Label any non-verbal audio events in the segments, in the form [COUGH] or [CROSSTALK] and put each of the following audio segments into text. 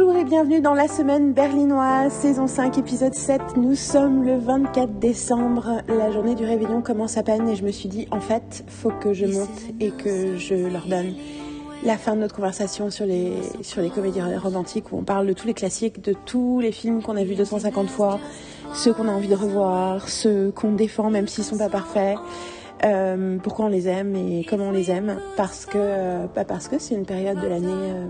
Bonjour et bienvenue dans la semaine berlinoise, saison 5, épisode 7. Nous sommes le 24 décembre, la journée du réveillon commence à peine et je me suis dit en fait, faut que je monte et que je leur donne la fin de notre conversation sur les, sur les comédies romantiques où on parle de tous les classiques, de tous les films qu'on a vus 250 fois, ceux qu'on a envie de revoir, ceux qu'on défend même s'ils sont pas parfaits. Euh, pourquoi on les aime et comment on les aime parce que euh, bah parce que c'est une période de l'année euh,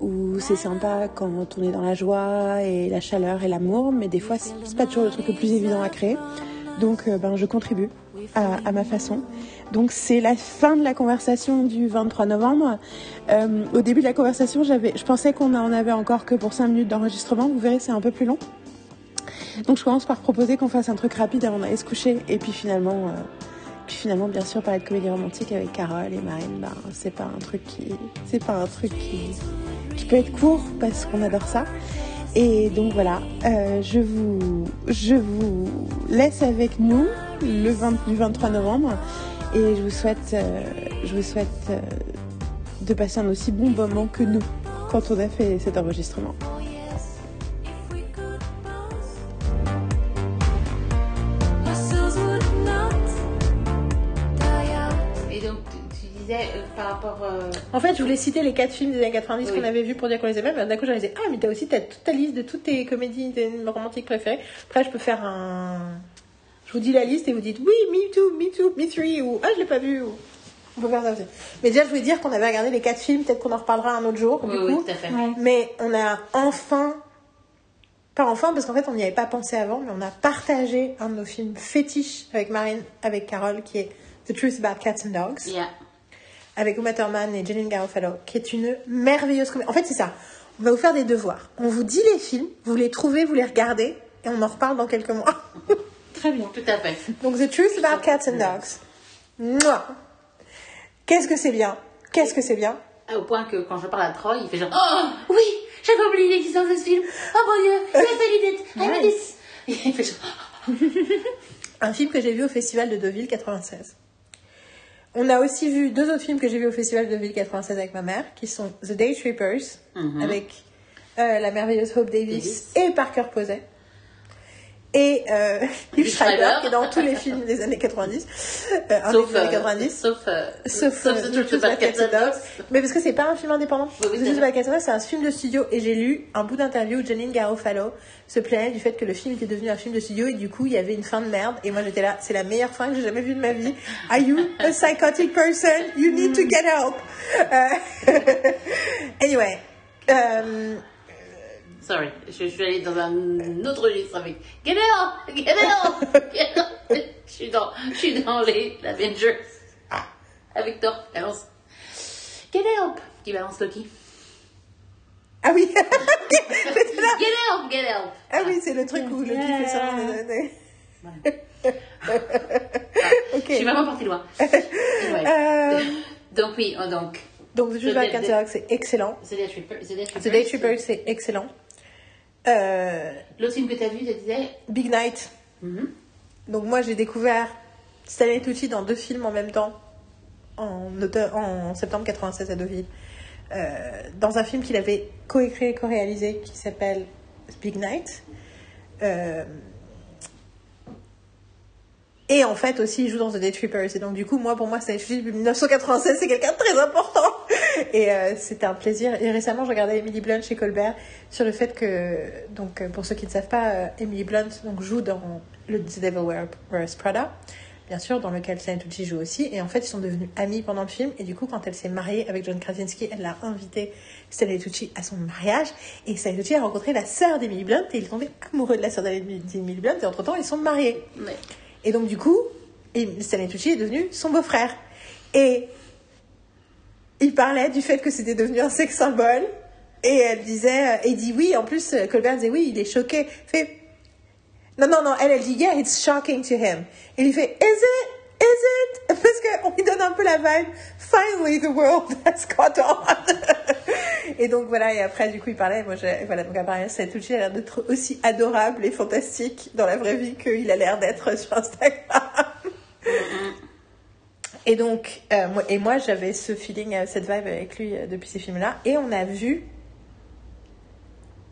où c'est sympa quand on est dans la joie et la chaleur et l'amour mais des fois c'est pas toujours le truc le plus évident à créer. Donc euh, ben je contribue à, ma façon. Donc c'est la fin de la conversation du 23 novembre. Euh, au début de la conversation je pensais qu'on en avait encore que pour 5 minutes d'enregistrement. Vous verrez c'est un peu plus long. Donc je commence par proposer qu'on fasse un truc rapide avant d'aller se coucher. Et puis finalement euh, puis finalement, bien sûr, parler de comédie romantique avec Carole et Marine, ben, c'est pas un truc qui, c'est pas un truc qui, peut être court parce qu'on adore ça. Et donc voilà, euh, je vous, je vous laisse avec nous le 20, du 23 novembre et je vous souhaite, euh, je vous souhaite euh, de passer un aussi bon moment que nous quand on a fait cet enregistrement. Disais euh, par rapport. euh, En fait, je voulais citer les quatre films des années 90 Oui. qu'on avait vus pour dire qu'on les aimait. Mais d'un coup, j'en disais, ah, mais t'as aussi toute ta liste de toutes tes comédies tes romantiques préférées. Après, je peux faire un. Je vous dis la liste et vous dites, oui, me too, me too, me three, ou ah, je l'ai pas vu. Ou... On peut faire ça aussi. Mais déjà, je voulais dire qu'on avait regardé les quatre films. Peut-être qu'on en reparlera un autre jour. Oui, du oui, coup. tout à fait. Mais on a enfin. Pas enfin, parce qu'en fait, on n'y avait pas pensé avant, mais on a partagé un de nos films fétiches avec Marine, avec Carole, qui est The Truth About Cats and Dogs Yeah. Avec Uma Thurman et Janine Garofalo, qui est une merveilleuse comédie. En fait, c'est ça. On va vous faire des devoirs. On vous dit les films, vous les trouvez, vous les regardez, et on en reparle dans quelques mois. [LAUGHS] Très bien. Tout à fait. Donc, The Truth About Cats and Dogs. Mouah. Qu'est-ce que c'est bien? Qu'est-ce que c'est bien? Ah, Au point que quand je parle à Troy, il fait genre Oh oui, j'avais oublié l'existence de ce film. Oh mon dieu, I it. I. Et il fait genre [LAUGHS] Un film que j'ai vu au Festival de Deauville 96. On a aussi vu deux autres films que j'ai vus au Festival de Deauville 96 avec ma mère, qui sont The Day Trippers, Mhm. avec euh, la merveilleuse Hope Davis Davis. et Parker Posey. Et euh, Liv Schreiber, Schreiber. qui est dans tous les films des années 90. Euh, un Sauf, des années euh, 90. sauf, euh, Sauf, sauf euh, The Truth About Cats and. Mais parce que c'est pas un film indépendant. Oui, oui, The Truth. About Cats c'est un film de studio. Et j'ai lu un bout d'interview où Janine Garofalo se plaignait du fait que le film était devenu un film de studio et du coup il y avait une fin de merde. Et moi j'étais là, c'est la meilleure fin que j'ai jamais vue de ma vie. Are you a [LAUGHS] psychotic person? You need to get help. Euh, [LAUGHS] anyway. Euh, Sorry, je, je suis allée dans un autre registre avec Get out, get out, get out. Je suis dans, je suis dans les Avengers avec Thor balance Get help, qui balance Loki? Ah oui. Get help, get help. Ah oui, c'est le truc où le fait ça. [LAUGHS] ok. Je suis vraiment partie loin. Anyway. Euh, Donc oui, oh, donc donc, The and Dogs, c'est excellent. The Day Tripper- c'est excellent. Euh, L'autre film que tu as vu, tu disais Big Night. Mhm. Donc moi j'ai découvert Stanley Tucci dans deux films en même temps en, en septembre 96 à Deauville. Euh, dans un film qu'il avait coécrit et co-réalisé qui s'appelle Big Night. Euh, et en fait aussi il joue dans The Day Trippers. Et donc du coup moi pour moi Tucci depuis 1996 c'est quelqu'un de très important. [LAUGHS] Et euh, c'était un plaisir. Et récemment je regardais Emily Blunt chez Colbert sur le fait que donc euh, pour ceux qui ne savent pas euh, Emily Blunt donc joue dans The Devil Wears Prada bien sûr, dans lequel Stanley Tucci joue aussi. Et en fait, ils sont devenus amis pendant le film. Et du coup, quand elle s'est mariée avec John Krasinski, elle l'a invité Stanley Tucci à son mariage. Et Stanley Tucci a rencontré la sœur d'Emily Blunt et il est tombé amoureux de la sœur d'Emily Blunt. Et entre-temps, ils sont mariés. Ouais. Et donc, du coup, et Stanley est devenu son beau-frère. Et il parlait du fait que c'était devenu un sex symbole. Et elle disait, et il dit oui, en plus, euh, Colbert disait oui, il est choqué. Fait, non, non, non, elle, elle dit, yeah, it's shocking to him. Et il lui fait, is it? Is it? Parce qu'on lui donne un peu la vibe, finally the world [LAUGHS] has caught on. et donc voilà, et après, du coup, il parlait, moi, j'ai- voilà, donc apparemment, Stanley Tucci a l'air d'être aussi adorable et fantastique dans la vraie vie qu'il a l'air d'être [LAUGHS] sur Instagram. Et donc, euh, moi, et moi, j'avais ce feeling, euh, cette vibe avec lui euh, depuis ces films-là. Et on a vu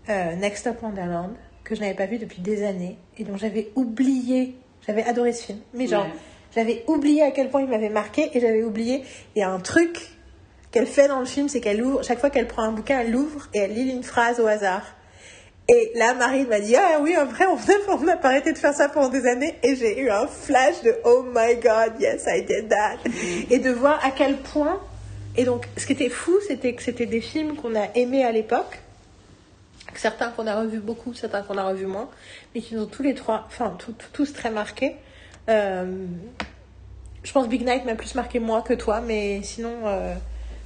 Next Stop Wonderland, que je n'avais pas vu depuis des années, et dont j'avais oublié, j'avais adoré ce film, mais genre. J'avais oublié à quel point il m'avait marqué, et j'avais oublié, il y a un truc qu'elle fait dans le film, c'est qu'elle ouvre, chaque fois qu'elle prend un bouquin, elle l'ouvre, et elle lit une phrase au hasard. Et là, Marie m'a dit, ah oui, on n'a on n'a pas arrêté de faire ça pendant des années. Et j'ai eu un flash de, oh my god, yes, I did that. Et de voir à quel point. Et donc, ce qui était fou, c'était que c'était des films qu'on a aimés à l'époque. Certains qu'on a revus beaucoup, certains qu'on a revus moins. Mais qui nous ont tous les trois, enfin, tous très marqués. Euh, je pense Big Night m'a plus marqué moi que toi, mais sinon, euh,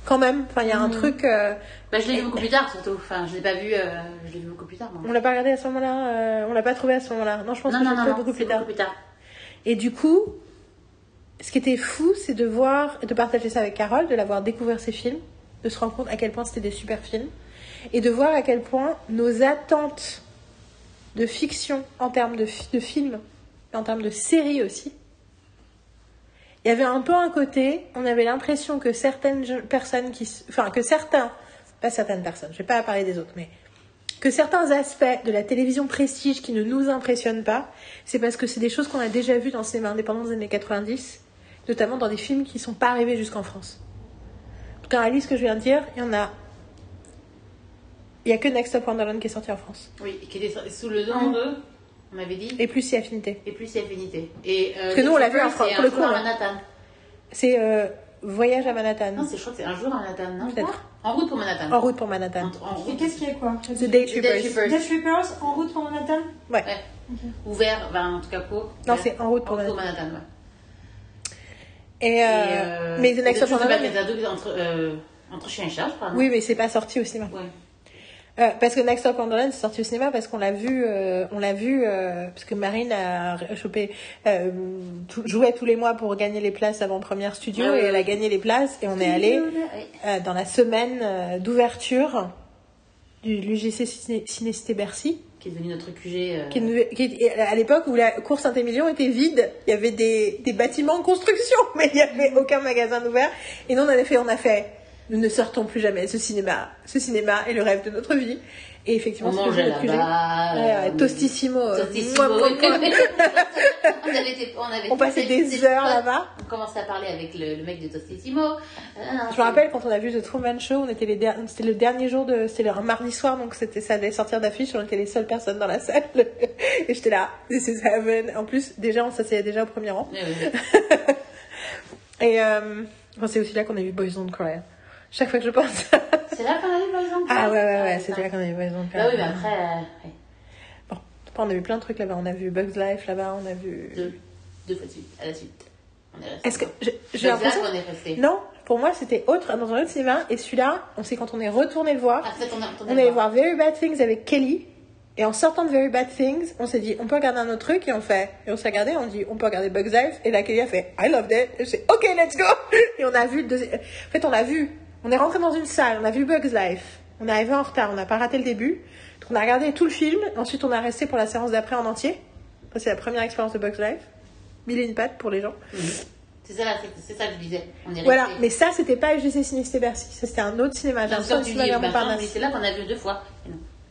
quand même, il y a un truc. euh, Bah, je l'ai vu beaucoup plus tard, surtout. Enfin, je l'ai pas vu, je l'ai vu beaucoup plus tard. moi. on l'a pas regardé à ce moment-là, on l'a pas trouvé à ce moment-là. Non, je pense Non, que non, trouvé non, beaucoup plus tard. beaucoup plus tard. Et du coup, ce qui était fou, c'est de voir de partager ça avec Carole, de l'avoir découvert ces films, de se rendre compte à quel point c'était des super films, et de voir à quel point nos attentes de fiction en termes de, fi- de films, en termes de séries aussi, il y avait un peu un côté, on avait l'impression que certaines personnes qui, enfin que certains, pas certaines personnes, je vais pas parler des autres, mais que certains aspects de la télévision prestige qui ne nous impressionnent pas, c'est parce que c'est des choses qu'on a déjà vues dans le cinéma indépendant des années 90, notamment dans des films qui sont pas arrivés jusqu'en France. Dans la liste que je viens de dire, il y en a. Il y a que Next Stop Wonderland qui est sorti en France. Oui, qui était sous le nom de, on m'avait dit, Et plus si affinité. et plus si affinité. Et, euh, Parce que nous, on l'a vu en First, France, c'est pour le coup, l'a- Manhattan. C'est euh, Voyage à Manhattan. Non, c'est, je crois que c'est un jour à Manhattan, non Peut-être. En route pour Manhattan. En route pour Manhattan. En, en Et route. qu'est-ce qu'il y a quoi The Day The Day Troopers en route pour Manhattan Ouais. Ouais. Ouvert, ben, en tout cas court. Non, c'est en route pour En route Manhattan. Manhattan, ouais. Et, euh, Et, euh, mais The Next Stop double entre, euh, entre chien et chat, je crois. Oui, mais c'est pas sorti au cinéma. Ouais. Euh, parce que Next Stop Wonderland c'est sorti au cinéma parce qu'on l'a vu, euh, on l'a vu euh, parce que Marine a chopé, jouait tous les mois pour gagner les places avant première studio Ah et elle a gagné les places et on est allé dans la semaine d'ouverture du l'UGC Ciné, Ciné Cité Bercy, Qui est devenu notre QG. qui, est nou- qui est- à l'époque où la cour Saint-Émilion était vide, il y avait des, des bâtiments en construction, [LAUGHS] mais il n'y avait aucun magasin ouvert. Et nous on avait fait, on a fait, nous ne sortons plus jamais ce cinéma, ce cinéma est le rêve de notre vie. Et effectivement, On mangeait QG. là-bas. Euh, tostissimo. euh, Tostissimo. moi, moi, moi. [LAUGHS] on, avait été- on, avait On passait des heures là-bas. On commençait à parler avec le, le mec de Tostissimo. Euh, Je me rappelle quand on a vu The Truman Show, on était les der- c'était le dernier jour de, c'était un mardi soir, donc c'était, ça allait sortir d'affiche, on était les seules personnes dans la salle. [LAUGHS] Et j'étais là, this is heaven. En plus, déjà, on s'asseyait déjà au premier rang. Ouais. [LAUGHS] Et, euh, c'est aussi là qu'on a vu Boys Don't Cry. Chaque fois que je pense. [LAUGHS] C'est là qu'on a vu, exemple ah ouais, ouais, ouais, Ah, c'était là qu'on a vu Boys. Bah oui, mais après, euh, ouais, Bon, on a vu plein de trucs là-bas. On a vu Bugs Life là-bas, on a vu. deux, deux fois de suite, à la suite. Est. Est-ce que, j'ai l'impression. on est resté. Non, pour moi c'était autre, dans un autre cinéma. Et celui-là, on sait quand on est retourné le voir. Ah, en fait, on a On allait voir Very Bad Things avec Kelly. Et en sortant de Very Bad Things, on s'est dit, on peut regarder un autre truc. Et on fait, et on s'est regardé, on dit, on peut regarder Bugs Life. Et là, Kelly a fait, I loved it. Et j'ai, ok, let's go. [LAUGHS] Et on a vu le deuxième. En fait, on a vu, on est rentré dans une salle, on a vu Bugs Life. On est arrivé en retard, on n'a pas raté le début. Donc on a regardé tout le film. Ensuite, on a resté pour la séance d'après en entier. C'est la première expérience de Bugs Life. Mille et une pattes pour les gens. C'est ça, là, c'est- ça que je disais. On est Voilà, mais ça, c'était pas UGC Ciné Bercy. Ça, c'était un autre cinéma. J'ai cinéma bah, mais c'est là qu'on a vu deux fois.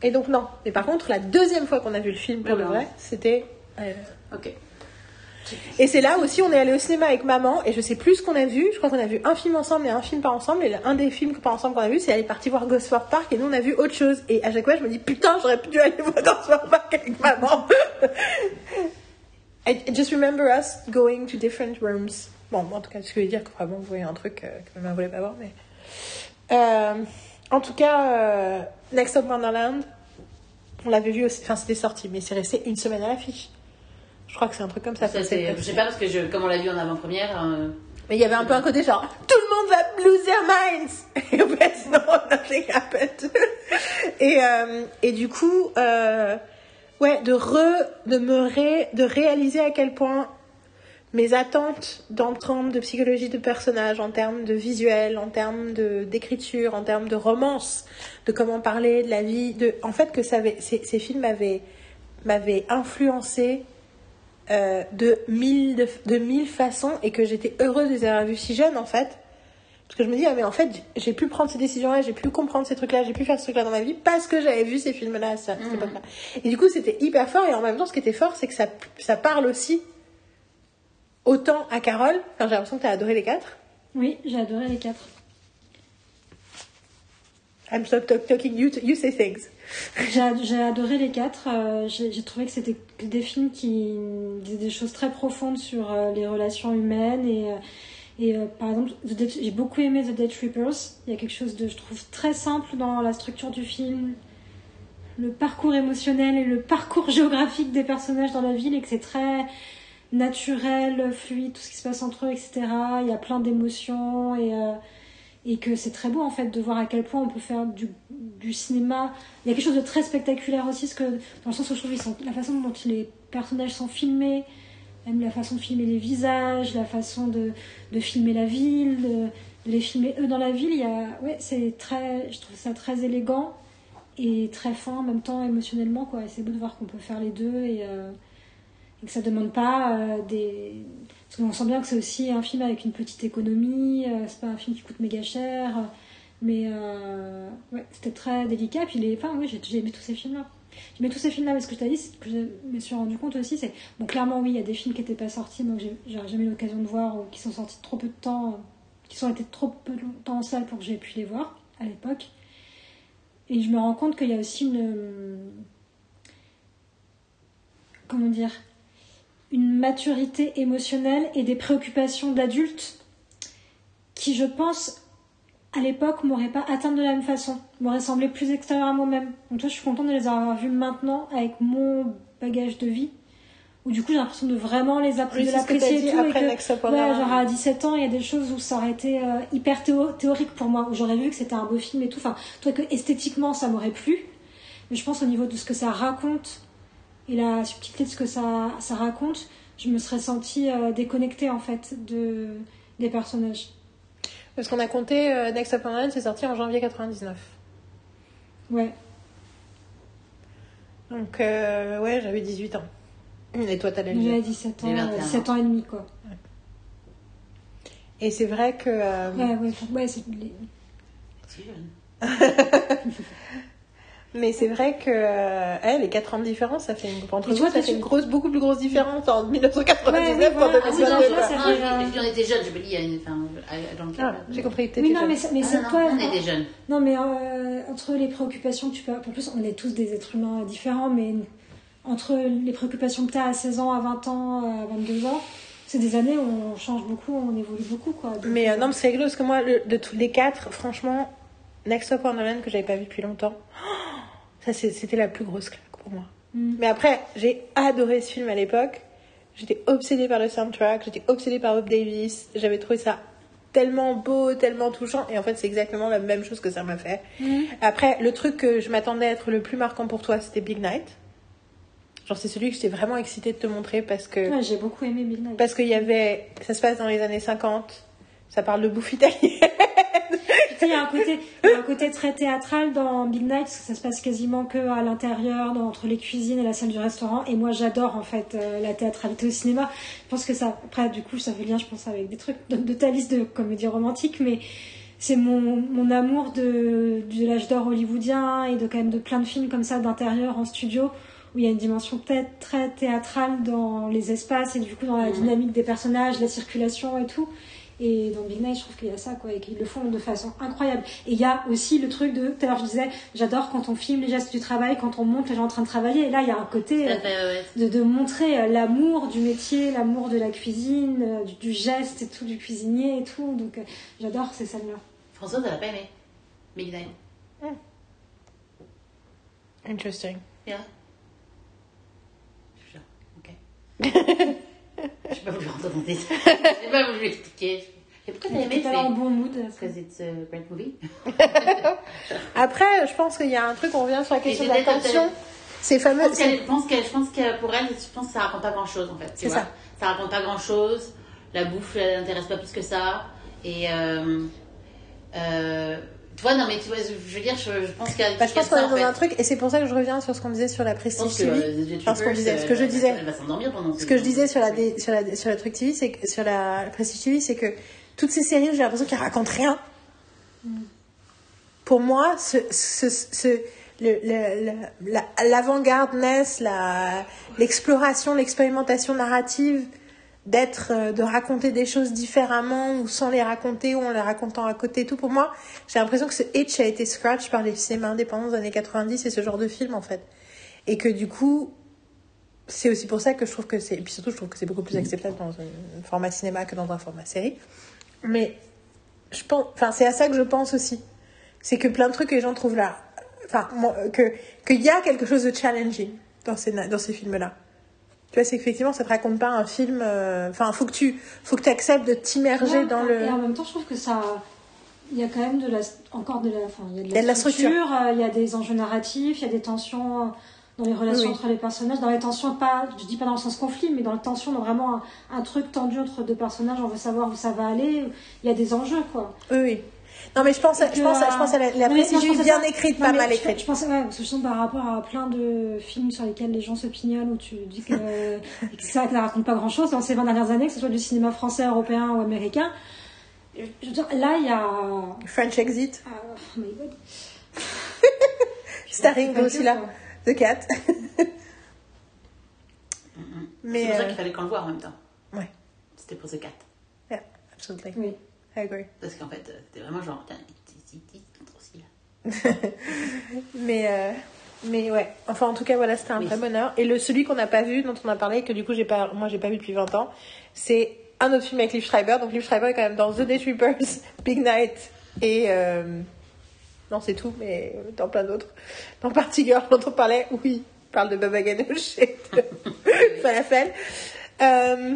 Et donc non. Mais par contre, la deuxième fois qu'on a vu le film pour le ouais. vrai, c'était. euh, Ok. Et c'est là aussi, on est allé au cinéma avec maman, et je sais plus ce qu'on a vu. Je crois qu'on a vu un film ensemble et un film pas ensemble. Et un des films pas ensemble qu'on a vu, c'est aller partir voir Gosford Park, et nous on a vu autre chose. Et à chaque fois, je me dis putain, j'aurais dû aller voir Gosford Park avec maman. [LAUGHS] I just remember us going to different rooms. Bon, en tout cas, ce je veux dire, que vraiment, vous voyez un truc euh, que maman voulait pas voir, mais. Euh, en tout cas, euh, Next Stop Wonderland, on l'avait vu aussi, enfin c'était sorti, mais c'est resté une semaine à l'affiche. Je crois que c'est un truc comme ça. C'est- je sais pas parce que je, comme on l'a vu en avant-première, euh, Mais il y avait un peu un côté genre, tout le monde va lose their minds! Et en fait, [LAUGHS] non, nothing happened. et, euh, et du coup, euh, ouais, de re, de me ré, de réaliser à quel point mes attentes en termes de psychologie de personnage, en termes de visuel, en termes de d'écriture, en termes de romance, de comment parler de la vie, de, en fait que ça avait, ces, ces films m'avaient, m'avaient influencé euh, de mille de, de mille façons et que j'étais heureuse de les avoir vus si jeune en fait, Parce que je me dis, ah, mais en fait, j'ai pu prendre ces décisions-là, j'ai pu comprendre ces trucs-là, j'ai pu faire ce truc-là dans ma vie parce que j'avais vu ces films-là à cette Mhm. époque-là. Et du coup, c'était hyper fort. Et en même temps, ce qui était fort, c'est que ça, ça parle aussi autant à Carole. Enfin, j'ai l'impression que tu as adoré les quatre. Oui, j'ai adoré les quatre. I'm stop talk- talking, you, you say things. [LAUGHS] J'ai adoré les quatre. euh, J'ai trouvé que c'était des films qui disaient des choses très profondes sur euh, les relations humaines. Et, euh, et par exemple, j'ai beaucoup aimé The Dead Reapers. Il y a quelque chose de, je trouve, très simple dans la structure du film. Le parcours émotionnel et le parcours [LAUGHS] géographique des personnages dans la ville et que c'est très naturel, fluide, tout ce qui se passe entre eux, etc. Il y a plein d'émotions et, et que c'est très beau en fait de voir à quel point on peut faire du, du cinéma. Il y a quelque chose de très spectaculaire aussi, parce que, dans le sens où je trouve la façon dont les personnages sont filmés, même la façon de filmer les visages, la façon de, de filmer la ville, de, les filmer eux dans la ville, il y a, ouais, c'est très, je trouve ça très élégant et très fin en même temps émotionnellement quoi. Et c'est beau de voir qu'on peut faire les deux et, euh, que ça demande pas euh, des parce qu'on sent bien que c'est aussi un film avec une petite économie, euh, c'est pas un film qui coûte méga cher, mais euh, ouais, c'était très délicat. Puis les, enfin, oui, j'ai aimé tous ces films-là. J'ai aimé tous ces films-là, mais ce que je t'ai dit, que je me suis rendu compte aussi, c'est bon, clairement, oui, il y a des films qui n'étaient pas sortis, donc j'ai jamais eu l'occasion de voir, ou qui sont sortis trop peu de temps, qui sont été trop peu de temps en salle pour que j'ai pu les voir à l'époque. Et je me rends compte qu'il y a aussi une. Comment dire Une maturité émotionnelle et des préoccupations d'adultes qui, je pense, à l'époque, m'auraient pas atteint de la même façon, m'auraient semblé plus extérieures à moi-même. Donc, toi, je suis contente de les avoir vus maintenant avec mon bagage de vie, où du coup, j'ai l'impression de vraiment les appré- Oui, de l'apprécier et tout. après et que- Ouais, genre à 17 ans, il y a des choses où ça aurait été euh, hyper théo- théorique pour moi, où j'aurais vu que c'était un beau film et tout. Enfin, toi que esthétiquement ça m'aurait plu, mais je pense au niveau de ce que ça raconte et la subtilité de ce que ça, ça raconte, je me serais sentie euh, déconnectée en fait de, des personnages. Parce qu'on a compté euh, Next Up Online, c'est sorti en janvier 99. Ouais. Donc, euh, ouais, j'avais 18 ans. Et toi, t'allais le J'avais dire. 17 ans, euh, 21 ans. 17 ans et demi quoi. Et c'est vrai que. euh, Ouais, ouais, faut- ouais, c'est les- C'est jeune. [LAUGHS] Mais c'est vrai que euh, les 4 ans de différence, ça fait une, entre nous, toi, ça t'as fait une grosse, beaucoup plus grosse différence en 1999 Ouais, oui, qu'en voilà. Ah oui, 2022. non, tu je- vois, ça non, fait, je- euh, je- on était jeunes, je me dis. Enfin, don't care. Ah, j'ai compris Oui, non, jeune. mais, c'est- mais c'est toi. on était jeunes. Non, mais euh, entre les préoccupations que tu peux. En plus, on est tous des êtres humains différents, mais entre les préoccupations que tu as à 16 ans, à 20 ans, à 22 ans, c'est des années où on change beaucoup, on évolue beaucoup, quoi. Donc, Mais euh, non, mais c'est rigolo parce que moi, le- de tous les quatre, franchement, Next Up Wonderland que j'avais pas vu depuis longtemps, ça c'était la plus grosse claque pour moi. Mm. Mais après, j'ai adoré ce film à l'époque. J'étais obsédée par le soundtrack, j'étais obsédée par Hope Davis. J'avais trouvé ça tellement beau, tellement touchant. Et en fait, c'est exactement la même chose que ça m'a fait. Mm. Après, le truc que je m'attendais à être le plus marquant pour toi, c'était Big Night. Genre, c'est celui que j'étais vraiment excitée de te montrer parce que. Ouais, j'ai beaucoup aimé Midnight. Parce qu'il y avait. Ça se passe dans les années 50. Ça parle de bouffe italienne. [LAUGHS] Il y a un côté, un très théâtral dans Big Night, parce que ça se passe quasiment que à l'intérieur, entre les cuisines et la salle du restaurant. Et moi, j'adore en fait euh, la théâtralité au cinéma. Je pense que ça, après, du coup, ça fait lien, je pense, avec des trucs de, de ta liste de comédies romantiques, mais c'est mon, mon amour de, de l'âge d'or hollywoodien et de quand même de plein de films comme ça d'intérieur en studio où il y a une dimension peut-être très théâtrale dans les espaces et du coup dans la Mhm. dynamique des personnages, la circulation et tout. Et dans Big Night, je trouve qu'il y a ça, quoi, et qu'ils le font de façon incroyable. Et il y a aussi le truc de, tout à l'heure je disais, j'adore quand on filme les gestes du travail, quand on montre les gens en train de travailler. Et là, il y a un côté euh, ouais. de, de montrer euh, l'amour du métier, l'amour de la cuisine, euh, du, du geste et tout, du cuisinier et tout. Donc euh, j'adore ces scènes-là. Françoise, elle a pas aimé. Big Night. Interesting. Yeah. Je suis [LAUGHS] ok. J'ai pas voulu rentrer dans tes [LAUGHS] J'ai pas voulu expliquer. Et pourquoi t'as aimé en bon mood. Parce que c'est a great movie. Après, je pense qu'il y a un truc, on revient sur la question de c'est la peut-être- tension. C'est Je fameux. je pense qu'elle, je pense que pour elle, je pense que ça raconte pas grand chose en fait. C'est ça. Ça raconte pas grand chose. La bouffe, elle n'intéresse pas plus que ça. Et euh, euh, tu vois, non mais tu vois, je veux dire, je, je pense qu'il y a. Bah, je pense qu'on est dans un truc, et c'est pour ça que je reviens sur ce qu'on disait sur la Prestige TV. euh, Parce qu'on disait- ce que je disais. Elle va s'endormir pendant Ce que je disais sur la, dé- sur la, sur la truc TV, c'est que, sur la Prestige TV, c'est que toutes ces séries, j'ai l'impression qu'elles racontent rien. Pour moi, ce, ce, ce- le- le- le- l'avant-garde-ness, la- l'exploration, l'expérimentation narrative, d'être, euh, de raconter des choses différemment ou sans les raconter ou en les racontant à côté tout. Pour moi, j'ai l'impression que ce itch a été scratch par les cinémas indépendants des années 90 et ce genre de film en fait. Et que du coup, c'est aussi pour ça que je trouve que c'est. Et puis surtout, je trouve que c'est beaucoup plus acceptable dans un format cinéma que dans un format série. Mais je pense. Enfin, c'est à ça que je pense aussi. C'est que plein de trucs que les gens trouvent là. Enfin, que qu'il y a quelque chose de challenging dans ces, dans ces films-là. Tu vois, c'est qu'effectivement, ça te raconte pas un film. euh, Enfin, faut que tu faut que tu acceptes de t'immerger Ouais, dans le. Et en même temps, je trouve que ça. Il y a quand même de la, encore de la, enfin, il y a de la, Il y a de la structure. euh, il y a des enjeux narratifs, il y a des tensions euh, dans les relations Oui. entre les personnages, dans les tensions, pas, je dis pas dans le sens conflit, mais dans la tension, dans vraiment un, un truc tendu entre deux personnages, on veut savoir où ça va aller, il y a des enjeux, quoi. Oui, oui. Non, mais je pense, à, je pense, je euh, pense la, la je précision bien ça. écrite, Non, pas mal je- écrite. Je pense, ouais, parce que je sens par rapport à plein de films sur lesquels les gens se pignolent, où tu dis que, que c'est vrai que ça raconte pas grand chose dans ces 20 dernières années, que ce soit du cinéma français, européen ou américain. Je je veux dire, là, il y a. French Exit, Ah, oh my god. [LAUGHS] starring C'est pas aussi là, dur, The Cat. [LAUGHS] C'est mais. pour ça euh, qu'il fallait qu'on le voit en même temps. Ouais. C'était pour The Cat. Yeah, absolutely. Oui. I agree. Parce qu'en fait, euh, c'était vraiment genre. [LAUGHS] Mais, euh, mais ouais. Enfin, en tout cas, voilà, c'était un Oui. vrai bonheur. Et le celui qu'on n'a pas vu, dont on a parlé, que du coup, j'ai pas, moi, j'ai pas vu depuis 20 ans, c'est un autre film avec Liv Schreiber. Donc, Liv Schreiber est quand même dans The Day Trippers, [LAUGHS] Big Night et. euh, Non, c'est tout, mais dans plein d'autres. Dans Party Girl, dont on parlait, oui, parle de Baba Ganoush et de [LAUGHS] Falafel. Euh,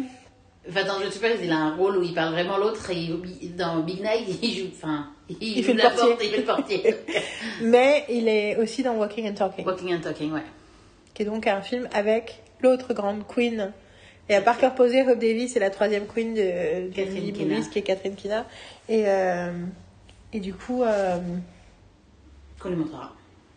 Enfin, dans Je Super, il a un rôle où il parle vraiment l'autre et dans Big Night, il joue, enfin, il, Il fait le portier. porte, il fait le portier. [LAUGHS] mais il est aussi dans Walking and Talking. Walking and Talking, ouais. qui est donc un film avec l'autre grande queen. Et à Parker Posey, Hope Davis est la troisième queen de, Catherine. Movies, qui est Catherine Keener. Et, euh, et du coup, euh, Qu'on lui montrera.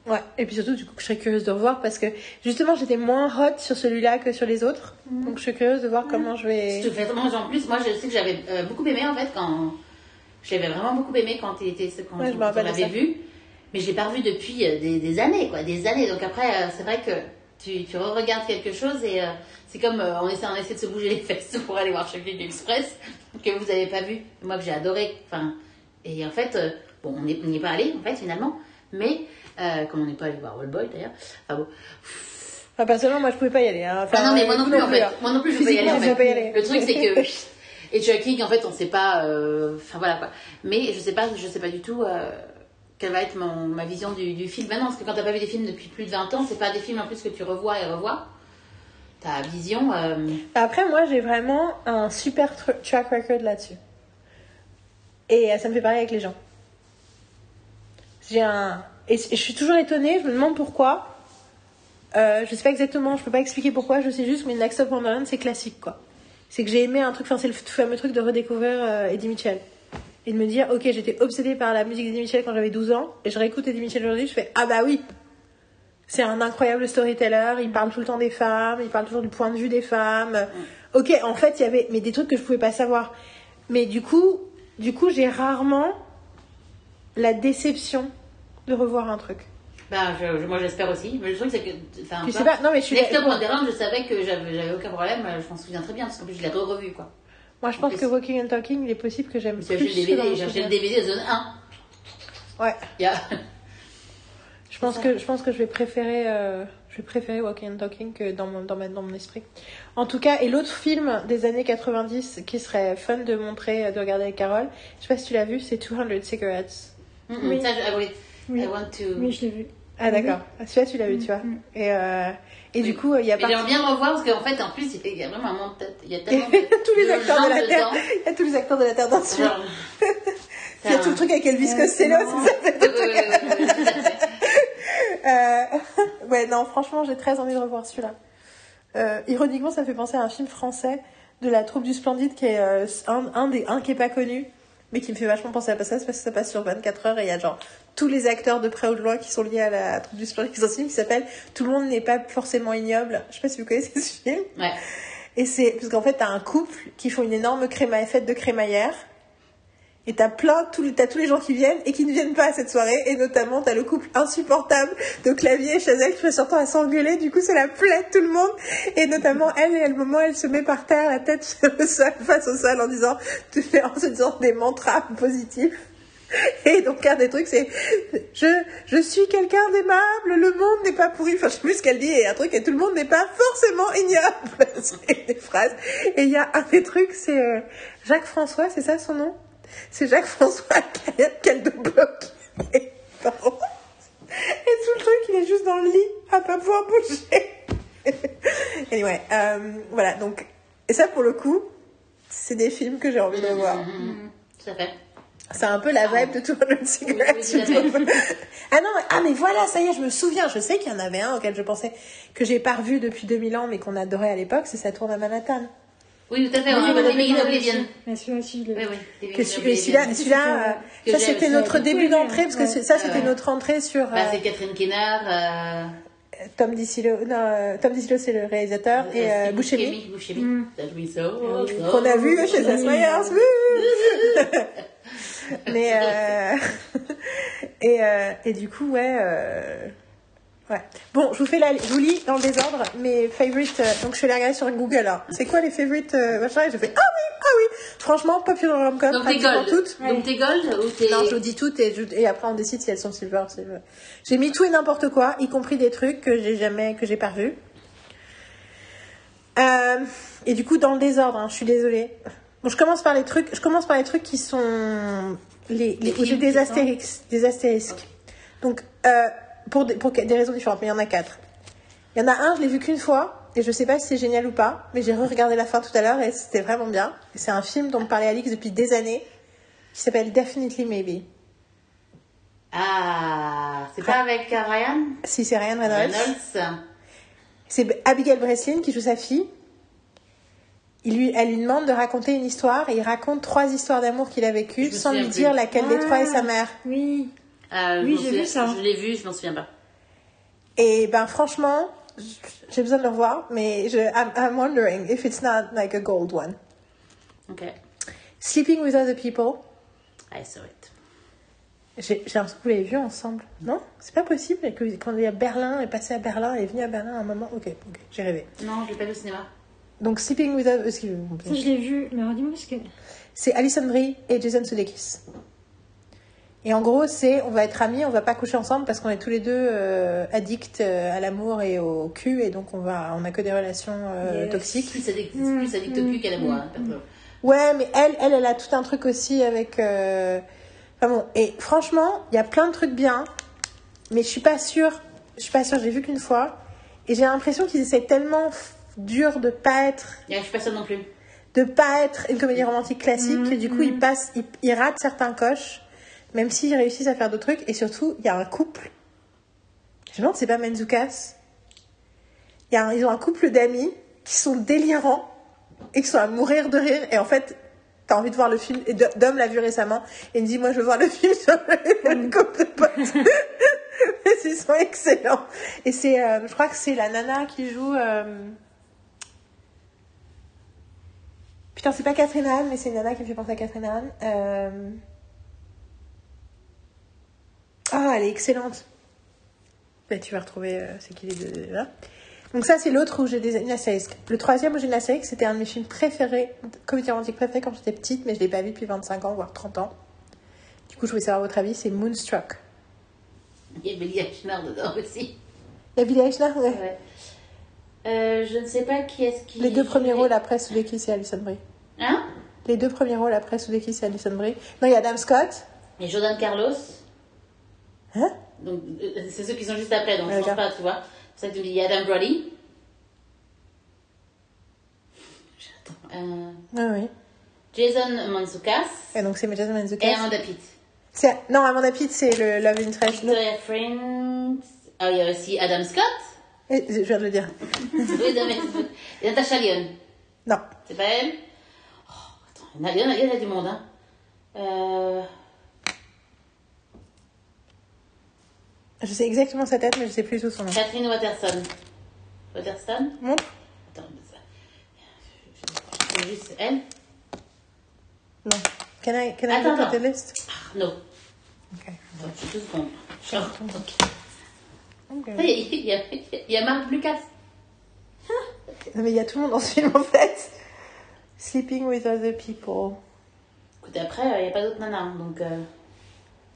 Ouais. Et puis surtout, du coup, je serais curieuse de revoir parce que justement, j'étais moins hot sur celui-là que sur les autres. Donc, je suis curieuse de voir comment je vais. Je te fais vraiment en plus, moi je sais que j'avais euh, beaucoup aimé en fait quand. J'avais vraiment beaucoup aimé quand il était quand Ouais, je on l'avait vu. Mais je l'ai pas revu depuis euh, des, des années, quoi, des années. Donc après, euh, c'est vrai que tu, tu re-regardes quelque chose et euh, c'est comme euh, on, essaie, on essaie de se bouger les fesses [LAUGHS] pour aller voir Shopping Express que vous avez pas vu. Moi que j'ai adoré. Enfin, et en fait, euh, bon, on n'y est pas allé en fait finalement. Mais, euh, comme on n'est pas allé voir Wallboy d'ailleurs. Enfin bon. Enfin, personnellement, moi, je pouvais pas y aller. hein. Enfin, Ah non, mais moi non plus, en fait. Moi non plus, je pas y aller, en fait. pas y aller. Le truc, c'est que. [LAUGHS] Et Chucky, en fait, on sait pas. euh, Enfin, voilà, quoi. Mais je sais pas, je sais pas du tout. euh, Quelle va être mon, ma vision du, du film maintenant Parce que quand t'as pas vu des films depuis plus de 20 ans, c'est pas des films en plus que tu revois et revois. Ta vision. euh, Après, moi, j'ai vraiment un super tr- track record là-dessus. Et ça me fait pareil avec les gens. J'ai un. Et je suis toujours étonnée, je me demande pourquoi. Euh, je sais pas exactement, je peux pas expliquer pourquoi, je sais juste, mais Next Stop Wonderland, c'est classique, quoi. C'est que j'ai aimé un truc, enfin, c'est le fameux truc de redécouvrir euh, Eddie Mitchell. Et de me dire, ok, j'étais obsédée par la musique d'Eddie Mitchell quand j'avais 12 ans, et je réécoute Eddie Mitchell aujourd'hui, je fais, ah bah oui, c'est un incroyable storyteller, il parle tout le temps des femmes, il parle toujours du point de vue des femmes. Ok, en fait, il y avait mais des trucs que je pouvais pas savoir. Mais du coup, du coup, j'ai rarement la déception de revoir un truc. Ben, je, je- moi, j'espère aussi. Mais le truc, c'est que. Enfin, Tu sais pas Non, mais je suis je savais que j'avais aucun problème. Je m'en souviens très bien parce qu'en plus, je l'ai re-revu, quoi. Moi, je pense plus. que Walking and Talking, il est possible que j'aime J'ai plus j'ai acheté le. DVD de zone 1. Ouais. Il y a. Je pense ça. que je pense que je vais préférer euh, je vais préférer Walking and Talking que dans mon dans, ma- dans mon esprit. En tout cas, et l'autre film des années 90 qui serait fun de montrer de regarder avec Carole, je sais pas si tu l'as vu, c'est 200 Cigarettes. Mm, Oui. Ça, je- ah oui. Oui. I want to. Oui, je l'ai vu. Ah d'accord. Ah, Celui-là tu l'as vu, tu vois. Mm. Et euh, et Oui. du coup, il y a pas j'aimerais bien le revoir parce qu'en fait, en plus, il y a vraiment un monde de tête. Il y a tellement de, [LAUGHS] tous les de acteurs de la Terre, il y a tous les acteurs de la Terre dans ce. Genre, [LAUGHS] Il y a tout le truc avec Elvis Costello, c'est Ouais. Euh, [LAUGHS] ouais, non, franchement, j'ai très envie de revoir celui-là. Euh, ironiquement, ça me fait penser à un film français de la troupe du Splendide qui est euh, un, un des un qui est pas connu, mais qui me fait vachement penser à ça, parce que ça passe sur 24 heures et il y a genre tous les acteurs de près ou de loin qui sont liés à la troupe du Splendide qui sont film qui s'appelle Tout le monde n'est pas forcément ignoble. Je sais pas si vous connaissez ce film. Ouais. Et c'est parce qu'en fait, t'as un couple qui font une énorme créma fête de crémaillère. Et t'as plein, t'as tous les gens qui viennent et qui ne viennent pas à cette soirée. Et notamment, t'as le couple insupportable de Clavier et Chazelle qui fait surtout à s'engueuler. Du coup, c'est la plaie de tout le monde. Et notamment, elle, et à le moment, elle se met par terre, la tête sur le sol, [LAUGHS] face au sol, en disant, [LAUGHS] en se disant des mantras positifs. Et donc, un des trucs, c'est je, je suis quelqu'un d'aimable, le monde n'est pas pourri. Enfin, je sais plus ce qu'elle dit, et un truc, et tout le monde n'est pas forcément ignoble. [LAUGHS] c'est des phrases. Et il y a un des trucs, c'est euh, Jacques François, c'est ça son nom? C'est Jacques François [LAUGHS] qu'elle de bloc. Et, tout le truc, il est juste dans le lit, à pas pouvoir bouger. [LAUGHS] anyway, euh, voilà, donc, et ça pour le coup, c'est des films que j'ai envie de voir. Mmh, mmh. Tout. C'est un peu la vibe de 200 Cigarettes. Ah non, ah mais voilà, ça y est, je me souviens. Je sais qu'il y en avait un auquel je pensais que j'ai pas revu depuis 2000 ans, mais qu'on adorait à l'époque, c'est Ça tourne à Manhattan. Oui, tout à fait. Oui, on a Living in Oblivion. Mais celui-là aussi, Oui, oui. Que celui-là, celui-là, Que ça c'était notre début aimé, d'entrée, parce que ça c'était notre entrée sur Bah, euh, c'est Catherine Kennard. Euh... Tom DiCillo. Non, euh, Tom DiCillo c'est le réalisateur et euh. Mm. We saw. qu'on a vu chez Meyers. [LAUGHS] Mais euh, [LAUGHS] et euh, et du coup ouais. euh, Ouais. Bon, je vous fais la, je vous lis dans le désordre mes favorites. euh, donc je suis allée regarder sur Google. hein. C'est quoi les favorites euh, machin Et je fais ah oui, ah oui. Franchement, popular rom-com, Donc t'es gold. toutes. Donc t'es gold ou t'es. Non, je vous dis toutes et, je- et après on décide si elles sont silver. silver. J'ai mis tout et n'importe quoi, y compris des trucs que j'ai jamais, que j'ai pas revus. Euh, et du coup, dans le désordre, hein, je suis désolée. Bon, je commence par les trucs. Je commence par les trucs qui sont les, des sont- astérisques, des astérisques. Donc, euh, pour des, pour des raisons différentes, mais il y en a quatre. Il y en a un, je l'ai vu qu'une fois, et je sais pas si c'est génial ou pas, mais j'ai re-regardé la fin tout à l'heure et c'était vraiment bien. C'est un film dont me parlait Alix depuis des années, qui s'appelle Definitely Maybe. Ah, c'est pas avec euh, Ryan? Si c'est Ryan Reynolds. Reynolds. C'est Abigail Breslin qui joue sa fille. Il lui, elle lui demande de raconter une histoire et il raconte trois histoires d'amour qu'il a vécues sans lui dire plus. laquelle des trois est sa Ah. mère. Oui. Euh, je Oui, j'ai vu ça. Je l'ai vu, je m'en souviens pas. Et ben franchement, j'ai besoin de le revoir, mais je, I'm, I'm wondering if it's not like a gold one. Ok. Sleeping with Other People. I saw it. J'ai l'impression que vous l'avez vu ensemble. Non? C'est pas possible que quand il y a Berlin, est passé à Berlin, elle est venue à Berlin à un moment. Ok, ok, j'ai rêvé. Non, je l'ai pas vu au cinéma. Donc Sleeping with Other... excusez- Ça, je l'ai vu. Mais alors, dis-moi parce que. C'est Alison Brie et Jason Sudeikis. Et en gros, c'est on va être amis, on va pas coucher ensemble parce qu'on est tous les deux euh, addicts euh, à l'amour et au cul et donc on va on a que des relations euh, Yes. toxiques. Plus addict, Mm, plus addict au cul qu'à la moi. hein. Ouais, mais elle elle elle a tout un truc aussi avec euh, enfin bon, et franchement, il y a plein de trucs bien, mais je suis pas sûre, je suis pas sûre, j'ai vu qu'une fois et j'ai l'impression qu'ils essaient tellement dur de pas être Yeah, je suis pas non plus. de pas être une comédie romantique classique, que du coup ils passent, ils, ils ratent certains coches, même s'ils réussissent à faire d'autres trucs. Et surtout, il y a un couple. Je me demande si c'est pas Menzukas. Il y a un- ils ont un couple d'amis qui sont délirants et qui sont à mourir de rire. Et en fait, t'as envie de voir le film. Et Dom l'a vu récemment et il me dit Moi, je veux voir le [LAUGHS] film sur le, le couple de potes. [LAUGHS] Mais ils sont excellents. Et c'est, euh, je crois que c'est la nana qui joue. euh, Putain, c'est pas Catherine Hahn, mais c'est une nana qui me fait penser à Catherine Hahn. Euh... Ah, elle est excellente. Bah, tu vas retrouver euh, c'est qui les deux là. Donc ça, c'est l'autre où j'ai des astérisque. Le troisième où j'ai une astérisque, c'était un de mes films préférés, comédie romantique préférée quand j'étais petite, mais je l'ai pas vu depuis 25 ans, voire 30 ans. Du coup, je voulais savoir votre avis, c'est Moonstruck. Il y a Billy Eichner dedans aussi. La Billie Eichner, ouais. Ouais. Euh, je ne sais pas qui est-ce qui. Les deux premiers rôles après Sudeikis et Alison Brie. Hein Les deux premiers rôles après Sudeikis et Alison Brie. Non, il y a Adam Scott. Et Jordan Carlos. Hein Donc, euh, c'est ceux qui sont juste après, donc je pense pas, tu vois. C'est ça que tu me dis. Il y a Adam Brody. Attends. Euh, Ah oui. Jason Mantzoukas. Et donc c'est Jason Et Mantzoukas. Amanda Pitt. C'est- Non, Amanda Pitt, c'est le Love Interest. Victoria Friends. Ah, il y a aussi Adam Scott. eh, je viens de le dire. [LAUGHS] oui, non, mais. Et Natasha Lyon. Non. C'est pas elle? Il y en a- il y, en a- il y en a du monde, hein. Euh, Je sais exactement sa tête, mais je sais plus tout son nom. Catherine Waterston. Waterston Montre. Attends. C'est juste elle Non. Can I, can I Attends, look at the attends. list? Ah, Non. Okay. Attends, juste deux secondes. Tiens, Oh, attends. ok. Okay. Il y a, il y a Marc Lucas. Non, mais il y a tout le monde dans ce film en fait. Sleeping with other people. Écoutez, après, euh, il n'y a pas d'autre nana. hein, Donc, euh,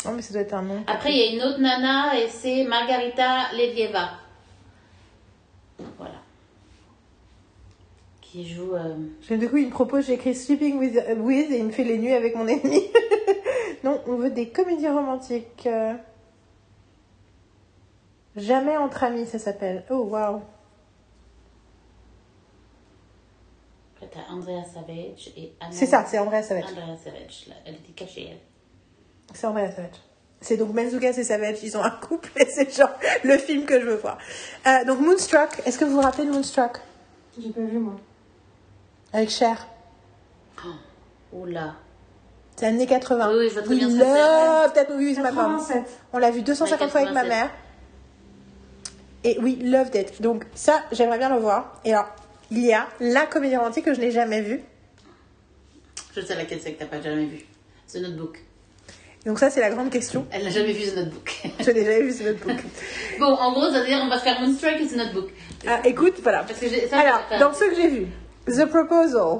Oh, mais ça doit être un nom. Après, il y a une autre nana et c'est Margarita Ledieva. Voilà. Qui joue. euh, Du coup, il me propose, j'écris Sleeping with, euh, with et il me fait les nuits avec mon ennemi. [LAUGHS] non, on veut des comédies romantiques. euh. Jamais entre amis, ça s'appelle. Oh, waouh. Après, t'as Andrea Savage et Anna. C'est ça, c'est Andrea Savage. Andrea Savage. là. Elle était cachée, elle. C'est Andrea Savage. C'est donc Menzugas et Savage, ils ont un couple et c'est genre le film que je veux voir. Euh, donc Moonstruck, est-ce que vous vous rappelez de Moonstruck? J'ai pas vu moi. Avec Cher Oula. C'est années 80. Oui, oui, je vois très bien love that movie with my mom. 87. On l'a vu 250 fois avec ma 87. mère. Et oui, loved it. Donc ça, j'aimerais bien le voir. Et alors, il y a la comédie romantique que je n'ai jamais vue. Je sais laquelle c'est que t'as pas jamais vu. The Notebook. Donc ça, c'est la grande question. Elle n'a jamais vu The Notebook. Je n'ai jamais vu ce notebook. [LAUGHS] bon, en gros, ça veut dire on va faire Moonstruck et The Notebook. Ah, écoute, voilà. Parce que j'ai- ça, Alors, ça- dans ceux que j'ai vus, The Proposal,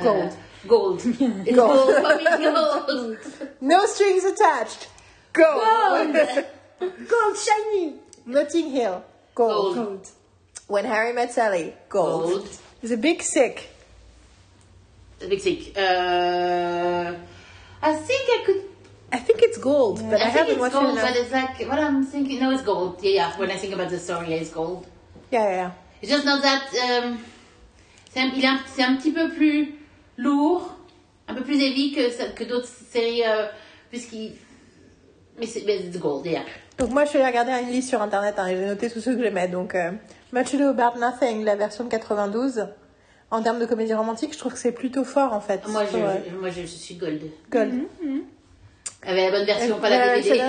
Gold. Euh, gold. It's [LAUGHS] Gold. gold. gold. [LAUGHS] No Strings Attached, Gold. Gold. Gold Shiny. Notting Hill, Gold. Gold. When Harry Met Sally, Gold. Gold. The Big Sick, Mexique. Uh, I think I could. I think it's Gold, but I, I think haven't it's watched gold, it enough. but it's like what I'm thinking. No, it's gold. Yeah, yeah. When I think about the story, yeah, it's gold. Yeah, yeah, yeah. It's just not that. Um, c'est un, un- c'est un petit peu plus lourd, un peu plus heavy que, que d'autres séries, euh, puisqu'il. Mais c'est mais it's gold, yeah. Donc moi je suis allée regarder une liste sur internet hein, et j'ai noté tous ceux que j'aimais. Donc euh, Much Ado About Nothing, la version de 92. En termes de comédie romantique, je trouve que c'est plutôt fort en fait. Moi, je, moi, je, je suis gold. Gold. Avec la bonne version, pas Voilà, la DVD.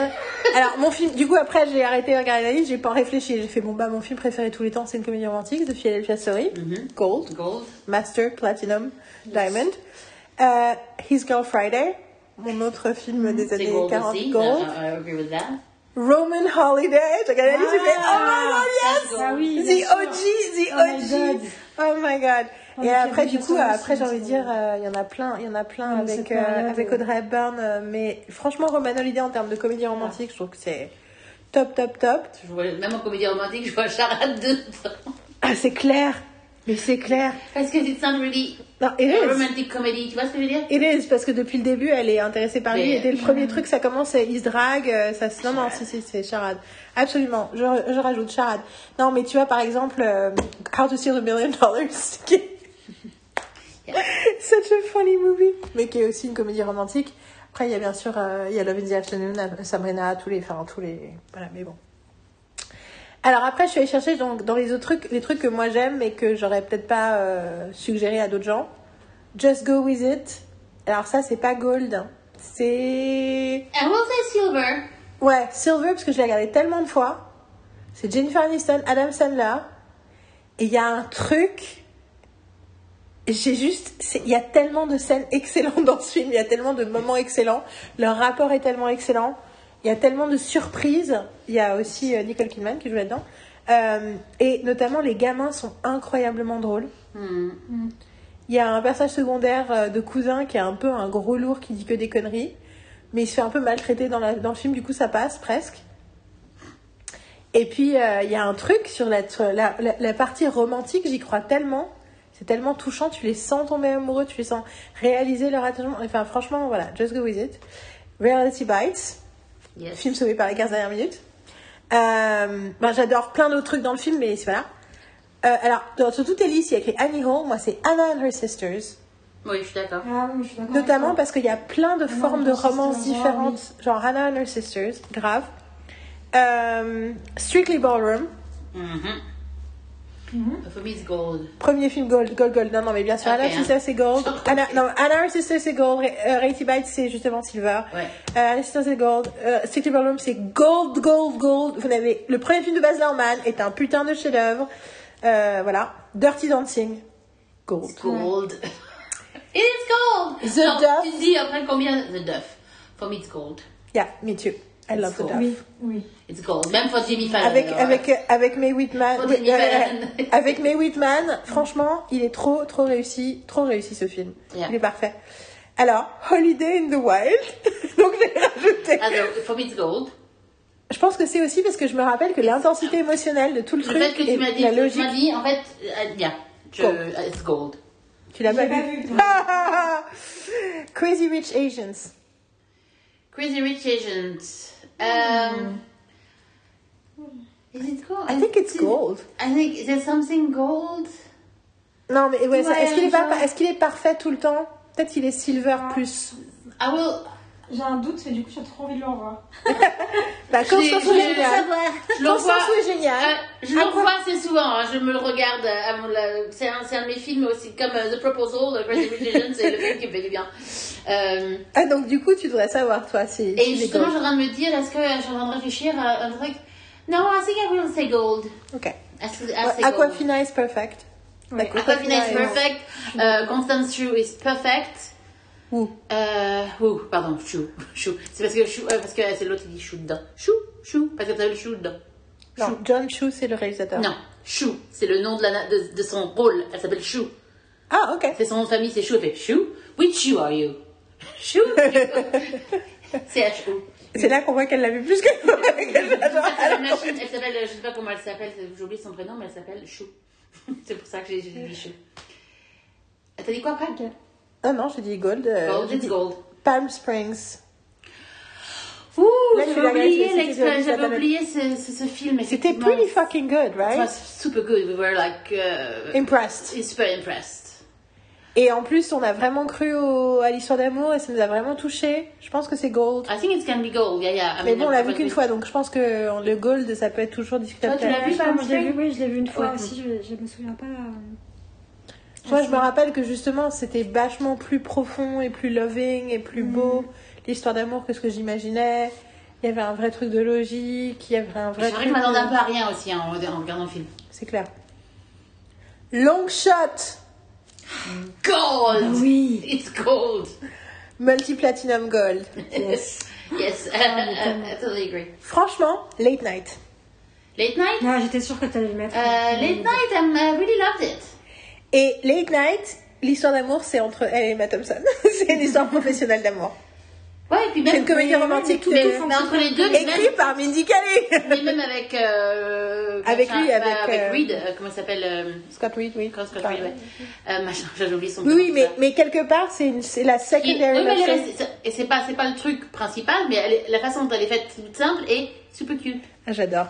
Alors mon film, du coup après j'ai arrêté de regarder la liste, j'ai pas réfléchi, j'ai fait bon bah mon film préféré de tous les temps c'est une comédie romantique, The Philadelphia Story, Mhm. Gold, Gold. Master, Platinum, Diamond, Euh, His Girl Friday, mon autre film des années gold 40, aussi. Gold, I, I agree with that. Roman Holiday, j'ai regardé la liste, j'ai fait oh my god yes, That's gold. Ah oui, The. OG, The Oh my OG. God. Oh my god. Oh, Et après, du coup, après, j'ai envie de dire, euh, il y en a plein, il y en a plein avec, euh, avec. Audrey Hepburn. euh, mais franchement, Roman Holiday, en termes de comédie romantique, je trouve que c'est top, top, top. Je vois, même en comédie romantique, je vois charade dedans. Ah, c'est clair. Mais c'est clair. Parce que it sounds really Non, it a is. romantic comedy. Tu vois ce que je veux dire? It is, parce que depuis le début, elle est intéressée par lui. Et dès le premier truc, ça commence, euh, il se drague. euh, Ça, se- non, non, si, si, c'est charade. Absolument. Je, je rajoute charade. Non, mais tu vois, par exemple, euh, How to Steal a Million Dollars, [LAUGHS] qui est such a funny movie, mais qui est aussi une comédie romantique. Après, il y a bien sûr, euh, il y a Love in the Afternoon, Sabrina, tous les, enfin, tous les, voilà, mais bon. Alors après, je suis allée chercher dans les autres trucs, les trucs que moi j'aime, mais que j'aurais peut-être pas euh, suggéré à d'autres gens. Just Go With It. Alors ça, c'est pas Gold. hein. C'est... Say silver. Ouais, Silver, parce que je l'ai regardé tellement de fois. C'est Jennifer Aniston, Adam Sandler. Et il y a un truc... J'ai juste... Il y a tellement de scènes excellentes [LAUGHS] dans ce film. Il y a tellement de moments excellents. Leur rapport est tellement excellent. Il y a tellement de surprises. Il y a aussi euh, Nicole Kidman qui joue là-dedans. Euh, et notamment, les gamins sont incroyablement drôles. Hmm. Il y a un personnage secondaire euh, de cousin qui est un peu un gros lourd qui dit que des conneries, mais il se fait un peu maltraiter dans, la, dans le film, du coup ça passe presque. Et puis euh, il y a un truc sur la, sur la, la- la partie romantique, j'y crois tellement, c'est tellement touchant, tu les sens tomber amoureux, tu les sens réaliser leur attachement. Enfin franchement, voilà, just go with it. Reality Bites, Yes. film sauvé par les 15 dernières minutes. Euh, ben, J'adore plein d'autres trucs dans le film, mais c'est voilà. Euh, alors, dans, sur toutes les listes, il y a écrit Annie Hall. Moi, c'est Anna and Her Sisters. Oui, je suis d'accord. Ah oui, je suis d'accord. Notamment parce qu'il y a plein de Anna formes de romances Sisters, différentes. Genre Hannah and Her Sisters, grave. Euh, Strictly Ballroom, Mhm. toi. Mhm. For me, it's gold. premier film Gold, Gold, Gold. Non, non, mais bien sûr, Ok, Hannah and Her hein. Sisters, c'est Gold. Anna, non, Her Sisters, c'est Gold. Euh, Raty Bites, c'est justement Silver. Ouais. Hannah and Her Sisters, c'est Gold. Strictly Ballroom, c'est Gold, Gold, Gold. Vous n'avez... Le premier film de Baz Luhrmann est un putain de chef-d'œuvre. Euh, voilà. Dirty Dancing, Gold. Gold. It is gold. The Non, Duff. Tu dis après combien The Duff. For me, it's gold. Yeah, me too. I love the. Duff. Oui, oui. It's gold. Même for Jimmy Fallon. Avec, alors, avec, avec May Whitman, oui, euh, Fallon. avec May Whitman, franchement, il est trop, trop réussi, trop réussi ce film. Yeah. Il est parfait. Alors, Holiday in the Wild. [LAUGHS] Donc, j'ai rajouté. Alors, for me, it's gold. Je pense que c'est aussi parce que je me rappelle que l'intensité émotionnelle de tout le, Le truc fait que et tu m'as dit, la tu logique. m'as dit, en fait, euh, yeah, je, Gold. uh, it's gold. Tu l'as vu, pas vu. [LAUGHS] Crazy Rich Asians. Crazy Rich Asians. Um, Is it gold? I think it's gold. I think there's something gold? Non, mais ouais, est-ce qu'il est, est-ce qu'il est parfait tout le temps? Peut-être qu'il est silver plus. I will. J'ai un doute, mais du coup, j'ai trop envie de le revoir. [LAUGHS] Bah, Je ça je l'ai- génial. Je l'envoie. est génial. Euh, je assez souvent, hein, je me le regarde. la- C'est un, c'est un de mes films aussi, comme euh, The Proposal, The Crazy Rich Asians, c'est le film qui me fait du bien. Euh, Ah, donc du coup, tu devrais savoir, toi, si. et justement, je suis en train de me dire, est-ce que je suis en train de réfléchir à un truc? No, I think I will say gold. Ok. I say, I Ouais, say gold. Aquafina is perfect. Ouais. Aquafina is est- perfect? Euh, Constance Chu is perfect. Ouh. Euh, pardon, chou, [LAUGHS] chou. C'est parce que chou, euh, parce que c'est l'autre qui dit chou dedans. Chou, chou, parce que t'as le chou dedans. Non, John Chu, c'est le réalisateur. Non, chou, c'est le nom de, la, de, de son rôle. Elle s'appelle chou. Ah, ok. C'est son nom de famille, c'est chou. Elle fait chou. Which chou are you? Chou. [LAUGHS] c'est H-O. C'est là qu'on voit qu'elle l'a vu plus que. Elle s'appelle je sais pas comment elle s'appelle, j'ai oublié son prénom, mais elle s'appelle Chou. [LAUGHS] c'est pour ça que j'ai j'ai dit Chou. T'as dit quoi après? Ah non, j'ai dit gold. euh, Gold, it's dit gold. Palm Springs. Ouh, j'avais oublié, j'avais oublié ce, ce, ce film. C'était pretty fucking good, It right? was super good. We were like uh, Impressed. super impressed. Et en plus, on a vraiment cru au- à l'histoire d'amour et ça nous a vraiment touché. Je pense que c'est gold. I think it's gonna be gold. Yeah, yeah. I Mais mean, bon, on l'a vu qu'une fois, donc je pense que le gold, ça peut être toujours discutable. Toi, tu l'as vu, pas, Palm moi, je l'ai vu, Springs oui, je l'ai vu une fois aussi, je, je me souviens pas. euh, Moi, je me rappelle que justement, c'était vachement plus profond et plus loving et plus beau l'histoire d'amour que ce que j'imaginais. Il y avait un vrai truc de logique, il y avait un vrai C'est vrai que je m'attendais un peu à rien aussi hein, en, en regardant le film. C'est clair. Long shot, Gold! Oui. It's gold! multi-platinum gold. Yes. Yes, [LAUGHS] mais [LAUGHS] I totally agree. Franchement, late night. Late night? Non, j'étais sûre que t'allais le mettre. Uh, late night, I'm, I really loved it. Et late night, l'histoire d'amour, c'est entre elle et Emma Thompson. [LAUGHS] c'est une histoire professionnelle d'amour. Ouais, et puis même. C'est une comédie romantique mais tout mais entre les deux, même, par Mindy Kaling. mais même avec. Euh, Avec lui, avec, avec euh, Reed, euh, comment il s'appelle euh, Scott Reed, oui. Scott Reed, ouais. Machin, [LAUGHS] j'avais oublié son Oui, oui, mais, quelque part, c'est la secondary oui, mais et c'est pas, c'est pas le truc principal, mais elle la façon dont elle est faite, toute simple et super cute. Ah, J'adore.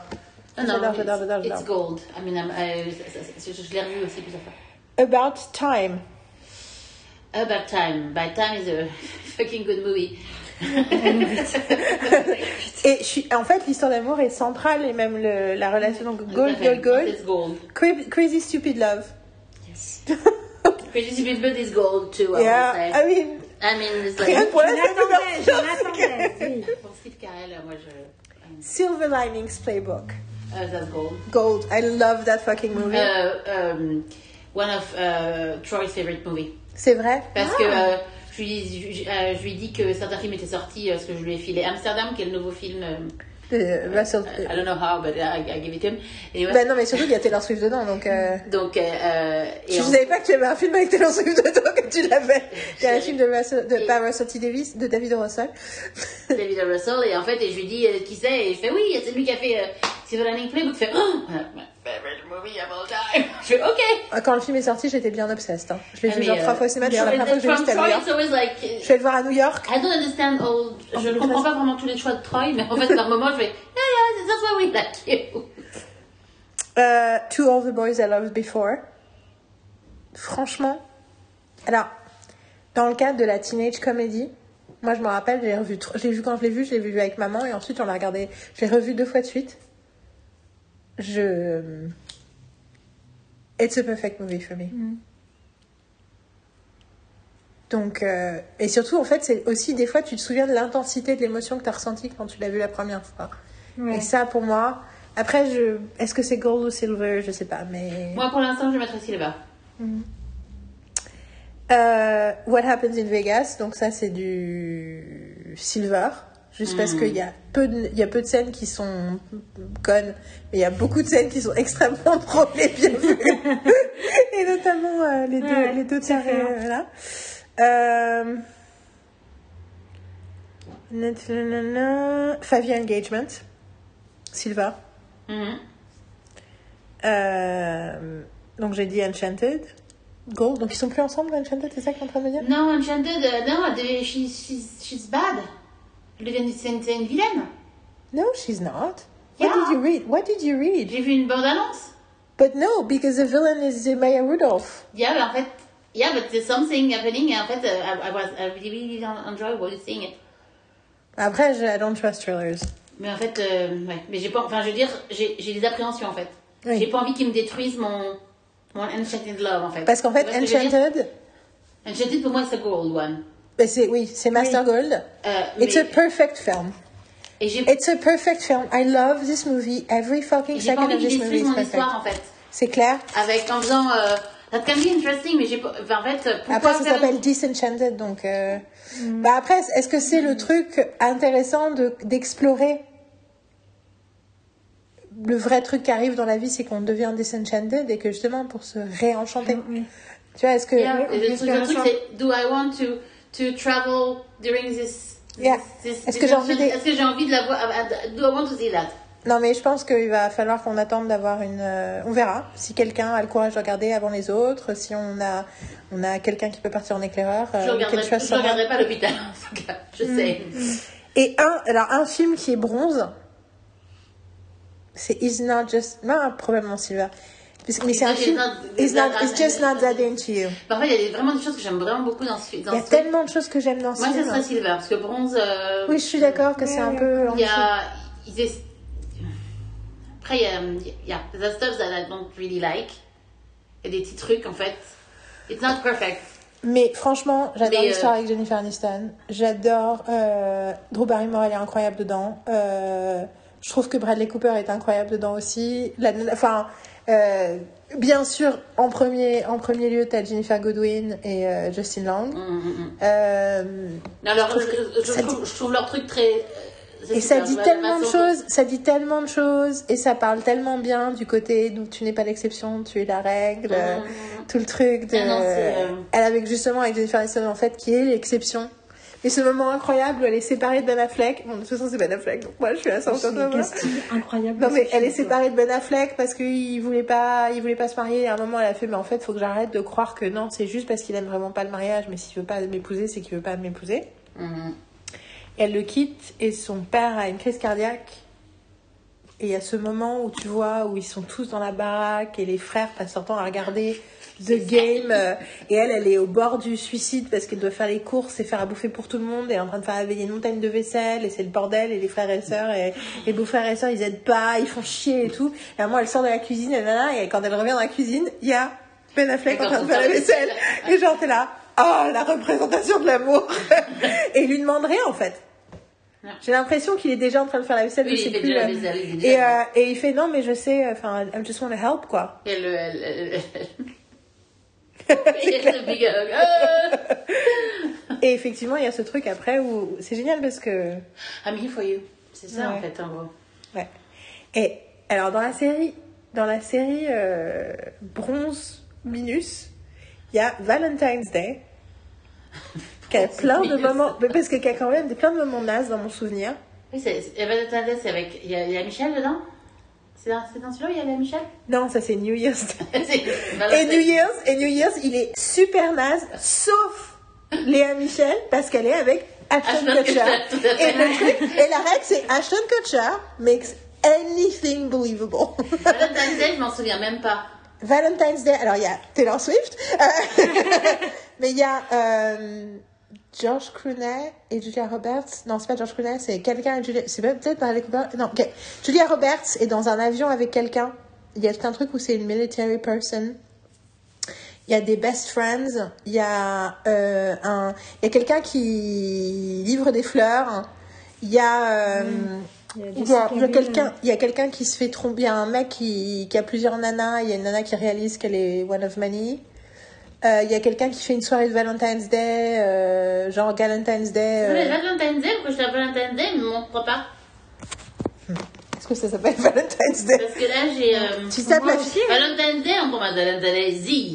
Ah J'adore, it's- j'adore, j'adore, It's gold. I mean, I- je, je l'ai revu aussi plusieurs fois. About Time. About Time. By Time is a [LAUGHS] fucking good movie. [LAUGHS] Et je suis, en fait, l'histoire d'amour est centrale et même le- la relation, donc gold, gold, gold. It's gold. Cra- Crazy Stupid Love. Yes. [LAUGHS] Crazy Stupid Bird is gold too, I Yeah, I mean, I mean, it's like... que pour la Je l'attendais, je l'attendais. Oui. Pour Steve Carell, moi je... Silver Linings Playbook. Uh, that's gold. Gold. I love that fucking movie. Uh, um, one of uh, Troy's favorite movies. C'est vrai? Parce que euh, je, lui, je, euh, je lui ai dit que certains films étaient sortis, euh, parce que je lui ai filé Amsterdam, qui est le nouveau film. euh, Euh, Russell. I don't know how, but I, I give it to him. Anyway. Bah non, mais surtout, il y a Taylor Swift dedans, donc. Euh... Donc, euh, euh, et Je en- savais pas que tu avais un film avec Taylor Swift dedans que tu l'avais. Il y a un film de, Russell, de Et- pas Russell T. Davis, de David Russell. David Russell, et en fait, et je lui dis euh, qui c'est, et je fais oui, c'est lui qui a fait euh, Silver Playbook. Il fait [GASPS] oh, favorite movie of all time. [LAUGHS] Je fais ok. Quand le film est sorti, j'étais bien obsessed. hein. Je l'ai Ah, vu genre euh, trois fois au cinéma. D'ailleurs, la Troy- première fois que je l'ai vu, c'était à New York. like. Je vais le voir à New York. I don't understand all. Je plus, comprends pas vraiment tous les choix de Troy, mais en fait, par moment, je fais yeah, yeah, that's why we like you. Euh, to All the Boys I Loved Before. Franchement. Alors, dans le cadre de la teenage comedy, moi je me rappelle, j'ai revu, l'ai vu quand je l'ai vu, je l'ai vu avec maman et ensuite on l'a regardé, je l'ai revu deux fois de suite. Je. It's a perfect movie for me. Donc, euh, et surtout, en fait, c'est aussi des fois, tu te souviens de l'intensité de l'émotion que tu as ressentie quand tu l'as vu la première fois. Ouais. Et ça, pour moi, après, je, est-ce que c'est gold ou silver Je sais pas, mais. Moi, pour l'instant, je vais mettre ici là-bas. Euh, What Happens in Vegas, donc ça c'est du Silver, juste parce Mm. qu'il y a peu de, il y a peu de scènes qui sont connes, mais il y a beaucoup de scènes qui sont extrêmement [LAUGHS] drôles et bien vues. et notamment euh, les deux, Ouais, les deux euh, là. Euh... Year Engagement, Silver. Mhm. Euh, donc j'ai dit Enchanted, Gold. Donc ils sont plus ensemble, Enchanted, c'est ça que tu es en train de me dire? Non, Enchanted, euh, non, she's, she's, she's bad. Une vilaine. No, she's not. Yeah. What did you read? What did you read? J'ai vu une bande-annonce. But no, because the villain is Maya Rudolph. Yeah, but en fait, yeah, but there's something happening. En fait, uh, I, I was I really, really enjoyable seeing it. Après, je, I don't trust thrillers. Mais en fait, euh, ouais. Mais j'ai pas, enfin, je veux dire, j'ai des appréhensions en fait. Oui. J'ai pas envie qu'ils me détruisent mon, mon Enchanted Love en fait. Parce qu'en fait, Enchanted, Enchanted pour moi, c'est Gold One. Ben c'est, oui, c'est Master Gold. Euh, It's mais- a perfect film. et It's a perfect film. I love this movie. Every fucking second of this movie is perfect. histoire en fait. C'est clair? Avec, en faisant, euh, that can be interesting, mais j'ai pas, enfin, en fait, pourquoi Après, ça s'appelle une- Disenchanted, donc. euh, Bah après, est-ce que c'est le truc intéressant de d'explorer le vrai truc qui arrive dans la vie, c'est qu'on devient disenchanted et que justement pour se réenchanter. Tu vois, est-ce que Yeah, Oui, le, truc, le truc, c'est do I want to to travel during this? Yeah. this- Est-ce que j'ai envie de- Est-ce que j'ai envie de la voir? Do I want to see that? Non, mais je pense qu'il va falloir qu'on attende d'avoir une. euh, On verra si quelqu'un a le courage de regarder avant les autres, si on a on a quelqu'un qui peut partir en écreur. euh, Je regarderai, je sur- regarderai pas l'hôpital en tout cas. Je sais. Et un, alors un film qui est bronze, c'est Is Not Just. Non, probablement Silver. Mais c'est un film. It's, not, it's just not that into you. Parfois, il y a vraiment des choses que j'aime vraiment beaucoup dans ce film. Il y a tellement de choses que j'aime dans ce Moi, ce film. serait Silver parce que Bronze. euh, Oui, je suis d'accord que c'est un peu. Il y a. Après, il y a. Il y a the stuff that I don't really like. Il y a des petits trucs en fait. It's not perfect. Mais franchement, j'adore l'histoire euh, avec Jennifer Aniston. J'adore. Euh, Drew Barrymore, elle est incroyable dedans. Euh, je trouve que Bradley Cooper est incroyable dedans aussi. La, enfin, euh, bien sûr, en premier, en premier lieu, t'as Jennifer Godwin et euh, Justin Long. Mm, mm, mm. Euh, Non, alors, trouve je, trouve, je trouve leur truc très. euh, Et ça dit tellement de choses, ça dit tellement de choses, et ça parle tellement bien du côté d'où tu n'es pas l'exception, tu es la règle, euh, tout le truc de. Ah non, euh, Elle avec justement avec Jennifer Aniston en fait qui est l'exception. Et ce moment incroyable où elle est séparée de Ben Affleck. Bon, de toute façon c'est Ben Affleck, donc moi je suis à 100% C'est de incroyable. Non mais elle est séparée de Ben Affleck parce qu'il voulait pas, il voulait pas se marier. Et à un moment elle a fait, mais en fait faut que j'arrête de croire que non, c'est juste parce qu'il aime vraiment pas le mariage. Mais s'il veut pas m'épouser, c'est qu'il veut pas m'épouser. Mhm. Et elle le quitte et son père a une crise cardiaque. Et il y a ce moment où tu vois où ils sont tous dans la baraque et les frères passent leur temps à regarder The Game. euh, Et elle, elle est au bord du suicide parce qu'elle doit faire les courses et faire à bouffer pour tout le monde. Et est en train de faire réveiller une montagne de vaisselle et c'est le bordel. Et les frères et sœurs et les beaux-frères et sœurs ils aident pas, ils font chier et tout. Et à un moment elle sort de la cuisine et, nana, et quand elle revient dans la cuisine, il y a Ben Affleck en train de faire la vaisselle. Et genre t'es là, oh la représentation de l'amour. [LAUGHS] et il lui demande rien en fait. J'ai l'impression qu'il est déjà en train de faire la vaisselle, Oui, je sais il fait plus. déjà euh, et, euh, il fait non, mais je sais, enfin, I just want to help, quoi. Et le. [LAUGHS] Et le effectivement, il y a ce truc après où c'est génial parce que. I'm here for you. C'est ça en fait, en gros. Ouais. Et alors, dans la série, dans la série euh, Bronze Minus, il y a Valentine's Day, [LAUGHS] qui a plein de moments. mais Parce qu'il y a quand même des- plein de moments nazes dans mon souvenir. Oui, c'est. c'est- Valentine's Day, c'est avec. Il y, a, il y a Michel dedans? C'est dans, dans celui-là où il y a la Michel? [LAUGHS] Non, ça c'est New Year's [LAUGHS] Et New Year's, et New Year's, il est super naze, sauf Léa Michel, parce qu'elle est avec Ashton Ashton Kutcher. Et, le truc, et la règle, c'est Ashton Kutcher makes anything believable. Valentine's Day, je m'en souviens même pas. Valentine's Day, alors il y a Taylor Swift, euh, [LAUGHS] mais il y a euh, George Clooney et Julia Roberts. Non, c'est pas George Clooney, c'est quelqu'un et Julia. C'est peut-être Bradley Cooper. Non, ok. Julia Roberts est dans un avion avec quelqu'un. Il y a tout un truc où c'est une military person. Il y a des best friends. Il y a euh, un. Il y a quelqu'un qui livre des fleurs. Il y a. euh, il y a, a quelqu'un, il y a quelqu'un qui se fait tromper. Il y a un mec qui, qui a plusieurs nanas. Il y a une nana qui réalise qu'elle est one of many. Euh, Il y a quelqu'un qui fait une soirée de Valentine's Day, euh, genre Galentine's Day. Vous voulez euh, Valentine's Day Pourquoi je t'appelle Valentine's Day Mais mon pas. Est-ce que ça s'appelle Valentine's Day? Parce que là, j'ai. euh, [LAUGHS] Tu Moi la aussi. Valentine's Day, on comprend Valentine's Day.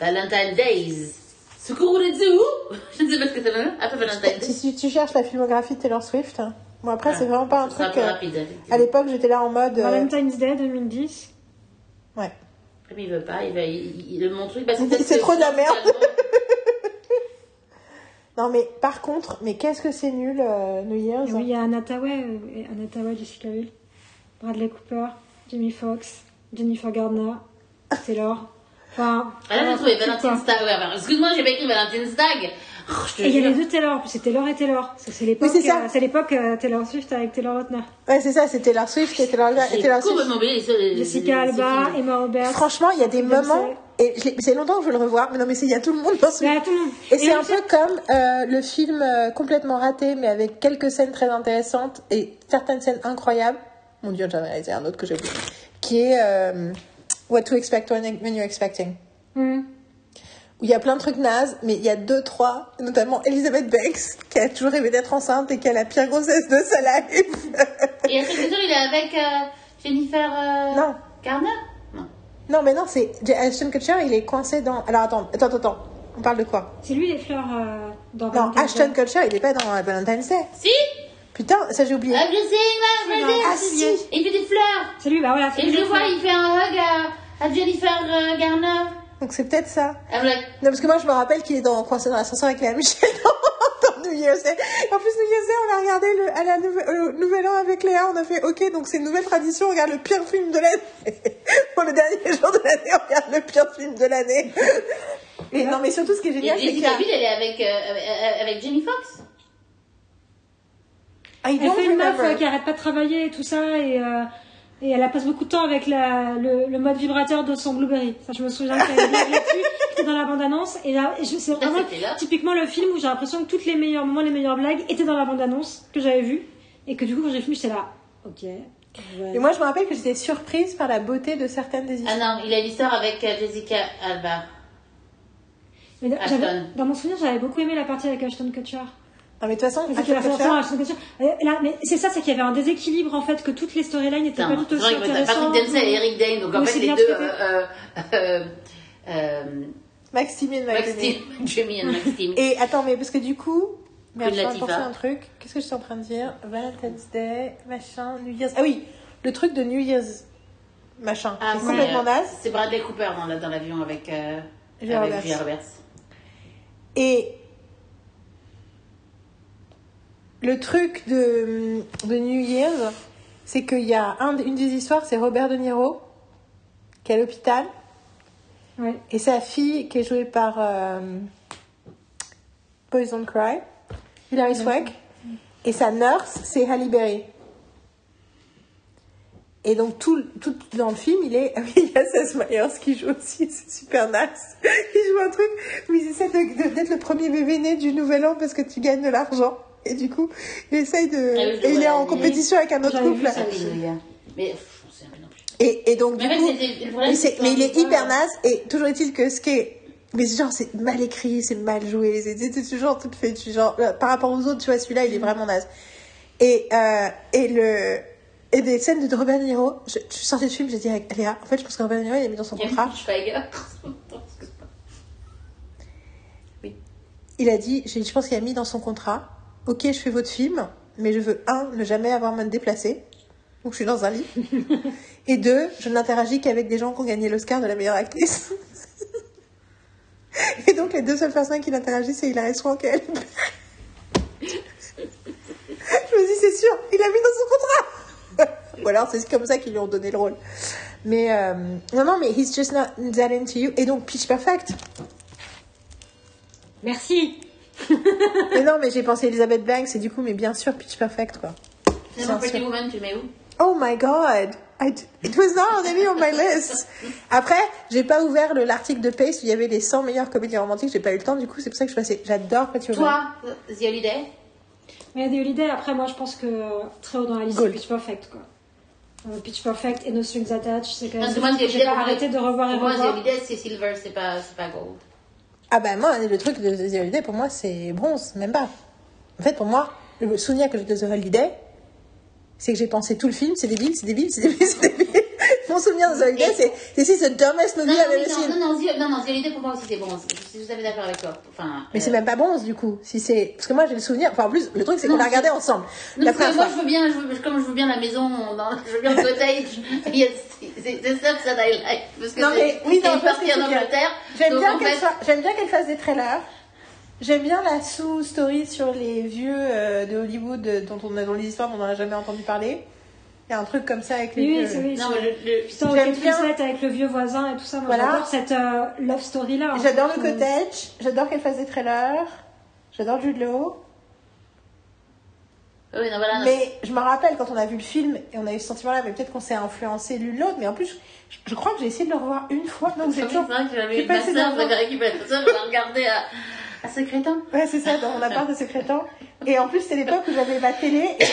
Valentine's Days. Secours de où? [LAUGHS] Je ne sais pas ce que ça veut dire. Après Valentine's Day. si tu cherches la filmographie de Taylor Swift, hein. bon après c'est vraiment pas un Ce truc. plus euh, rapide. à l'époque j'étais là en mode. euh, Valentine's Day 2010. ouais. Comme il veut pas, il va. Il, il, mon truc, bah, c'est trop de la merde. [LAUGHS] Non mais par contre, mais qu'est-ce que c'est nul euh, New Year's Et oui, il y a Anna Tawai, euh, Tawai, Jessica Biel, Bradley Cooper, Jamie Foxx, Jennifer Gardner, Taylor. Enfin, Ah là, j'ai voilà, trouvé c'est Valentine's quoi. Tag. Ouais, alors, Excuse-moi, j'ai pas écrit Valentine's Tag. Oh, Et il y a les deux Taylor, c'est Taylor et Taylor. C'est c'est l'époque, Oui, c'est ça. euh, c'est l'époque euh, Taylor Swift avec Taylor Lautner. Ouais c'est ça, c'était Taylor Swift et Taylor, et Swift. oublié les- Jessica les- Alba. Emma Roberts. Franchement, il y a des moments et c'est longtemps que je veux le revoir, mais non mais c'est il y a tout le monde dans ce Il y a tout le monde. Et c'est un peu comme euh, le film euh, complètement raté, mais avec quelques scènes très intéressantes et certaines scènes incroyables. Mon Dieu, j'en ai réalisé un autre que j'ai oublié. Qui est euh, What to Expect When You're Expecting. hum. Où il y a plein de trucs nazes, mais il y a deux, trois, notamment Elizabeth Banks, qui a toujours rêvé d'être enceinte et qui a la pire grossesse de sa life. [LAUGHS] Et Ashton Kutcher, il est avec euh, Jennifer euh, non, Garner? Non. non, mais non, c'est Ashton Kutcher, il est coincé dans. Alors attends, attends, attends. On parle de quoi? C'est lui les fleurs euh, dans Non, Valentine's Ashton Day. Kutcher, il est pas dans euh, Valentine's Day. Si? Putain, ça j'ai oublié. Ah, je sais, ma Brazil. Ah si Et il fait des fleurs. C'est lui, bah voilà. c'est Et lui, je le vois, il fait un hug à, à Jennifer euh, Garner. Donc c'est peut-être ça. Like, Non, parce que moi, je me rappelle qu'il est dans coincé dans l'ascenseur avec Léa Michel dans, [LAUGHS] dans New Year's Day. En plus, New Year's Day, on a regardé le, à la nouvel, au Nouvel An avec Léa. On a fait, ok, donc c'est une nouvelle tradition. On regarde le pire film de l'année. [LAUGHS] Pour le dernier [LAUGHS] jour de l'année, on regarde le pire film de l'année. Et non, mais surtout, ce qui est génial, c'est a... Biel, elle est avec, euh, avec, avec Jamie Foxx. I Elle don't fait une meuf euh, qui arrête pas de travailler et tout ça et, euh, et elle a passe beaucoup de temps avec la, le, le mode vibrateur de son Blueberry. Ça, je me souviens qu'elle avait là-dessus, c'était dans la bande-annonce. Et là, je- c'est vraiment c'était là. typiquement le film où j'ai l'impression que tous les meilleurs moments, les meilleures blagues étaient dans la bande-annonce que j'avais vue. Et que du coup, quand j'ai fini, j'étais là. Ok. ouais. Et moi, je me rappelle que j'étais surprise par la beauté de certaines des Ah histoires. non, il a l'histoire avec euh, Jessica Alba. Mais dans mon souvenir, j'avais beaucoup aimé la partie avec Ashton Kutcher. Non, mais de toute façon, Parce que la Ashton façon Kutcher- Ashton Kutcher. là, mais c'est ça, c'est qu'il y avait un déséquilibre en fait, que toutes les storylines n'étaient pas Non, tout c'est aussi intéressantes. Patrick Dempsey et Eric Dane, donc en fait les deux, euh, euh, euh, Maximine Max Maximine. Team, Jamie and Max Team. Et attends, mais parce que du coup, Queen je à un truc. Qu'est-ce que je suis en train de dire? Valentine's Day, machin, New Year's. Ah oui, le truc de New Year's, machin. Ah, c'est c'est, complètement naze. C'est Bradley Cooper dans, la- dans l'avion avec, euh, avec Roberts. Et le truc de, de New Year's, c'est qu'il y a un, une des histoires, c'est Robert De Niro, qui est à l'hôpital, et sa fille, qui est jouée par euh, Boys Don't Cry, Hilary Swank, et sa nurse, c'est Halle Berry. Et donc, tout, tout dans le film, il est. [LAUGHS] Oui, il y a Seth Meyers qui joue aussi, c'est super nice. [LAUGHS] Il joue un truc où ils essaient d'être le premier bébé né du nouvel an parce que tu gagnes de l'argent. Et du coup, il essaye de. Ah oui, je et il est en compétition avec un autre couple. ça. Alléluia. Mais, c'est non plus. Et, et donc, du Mais en coup. problème, Mais, il est hyper naze. Et toujours est-il que ce qui est. Mais genre, c'est mal écrit, c'est mal joué. C'est c'est- c'est toujours tout fait. tu- Genre, euh, par rapport aux autres, tu vois, celui-là, il est vraiment naze. Et, euh, et le. Et des scènes de Robert De Niro, je, je suis sortie du film, j'ai dit à Léa, en fait, je pense que Robert De Niro, il a mis dans son Il contrat. [LAUGHS] Il a dit, je pense qu'il a mis dans son contrat, ok, je fais votre film, mais je veux, un, ne jamais avoir à me déplacer. Donc je suis dans un lit. [LAUGHS] Et deux, je n'interagis qu'avec des gens qui ont gagné l'Oscar de la meilleure actrice. [LAUGHS] Et donc les deux seules personnes qui l'interagissent, c'est Hilary Swank et elle. [LAUGHS] je me dis, c'est sûr, il a mis dans son contrat. Ou alors c'est comme ça qu'ils lui ont donné le rôle. Mais euh, non, non, mais he's just not that into you. Et donc Pitch Perfect. Merci. [LAUGHS] Mais non, mais j'ai pensé Elizabeth Banks et du coup, mais bien sûr, Pitch Perfect, quoi. Sinon, Bien Pretty sûr. Woman, tu le mets où? Oh my god! I d- it was not on any of my list. Après, j'ai pas ouvert le- l'article de Pace où il y avait les 100 meilleures comédies romantiques, j'ai pas eu le temps, du coup, c'est pour ça que je passais. J'adore Pretty Woman. Toi, The Holiday? Mais The Holiday, après, moi, je pense que très haut dans la liste, Gold. c'est Pitch Perfect, quoi. Euh, Pitch Perfect et No Strings Attached, c'est quand même Parce que moi, The j'ai pas arrêté de revoir et Pour moi, The revoir. Holiday, c'est Silver, c'est pas, c'est pas Gold. Ah bah moi, le truc de The Holiday, pour moi, c'est bronze, même pas. En fait, pour moi, le souvenir que j'ai de The c'est que j'ai pensé tout le film, c'est débile, c'est débile, c'est débile, c'est débile. Mon souvenir de Holiday, c'est this is the dumbest movie Non, non, I've ever non, seen. non, non, non, pour moi aussi, c'est bronze. Je suis tout à fait d'accord avec toi. Enfin, Mais euh, c'est même pas bronze du coup. Si c'est parce que moi j'ai le souvenir. Enfin en plus le truc c'est qu'on l'a regardé ensemble. La parce que première moi, je veux bien, comme je veux bien la maison, dans, [LAUGHS] je veux bien le cottage. a- c'est ça que ça like. Parce que Non, mais oui, c'est non, une je vois ce partie que en tu veux dire. Angleterre. J'aime bien en qu'elle fasse des trailers. J'aime bien la sous-story sur les vieux euh, de Hollywood euh, dont on a dans les histoires on n'a jamais entendu parler. Il y a un truc comme ça avec les Oui, oui, vieux. c'est oui. Non, c'est- le, le- bien- avec le vieux voisin et tout ça, moi Voilà. j'adore cette euh, love story là. J'adore le cottage. J'adore qu'elle fasse des trailers. J'adore Jude Law. Oui, non, voilà. non, Mais je me rappelle quand on a vu le film et on a eu ce sentiment-là, mais peut-être qu'on s'est influencé l'une l'autre. Mais en plus, je, je crois que j'ai essayé de le revoir une fois. Donc C'est j'ai toujours. que j'avais ma soeur, récupéré ça, je regardé à, à Secrétin. Ouais, c'est ça, dans mon appart de secrétaire. Et en plus, c'était l'époque où j'avais ma télé. Et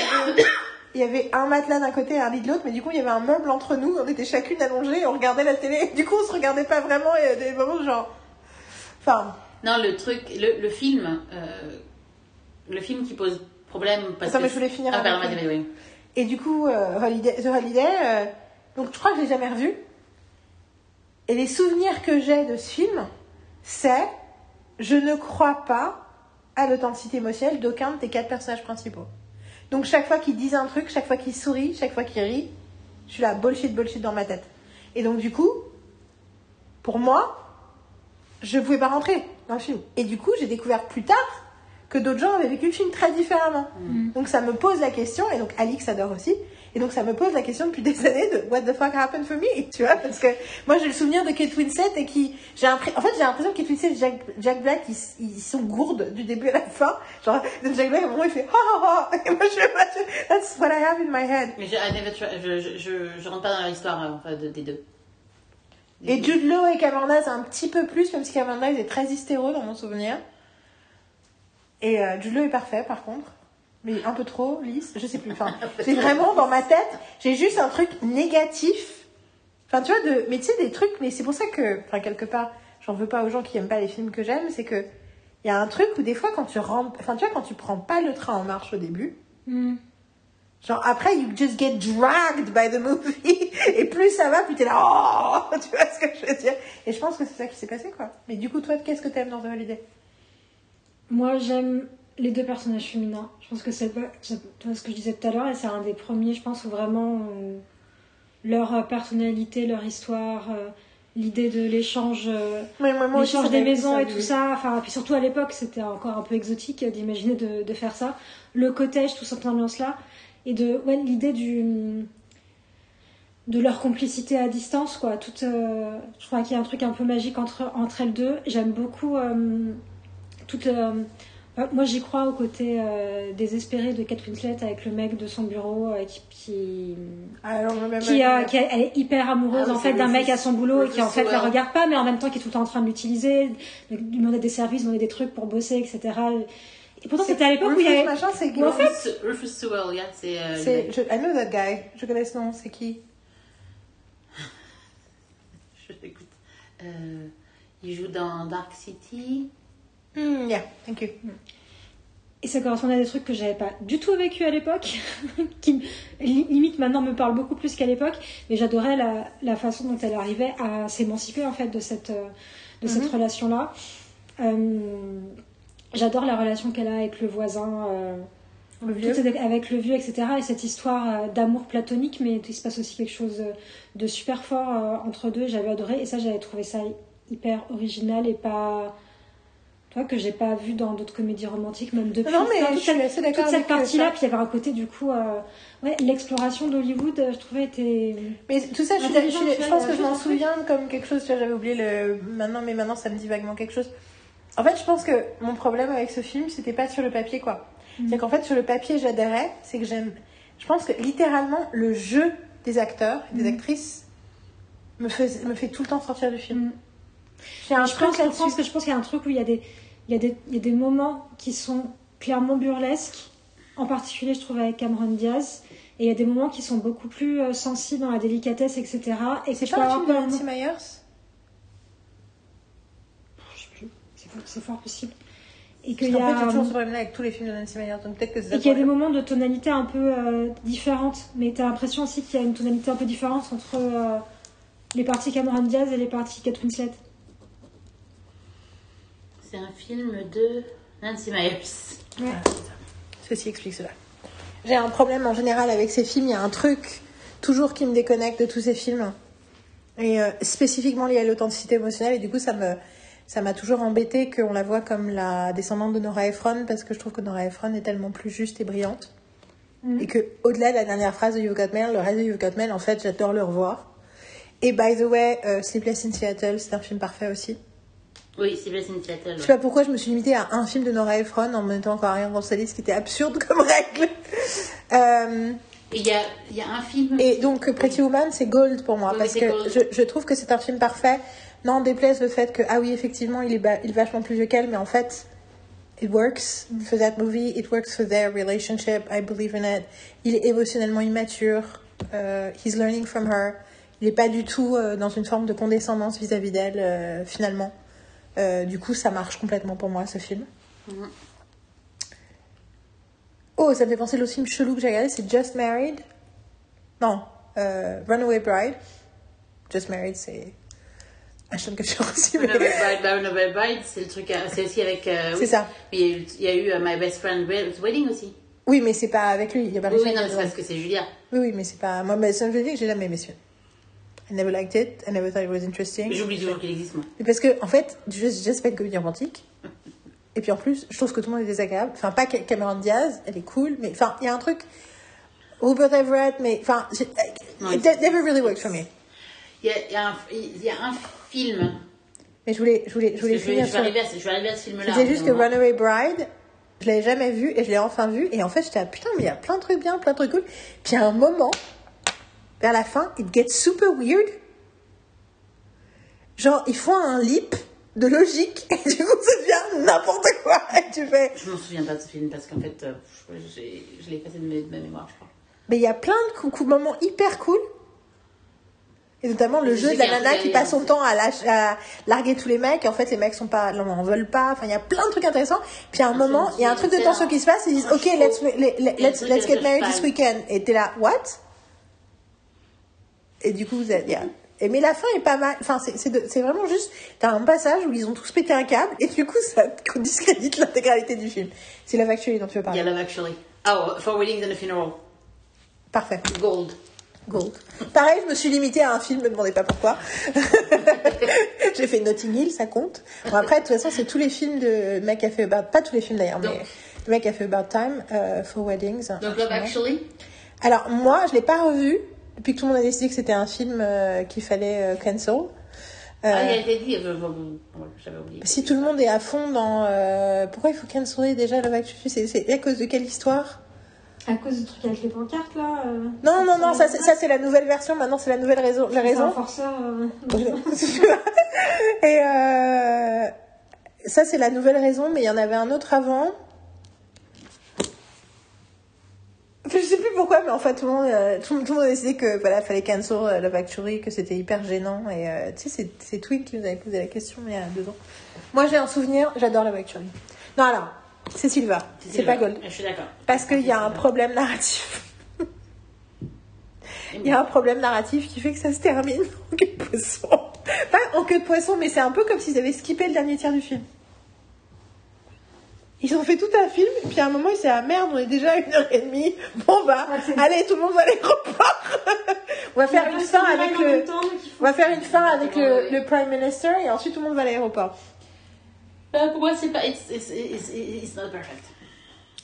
il y avait- un matelas d'un côté et un lit de l'autre, mais du coup, il y avait un meuble entre nous. On était chacune allongées et on regardait la télé. Du coup, on se regardait pas vraiment. Et a des moments genre. Enfin, Non, le truc, le, le film, euh, le film qui pose problème parce Attends, que... mais je voulais finir Ah, pardon, vas-y, oui. et du coup, euh, Holiday, The Holiday, euh, donc je crois que je l'ai jamais revu. Et les souvenirs que j'ai de ce film, c'est je ne crois pas à l'authenticité émotionnelle d'aucun de tes quatre personnages principaux. Donc chaque fois qu'ils disent un truc, chaque fois qu'ils sourient, chaque fois qu'ils rient, je suis là bullshit bullshit dans ma tête. Et donc du coup, pour moi, je pouvais pas rentrer dans le film. Et du coup, j'ai découvert plus tard que d'autres gens avaient vécu le film très différemment. Donc ça me pose la question, et donc Alix adore aussi, et donc ça me pose la question depuis des [LAUGHS] années de what the fuck happened for me, tu vois, parce que moi j'ai le souvenir de Kate Winslet et qui, j'ai en fait j'ai l'impression que Kate Winslet et Jack, Jack Black ils, ils sont gourdes du début à la fin, genre Jack Black à un moment il fait ha ha ha, [LAUGHS] et moi je fais that's what I have in my head. Mais je, I never try- je, je, je, je rentre pas dans leur histoire enfin, de- des deux. Et Jude Law et Cameron Diaz un petit peu plus, même si Cameron Diaz est très hystéro dans mon souvenir. Et euh, Law est parfait par contre. Mais un peu trop lisse, je sais plus. Enfin, c'est vraiment dans ma tête, j'ai juste un truc négatif. Enfin, tu vois, de, mais tu sais, des trucs, mais c'est pour ça que, enfin, quelque part, j'en veux pas aux gens qui aiment pas les films que j'aime, c'est que, il y a un truc où des fois, quand tu rentres, enfin, tu vois, quand tu prends pas le train en marche au début, Hmm. Genre après, you just get dragged by the movie. [LAUGHS] Et plus ça va, plus t'es là, oh [LAUGHS] Tu vois ce que je veux dire Et je pense que c'est ça qui s'est passé, quoi. Mais du coup, toi, qu'est-ce que t'aimes dans The Holiday? Moi j'aime les deux personnages féminins. Je pense que c'est ce que je disais tout à l'heure et c'est un des premiers, je pense, où vraiment euh, leur euh, personnalité, leur histoire, euh, l'idée de l'échange. euh, des m'a- maisons ça et tout ça. Enfin, puis surtout à l'époque, c'était encore un peu exotique d'imaginer de, de faire ça. Le cottage, toute cette ambiance-là. Et de, ouais, l'idée du, de leur complicité à distance, quoi. Toute, je crois qu'il y a un truc un peu magique entre, entre elles deux. J'aime beaucoup toute. euh, euh, moi, j'y crois au côté euh, désespéré de Kate Winslet avec le mec de son bureau euh, qui, qui, Ah, alors, même qui, a- qui a- elle est hyper amoureuse Ah en fait d'un Rufus- mec à son boulot et qui en fait la regarde pas mais en même temps qui est tout le temps en train de l'utiliser de lui demander des services demander des trucs pour bosser etc et pourtant c'était à l'époque où il y avait machin, c'est en fait- Rufus, Sewell, yeah, c'est... euh, je, I know that guy. Je connais ce nom. C'est qui? [LAUGHS] Je l'écoute. Euh, il joue dans Dark City. Hmm, Yeah, thank you. et ça correspondait à des trucs que j'avais pas du tout vécu à l'époque [LAUGHS] qui li- limite maintenant me parlent beaucoup plus qu'à l'époque mais j'adorais la, la façon dont elle arrivait à s'émanciper en fait de cette euh, de cette relation là j'adore la relation qu'elle a avec le voisin euh, Le vieux. Avec le vieux, etc. Et cette histoire euh, d'amour platonique, mais il se passe aussi quelque chose euh, de super fort euh, entre deux. J'avais adoré et ça, j'avais trouvé ça hyper original et pas. Tu vois, que j'ai pas vu dans d'autres comédies romantiques, même depuis. Non, mais je suis assez d'accord toute cette avec partie-là, puis il y avait un côté du coup. euh, ouais, l'exploration d'Hollywood, euh, je trouvais, était. Mais tout ça, je, suis- je suis- je pense que je m'en souviens comme quelque chose. Tu vois, j'avais oublié le maintenant, mais maintenant ça me dit vaguement quelque chose. En fait, je pense que mon problème avec ce film, c'était pas sur le papier, quoi. C'est qu'en fait, sur le papier, j'adhérais. C'est que j'aime. Je pense que littéralement, le jeu des acteurs et des actrices me fait, me fait tout le temps sortir du film. Mm. J'ai un je truc pense, je là-dessus. pense que je pense qu'il y a un truc où il y a des, il y a des, il y a des moments qui sont clairement burlesques. En particulier, je trouve avec Cameron Diaz. Et il y a des moments qui sont beaucoup plus euh, sensibles dans la délicatesse, etc. Et C'est pas un film de Nancy Myers? Je sais plus. C'est c'est fort possible. Et qu'il En y fait, j'ai a, toujours ce problème-là avec tous les films de Nancy Meyers, donc peut-être que c'est et qu'il y a des problème. moments de tonalité un peu euh, différentes. Mais t'as l'impression aussi qu'il y a une tonalité un peu différente entre euh, les parties Cameron Diaz et les parties Kate Winslet. C'est un film de Nancy Myers. Ouais. Ceci explique cela. J'ai un problème en général avec ces films. Il y a un truc toujours qui me déconnecte de tous ces films. Et euh, spécifiquement lié à l'authenticité émotionnelle. Et du coup, ça me ça m'a toujours embêté qu'on la voit comme la descendante de Nora Ephron parce que je trouve que Nora Ephron est tellement plus juste et brillante. Mhm. Et que au-delà de la dernière phrase de You've Got Mail, le reste de You've Got Mail, en fait, j'adore le revoir. Et by the way, euh, Sleepless in Seattle, c'est un film parfait aussi. Oui, c'est Blessing in Seattle. Je sais pas pourquoi je me suis limitée à un film de Nora Ephron en mettant encore rien dans sa liste, ce qui était absurde [LAUGHS] comme règle. Euh, Il y a, il y a un film. et donc Pretty Woman, c'est Gold pour moi Oui, parce que je, je trouve que c'est un film parfait. Non, déplaise le fait que ah oui effectivement il est, ba- il est vachement plus vieux qu'elle, mais en fait it works for that movie, it works for their relationship. I believe in it. Il est émotionnellement immature. euh, he's learning from her. Il n'est pas du tout euh, dans une forme de condescendance vis-à-vis d'elle euh, finalement. Euh, du coup, ça marche complètement pour moi ce film. Mhm. Oh, ça me fait penser l'autre film chelou que j'ai regardé, c'est Just Married. Non, euh, Runaway Bride. Just Married, c'est Ashton Kutcher aussi. mais- Runaway Bride, bah, Runaway Bride, c'est le truc. euh, C'est aussi avec. euh, C'est oui. ça. Mais il y a eu, euh, My Best Friend Wedding aussi. Oui, mais c'est pas avec lui. Il y a pas Oui, oui, non, mais c'est parce que c'est Julia. Oui, oui, mais c'est pas. Moi, mais ça, je dis que j'ai jamais aimé ce film. I never liked it. I never thought it was interesting. J'oublie toujours qu'il existe, moi. Parce que, en fait, juste, juste pas une comédie romantique. Et puis en plus, je trouve que tout le monde est désagréable. Enfin, pas Ca- Cameron Diaz, elle est cool, mais enfin, il y a un truc. Rupert Everett, mais enfin, j'ai- Non, it never really worked for me. Il y a, y un, il y a un film. Mais je voulais, je voulais, je Je, voulais finir je, vais arriver à, je vais arriver à ce film-là. Je à juste que. Runaway Bride, je l'avais jamais vu et je l'ai enfin vu. Et en fait, j'étais là, putain, mais il y a plein de trucs bien, plein de trucs cool. Puis à un moment, vers la fin, it gets super weird. Genre, ils font un leap de logique et du coup, ça devient n'importe quoi. [LAUGHS] Et tu fais. Je m'en souviens pas de ce film parce qu'en fait, euh, je, l'ai effacé de, ma mémoire, je crois. Mais il y a plein de moments hyper cool. Et notamment le Je jeu de la nana qui passe son temps à, larguer tous les mecs. Et en fait, les mecs sont pas, n'en veulent pas. Enfin, il y a plein de trucs intéressants. Puis à un moment, il y a un truc de tension qui se passe. Ils disent, OK, let's, let's, let's de get married this weekend. Et t'es là, what? Et du coup, vous êtes, yeah. Et mais la fin est pas mal. Enfin, c'est, vraiment juste, t'as un passage où ils ont tous pété un câble. Et du coup, ça [LAUGHS] discrédite l'intégralité du film. C'est Love Actually dont tu veux parler. a Love Actually. Oh, For Weddings and a Funeral. Parfait. Gold. Gold. Pareil, je me suis limitée à un film, me demandez pas pourquoi. [LAUGHS] J'ai fait Notting Hill, ça compte. Bon, après, de toute façon, c'est tous les films de fait About... Pas tous les films d'ailleurs, mais fait About Time, euh, For Weddings. Donc Love Actually. Alors, moi, je l'ai pas revu depuis que tout le monde a décidé que c'était un film euh, qu'il fallait euh, cancel. Euh, Ah, il a été dit. euh, bon, bon, J'avais oublié. si tout le monde est à fond dans... euh, pourquoi il faut canceler déjà Love Actually C'est- C'est à cause de quelle histoire? À cause du truc avec les pancartes là. euh, Non, non, non, ça, ça c'est la nouvelle version. Maintenant, c'est la nouvelle raison. La c'est un raison. forceur. euh, [LAUGHS] Et euh, ça, c'est la nouvelle raison, mais il y en avait un autre avant. Enfin, Je sais plus pourquoi, mais en fait, tout le monde, euh, tout, tout le monde a décidé que voilà, fallait cancel euh, Love Actually, que c'était hyper gênant. Et euh, tu sais, c'est- Twin qui nous avait posé la question il y a deux ans. Moi, j'ai un souvenir, j'adore Love Actually. Non, alors, c'est Silva, c'est pas Gold. Je suis d'accord. Parce qu'il y a un problème narratif. Il y a un problème narratif qui fait que ça se termine en queue de poisson. Pas en queue de poisson, mais c'est un peu comme s'ils avaient skippé le dernier tiers du film. Ils ont fait tout un film, et puis à un moment, ils se disent Ah merde, on est déjà à une heure et demie. Bon bah, Ah, allez, tout le monde va à l'aéroport. [LAUGHS] on va faire une fin avec le. On va faire une fin avec le, le Prime Minister, et ensuite tout le monde va à l'aéroport. Euh, pour moi, c'est pas. It's, it's, it's, it's not perfect.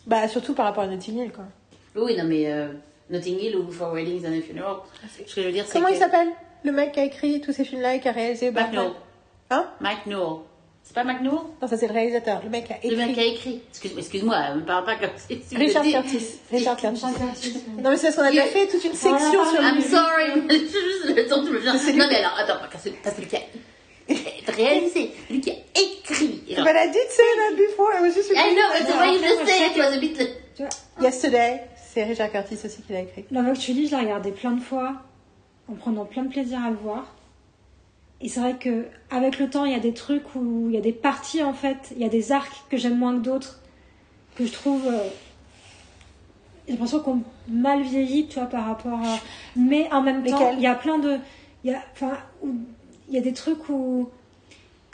Bah, surtout par rapport à Notting Hill, quoi. Oui, non, mais euh, Notting Hill ou For Weddings and a Funeral. Ce que je veux dire, c'est Comment que... il s'appelle? Le mec qui a écrit tous ces films-là et qui a réalisé Mike Newell. Hein? Mike Newell. C'est pas Newell Non, ça c'est le réalisateur. Le mec qui a écrit. Le mec qui a écrit. Excuse- Excuse-moi, me parle pas comme si tu Richard Curtis. Richard Curtis. Richard Curtis, ouais. Non, mais c'est parce qu'on a déjà fait toute une section parlé. sur I'm lui. sorry, c'est juste le temps que je me viens. C'est Non, mais alors, attends, parce que que lui qui a réalisé, lui qui a écrit. But I did say that before. I was just I know, but the way you just say je it was a bit. Tu vois, Yesterday. C'est Richard Curtis aussi qui l'a écrit. Love Actually, je l'ai regardé plein de fois, en prenant plein de plaisir à le voir. Et c'est vrai que avec le temps, il y a des trucs où il y a des parties en fait, il y a des arcs que j'aime moins que d'autres, que je trouve. euh, j'ai l'impression qu'on mal vieillit, tu vois, par rapport à. Mais en même temps, il y a plein de. Il y a, enfin, il y a des trucs où.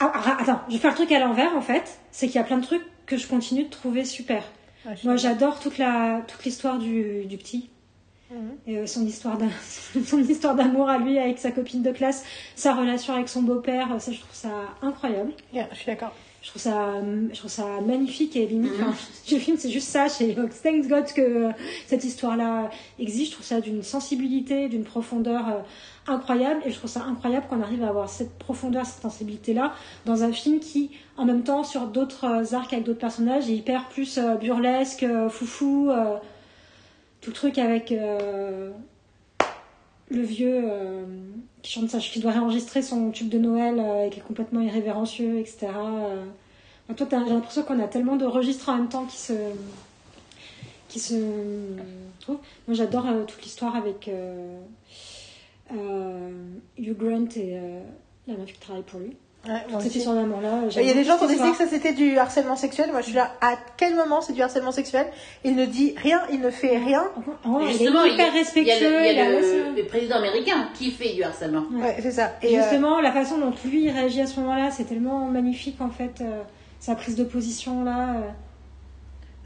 Ah, ah, attends, je vais faire le truc à l'envers en fait. C'est qu'il y a plein de trucs que je continue de trouver super. Moi, j'adore toute la toute l'histoire du, du petit. Mhm. Et euh, son histoire [LAUGHS] son histoire d'amour à lui avec sa copine de classe, sa relation avec son beau-père, ça je trouve ça incroyable. Yeah, je suis d'accord. Je trouve ça je trouve ça magnifique et limite Mhm. enfin, [LAUGHS] le film c'est juste ça, c'est thank God que euh, cette histoire-là existe, je trouve ça d'une sensibilité, d'une profondeur euh, incroyable et je trouve ça incroyable qu'on arrive à avoir cette profondeur, cette sensibilité-là dans un film qui en même temps sur d'autres euh, arcs avec d'autres personnages est hyper plus euh, burlesque, euh, foufou euh, tout le truc avec euh, le vieux euh, qui chante ça, qui doit réenregistrer son tube de Noël euh, et qui est complètement irrévérencieux, etc. Toi, j'ai l'impression qu'on a tellement de registres en même temps qui se qui se trouvent. Moi, j'adore toute l'histoire avec Hugh Grant et la meuf qui travaille pour lui. Ouais, Cette histoire d'amour-là. Il y a des gens qui ont décidé que ça c'était du harcèlement sexuel. Moi, je suis là. À quel moment c'est du harcèlement sexuel? Il ne dit rien, il ne fait rien. il est Justement, il y a, hyper il y a respectueux. le, il y a il a le- laissé- le président américain qui fait du harcèlement. Ouais. Ouais, c'est ça. Et Et euh, justement, la façon dont lui il réagit à ce moment-là, c'est tellement magnifique en fait. euh, sa prise de position là. euh.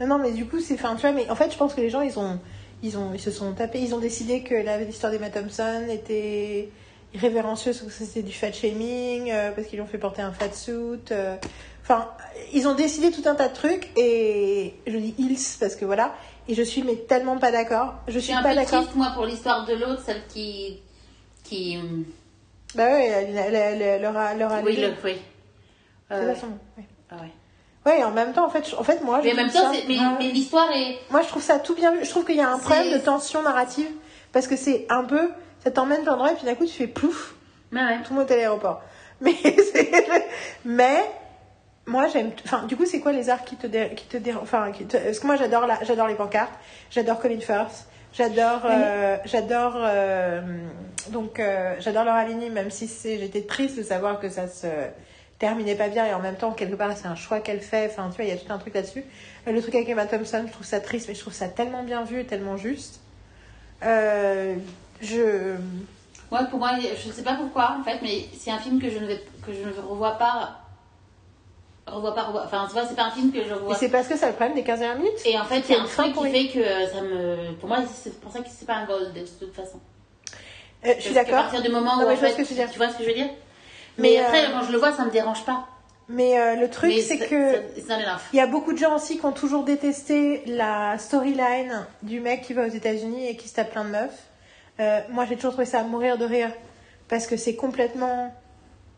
Non, non, mais du coup, c'est. Enfin, tu vois, mais en fait, je pense que les gens, ils ont. Ils, ont, ils se sont tapés, ils ont décidé que l'histoire d'Emma Thompson était irrévérencieuse, que c'était du fat shaming, euh, parce qu'ils lui ont fait porter un fat suit. euh. Enfin, ils ont décidé tout un tas de trucs, et je dis ils, parce que voilà, et je suis mais tellement pas d'accord. Je Je suis suis un pas peu d'accord. triste, moi, pour l'histoire de l'autre, celle qui. qui Bah ouais, la- la- la- leur a. Leur a oui, le, oui. Euh, nom, ouais. ah ouais. Ouais, en même temps, en fait, je- en fait moi, je Mais en même temps, ça- mais, Ah. mais l'histoire est. moi, je trouve ça tout bien vu. Je trouve qu'il y a un problème de tension narrative parce que c'est un peu, ça t'emmène endroit et puis d'un coup, tu fais plouf, ouais. tout le monde est à l'aéroport. [LAUGHS] Mais, mais moi, j'aime. Enfin, du coup, c'est quoi les arts qui te, dé... qui te dé- Enfin, qui te- parce que moi, j'adore la... j'adore les pancartes, j'adore Colin Firth, j'adore, euh, j'adore, euh, donc, euh, j'adore Laura Linney, même si c'est, j'étais triste de savoir que ça se terminait pas bien et en même temps quelque part c'est un choix qu'elle fait enfin tu vois il y a tout un truc là-dessus Euh, le truc avec Emma Thompson je trouve ça triste mais je trouve ça tellement bien vu et tellement juste Euh, je Ouais, pour moi, je ne sais pas pourquoi, en fait, mais c'est un film que je ne, vais, que je ne revois pas. Revois pas, revois. Enfin, tu vois, c'est pas un film que je et revois. c'est parce que ça le problème des 15 dernières minutes? Et en fait, il y a un truc qui fait que euh, ça me. Pour moi, c'est pour ça que c'est pas un gold, de toute façon. Euh, je suis d'accord partir du moment où. en fait, tu vois ce que je veux dire? Mais, Mais, après, euh, quand je le vois, ça me dérange pas. mais euh, le truc c'est que il y a beaucoup de gens aussi qui ont toujours détesté la storyline du mec qui va aux États-Unis et qui se tape plein de meufs. Euh, moi, j'ai toujours trouvé ça à mourir de rire parce que c'est complètement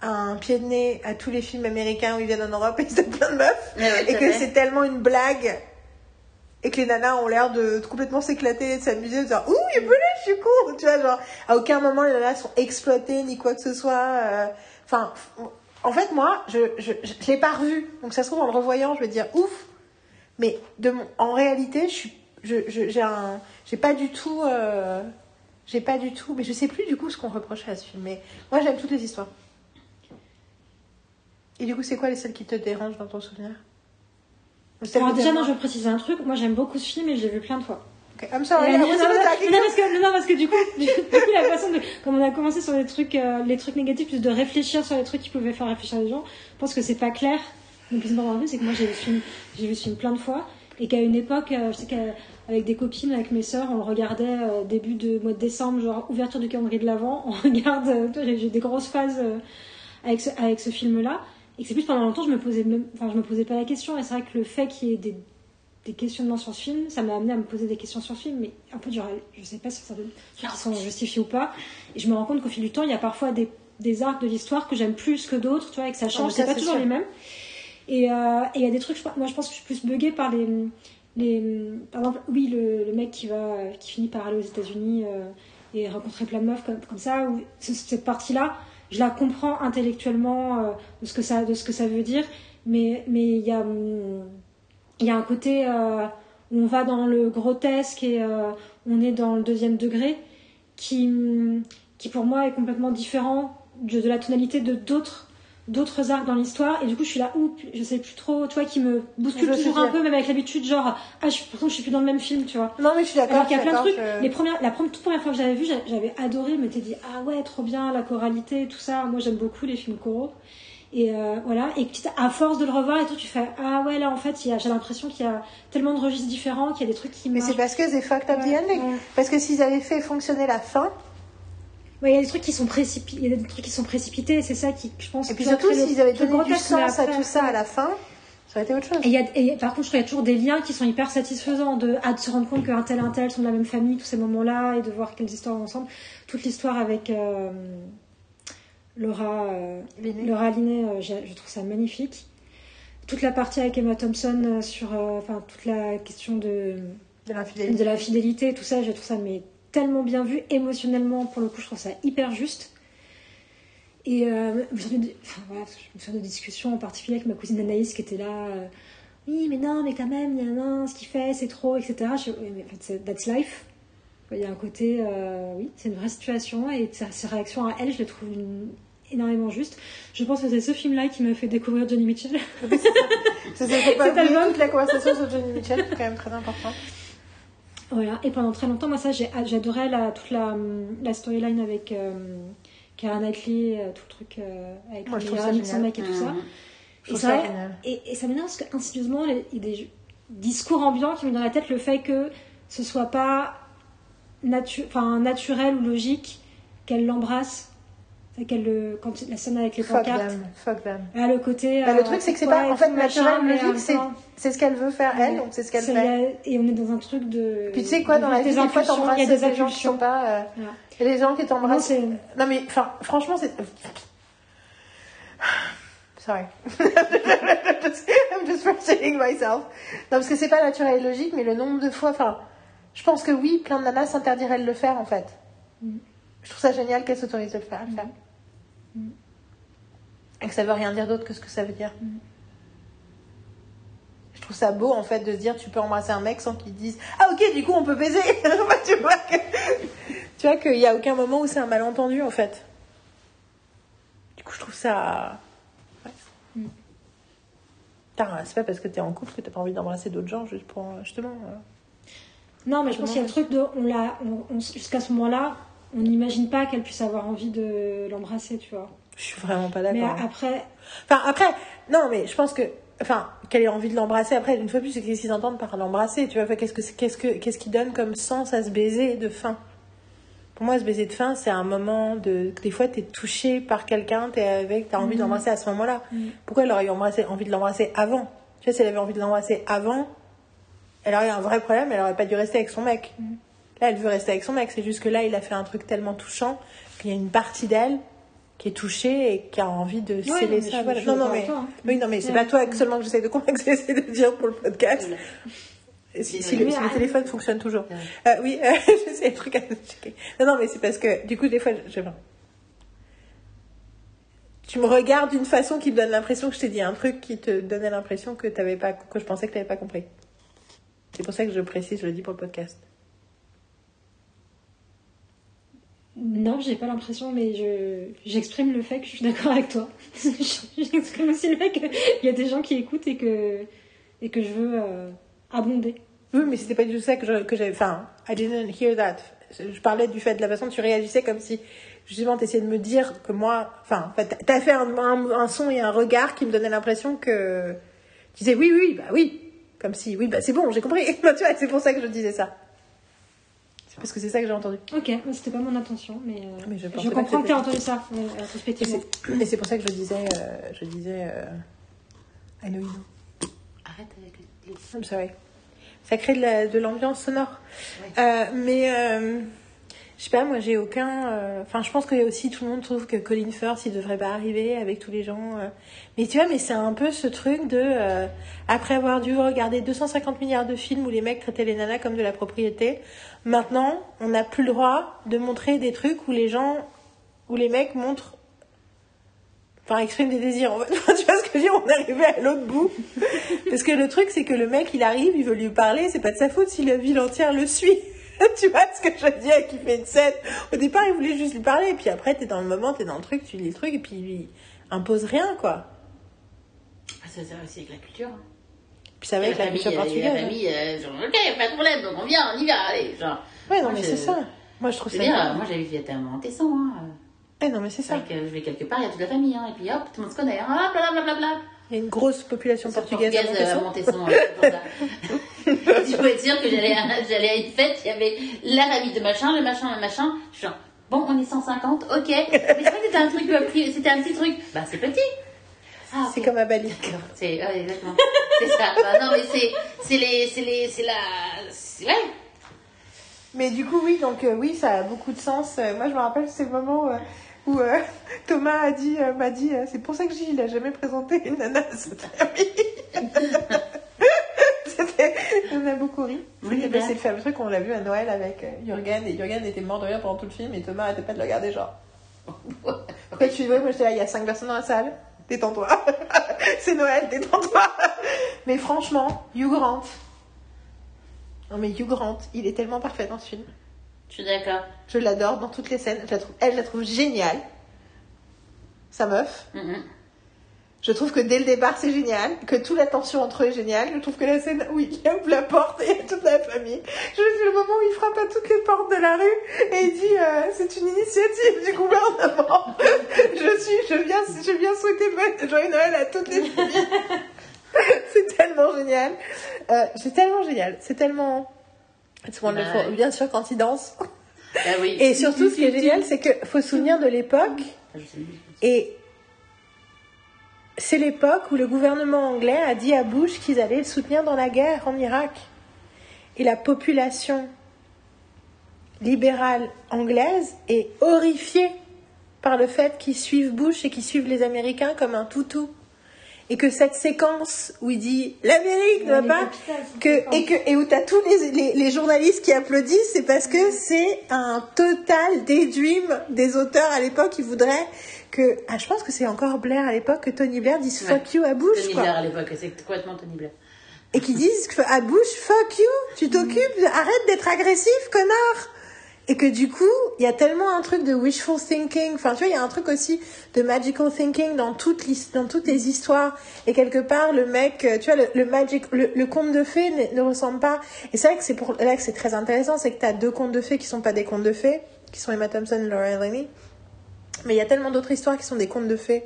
un pied de nez à tous les films américains où ils viennent en Europe et ils se tapent plein de meufs. Et que c'est tellement une blague et que les nanas ont l'air de, de complètement s'éclater, de s'amuser, de dire ouh, il est belé, je suis cool, tu vois, genre à aucun moment les nanas sont exploitées ni quoi que ce soit. euh, Enfin, en fait, moi, je je, je, je l'ai pas revu, donc ça se trouve en le revoyant, je vais dire ouf, mais de mon, en réalité, je suis, je, je- j'ai un, j'ai pas du tout, euh, j'ai pas du tout, mais je sais plus du coup ce qu'on reprochait à ce film. Mais moi, j'aime toutes les histoires. Et du coup, c'est quoi les celles qui te dérangent dans ton souvenir? Alors déjà, non, je préciser un truc. Moi, j'aime beaucoup ce film et je l'ai vu plein de fois. I'm sorry, non, non, non, parce que, non, parce que du coup, [LAUGHS] du coup, du coup, la façon de, comme on a commencé sur les trucs, euh, les trucs négatifs, plus de réfléchir sur les trucs qui pouvaient faire réfléchir les gens, je pense que c'est pas clair. Le plus important, c'est que moi, j'ai vu ce film, j'ai vu ce film plein de fois, et qu'à une époque, euh, je sais qu'avec des copines, avec mes sœurs, on le regardait euh, début de mois de décembre, genre ouverture du calendrier de l'avant, [LAUGHS] on regarde, euh, j'ai des grosses phases avec ce, avec ce film-là, et que c'est plus pendant longtemps, je me posais même, enfin, je me posais pas la question, et c'est vrai que le fait qu'il y ait des des questionnements sur ce film, ça m'a amené à me poser des questions sur ce film, mais en fait, genre, je sais pas si ça elles sont ou pas. Et je me rends compte qu'au fil du temps, il y a parfois des, des arcs de l'histoire que j'aime plus que d'autres, tu vois, et que ça change, mais ça, c'est pas toujours sûr. les mêmes. Et euh, et il y a des trucs, moi je pense que je suis plus buggée par les. par exemple, oui, le, mec qui, va, qui finit par aller aux États-Unis euh, et rencontrer plein de meufs comme, ça, cette partie-là, je la comprends intellectuellement euh, de, ce que ça, de ce que ça veut dire, mais il y a. y a un côté où on va dans le grotesque et on est dans le deuxième degré qui, qui pour moi est complètement différent de la tonalité de d'autres d'autres arcs dans l'histoire et du coup je suis là où je sais plus trop toi qui me bouscule toujours un peu même avec l'habitude genre ah je, pourtant je suis plus dans le même film tu vois Non, mais je suis d'accord. alors qu'il y a plein de trucs je- les premières la première, toute première fois que j'avais vu j'a- j'avais adoré je m'étais dit ah ouais trop bien la choralité tout ça moi j'aime beaucoup les films choraux et euh, voilà et à force de le revoir et tout tu fais ah ouais là en fait j'ai l'impression qu'il y a tellement de registres différents qu'il y a des trucs qui Mais c'est parce que c'est fucked up the Ouais, ending. ouais. Parce que s'ils avaient fait fonctionner la fin, Ouais, il y a des trucs qui sont précipités, il y a des trucs qui sont précipités, c'est ça qui, je pense. et puis surtout s'ils avaient donné du sens à tout ça à la fin, ça aurait été autre chose. Et, il y a, et par contre, je trouve qu'il y a toujours des liens qui sont hyper satisfaisants de, ah, de se rendre compte qu'un tel un tel sont de la même famille, tous ces moments-là, et de voir quelles histoires ensemble. Toute l'histoire avec euh, Laura, euh. Laura euh, je trouve ça magnifique. Toute la partie avec Emma Thompson euh, sur, enfin, toute la question de, De l'infidélité. de la fidélité, tout ça, je trouve ça mais tellement bien vu émotionnellement pour le coup, je trouve ça hyper juste. Et euh, enfin, voilà, me souviens de discussions en particulier avec ma cousine Anaïs qui était là. euh, oui, mais non, mais quand même, il y a un, ce qu'il fait, c'est trop, etc. Je, oui, mais en fait, c'est- that's life. Il y a un côté, euh, oui, c'est une vraie situation et sa- ses réactions à elle, je les trouve une- énormément justes. Je pense que c'est ce film-là qui m'a fait découvrir Johnny Mitchell. C'est ça, faut [LAUGHS] pas Cet oublier album. toute la conversation sur Johnny Mitchell, c'est quand même très important. Voilà, et pendant très longtemps, moi, ça, j'adorais la, toute la, la storyline avec euh, Keira Knightley, euh, tout le truc euh, avec Moi, le son mec et tout ça. Je Et, ça, ça génial. et, et ça m'énerve parce qu'insidieusement, il y a des discours ambiants qui me dans la tête le fait que ce soit pas natu naturel ou logique qu'elle l'embrasse. Qu'elle le- quand la scène avec les Fuck pancartes. them, fuck them. Là, le côté. Bah, le truc, c'est que c'est pas, et en fait, naturel, logique, c'est, c'est ce qu'elle veut faire, elle, donc c'est ce qu'elle fait. la- Et on est dans un truc de. Puis tu sais quoi, de dans la vie, des fois, t'embrasses des des gens qui sont pas, euh, Voilà. a des gens qui Non, t'embrassent. c'est. Non mais enfin franchement c'est [SIGHS] sorry [LAUGHS] I'm just frustrating myself non parce que c'est pas naturel et logique mais le nombre de fois enfin je pense que oui plein de nanas s'interdiraient de le faire en fait Mm. je trouve ça génial qu'elles s'autorisent de le faire, le faire. Mm. et que ça veut rien dire d'autre que ce que ça veut dire Mm. je trouve ça beau en fait de se dire tu peux embrasser un mec sans qu'il dise ah ok du coup on peut baiser [LAUGHS] tu vois que qu'il n'y a aucun moment où c'est un malentendu en fait du coup je trouve ça ouais. Mm. C'est pas parce que t'es en couple que t'as pas envie d'embrasser d'autres gens juste pour euh, justement euh, Non, mais je pense qu'il y a le truc de. On- on- jusqu'à ce moment-là, on n'imagine pas qu'elle puisse avoir envie de l'embrasser, tu vois. je suis vraiment pas Mais d'accord hein. après, Enfin, après, non, mais je pense que. Enfin, qu'elle ait envie de l'embrasser. Après, une fois de plus, c'est qu'est-ce qu'ils entendent par l'embrasser, tu vois. Qu'est-ce, que, qu'est-ce, que, qu'est-ce qui donne comme sens à se baiser de fin? Pour moi, se baiser de fin, c'est un moment de. Des fois, t'es touché par quelqu'un, t'es avec, t'as envie de l'embrasser à ce moment-là. Mhm. Pourquoi elle aurait eu embrassé- envie de l'embrasser avant? Tu vois, si elle avait envie de l'embrasser avant, elle aurait eu un vrai problème, elle aurait pas dû rester avec son mec. Mhm. Là, elle veut rester avec son mec. C'est juste que là, il a fait un truc tellement touchant qu'il y a une partie d'elle qui est touchée et qui a envie de Ouais, sceller non, mais ça. Voilà. Non, non, mais, avec toi, hein. oui, non, mais c'est pas toi seulement que j'essaie de convaincre, [LAUGHS] j'essaie de dire pour le podcast. Si, si le, si le téléphone fonctionne toujours. Ouais. Euh, oui, euh, [LAUGHS] je sais, les trucs à [LAUGHS] checker. Non, non, mais c'est parce que, du coup, des fois, je... Tu me regardes d'une façon qui me donne l'impression que je t'ai dit un truc qui te donnait l'impression que, pas, que je pensais que tu n'avais pas compris. C'est pour ça que je précise, je le dis pour le podcast. Non, j'ai pas l'impression, mais je, j'exprime le fait que je suis d'accord avec toi. [LAUGHS] j'exprime aussi le fait qu'il y a des gens qui écoutent et que, et que je veux euh, abonder. Oui, mais c'était pas du tout ça que j'avais. Enfin, I didn't hear that. Je parlais du fait de la façon dont tu réagissais comme si justement t'essayais de me dire que moi. Enfin, t'as fait un, un- un son et un regard qui me donnait l'impression que. Tu disais oui, oui, bah oui. Comme si, oui, bah c'est bon, j'ai compris. [LAUGHS] tu vois, c'est pour ça que je disais ça. Parce que c'est ça que j'ai entendu. Ok, c'était pas mon intention, mais, euh, Mais je comprends que tu as entendu ça, euh, Et c'est- et c'est pour ça que je disais. euh, je disais. euh, I know you know. Arrête avec les. I'm sorry. Ça crée de la- de l'ambiance sonore. Euh, mais euh, je sais pas, moi j'ai aucun. euh, Enfin, je pense que aussi tout le monde trouve que Colin Firth il devrait pas arriver avec tous les gens. euh. Mais tu vois, mais c'est un peu ce truc de. euh, après avoir dû regarder 250 milliards de films où les mecs traitaient les nanas comme de la propriété, maintenant on n'a plus le droit de montrer des trucs où les gens. où les mecs montrent. Enfin, expriment des désirs. [LAUGHS] tu vois ce que je veux dire? On est arrivé à l'autre bout. Parce que le truc, c'est que le mec, il arrive, il veut lui parler, c'est pas de sa faute si la ville entière le suit. [LAUGHS] tu vois ce que je veux dire, qui fait une scène. Au départ, il voulait juste lui parler, et puis après, t'es dans le moment, t'es dans le truc, tu lis le truc, et puis il lui impose rien, quoi. Ah, ça, ça aussi avec la culture. hein. Puis ça va avec la culture euh, portugaise. La famille, euh, genre, ok, pas de problème, donc on vient, on y va, allez. Genre, Ouais, non, mais c'est ça. Moi, je trouve ça bien. euh, moi j'avais un Montesson. Hein. Ouais, non, mais c'est ça. que je vais quelque part, il y a toute la famille, hein, et puis hop, tout le monde se connaît. Hein, blablabla. Il y a une grosse population portugaise à Portugaise, euh, Montesson. Montesson, [LAUGHS] [LAUGHS] tu peux être sûr que j'allais à, une fête, il y avait la famille de machin, le machin, le machin. Je suis genre, bon, on est 150, ok. Mais c'est vrai que c'était un truc c'était un petit truc. Bah, c'est petit. Ah. C'est comme à Bali. C'est ouais, exactement. c'est ça. Bah, non, mais c'est c'est les c'est les c'est la ouais. Mais du coup, oui, donc euh, oui, ça a beaucoup de sens. Euh, moi, je me rappelle, c'est le moment euh, où [LAUGHS] Thomas a dit, m'a dit, c'est pour ça que j'ai, il a jamais présenté une nana à sa famille. [LAUGHS] C'était, on a beaucoup ri. Oui, C'était c'est le fameux truc qu'on l'a vu à Noël avec euh, Jürgen et Jürgen était mort de rire pendant tout le film et Thomas arrêtait pas de le regarder genre. [LAUGHS] Pourquoi tu vois, moi j'étais là, il y a cinq personnes dans la salle. Détends-toi. [LAUGHS] c'est Noël, détends-toi. [LAUGHS] Mais franchement, Hugh Grant. Non mais Hugh Grant, il est tellement parfait dans ce film. Je suis d'accord. Je l'adore dans toutes les scènes. Je la trouve, elle, je la trouve géniale. Sa meuf. Je trouve que dès le départ, c'est génial. Que toute la tension entre eux est géniale. Je trouve que la scène où il [LAUGHS] ouvre la porte et toute la famille. Je c'est le moment où il frappe à toutes les portes de la rue et il dit euh, c'est une initiative du gouvernement. [LAUGHS] je suis, je viens, je viens souhaiter bonne joyeux Noël à toutes les familles. [LAUGHS] c'est tellement génial. Euh, c'est tellement génial. C'est tellement. It's wonderful. Ouais. Bien sûr quand il danse. Ah oui. Et surtout, ce qui est génial, c'est que faut se souvenir de l'époque. Ah. Et c'est l'époque où le gouvernement anglais a dit à Bush qu'ils allaient le soutenir dans la guerre en Irak. Et la population libérale anglaise est horrifiée par le fait qu'ils suivent Bush et qu'ils suivent les Américains comme un toutou. Et que cette séquence où il dit l'Amérique ne va pas, que, et, que, et où tu as tous les, les, les journalistes qui applaudissent, c'est parce que c'est un total daydream des auteurs à l'époque qui voudraient que. Ah, je pense que c'est encore Blair à l'époque que Tony Blair dise Ouais. fuck you à Bush, Tony quoi. Blair à l'époque, c'est complètement Tony Blair. Et qui disent à Bush fuck you, tu t'occupes, arrête d'être agressif, connard. Et que du coup, il y a tellement un truc de wishful thinking. Enfin, tu vois, il y a un truc aussi de magical thinking dans toutes, l'his- dans toutes les histoires. Et quelque part, le mec, euh, tu vois, le, le magic, le, le conte de fées ne, ne ressemble pas. Et c'est vrai que c'est pour, là que c'est très intéressant, c'est que tu as deux contes de fées qui sont pas des contes de fées, qui sont Emma Thompson et Laura Linney. Mais il y a tellement d'autres histoires qui sont des contes de fées.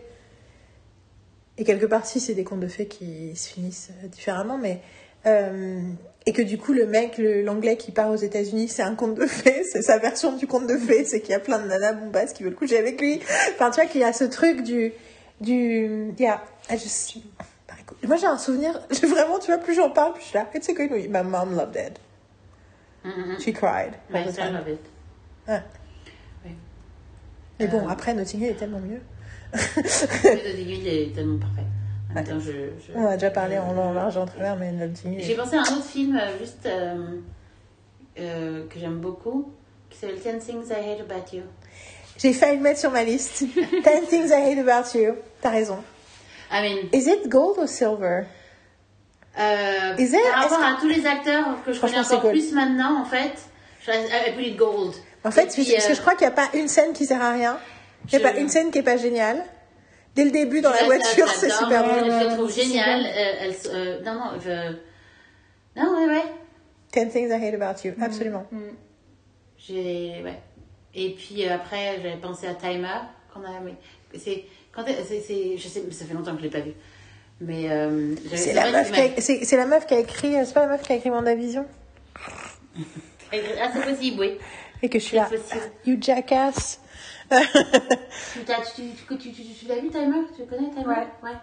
Et quelque part, si, c'est des contes de fées qui se finissent euh, différemment, mais. euh, et que du coup, le mec, l'anglais qui part aux États-Unis, c'est un conte de fées, [LAUGHS] c'est sa version du conte de fées, c'est qu'il y a plein de nanas bombasses qui veulent coucher avec lui. Enfin, tu vois qu'il y a ce truc du. du yeah, I just- Moi, j'ai un souvenir, [LAUGHS] vraiment, tu vois, plus j'en parle, plus je suis là. It's a good movie. My mom loved it. Mhm. She cried. all Ouais, the ça, I time. love it. Ouais. Mais bon, Euh. après, Notting Hill est tellement mieux. Le aiguille est tellement parfait. En même temps, je, je- On a déjà parlé en long, en large, en travers, mais Notting Hill. J'ai pensé à un autre film euh, juste euh, que j'aime beaucoup, qui s'appelle Ten Things I Hate About You. J'ai failli le mettre sur ma liste. [LAUGHS] Ten things I hate about you. T'as raison. I mean, Is it gold or silver? euh, Is it- par rapport à tous les acteurs que je connais encore plus maintenant, en fait, I put it gold. En fait, puis, parce que euh, je crois qu'il n'y a pas une scène qui sert à rien. Il n'y a Je- pas une scène qui est pas géniale. Dès le début, dans la voiture, [LAUGHS] c'est super bon. je la trouve géniale. euh, elle euh, non, non, je. Non, ouais, ouais. Ten things I hate about you. Absolument. Mm. J'ai. Ouais. Et puis euh, après, j'avais pensé à Timer, qu'on a. C'est. Quand c'est, c'est- je sais, ça fait longtemps que je l'ai pas vu. Mais. euh, C'est la, meuf qui a- c'est c'est la meuf qui a écrit, c'est pas la meuf qui a écrit WandaVision? [LAUGHS] Ah, c'est possible, oui. Et que je suis là. possible. You jackass. Tu, tu, tu, tu, tu, tu l'as vu, Timer Tu connais Timer Ouais. ouais.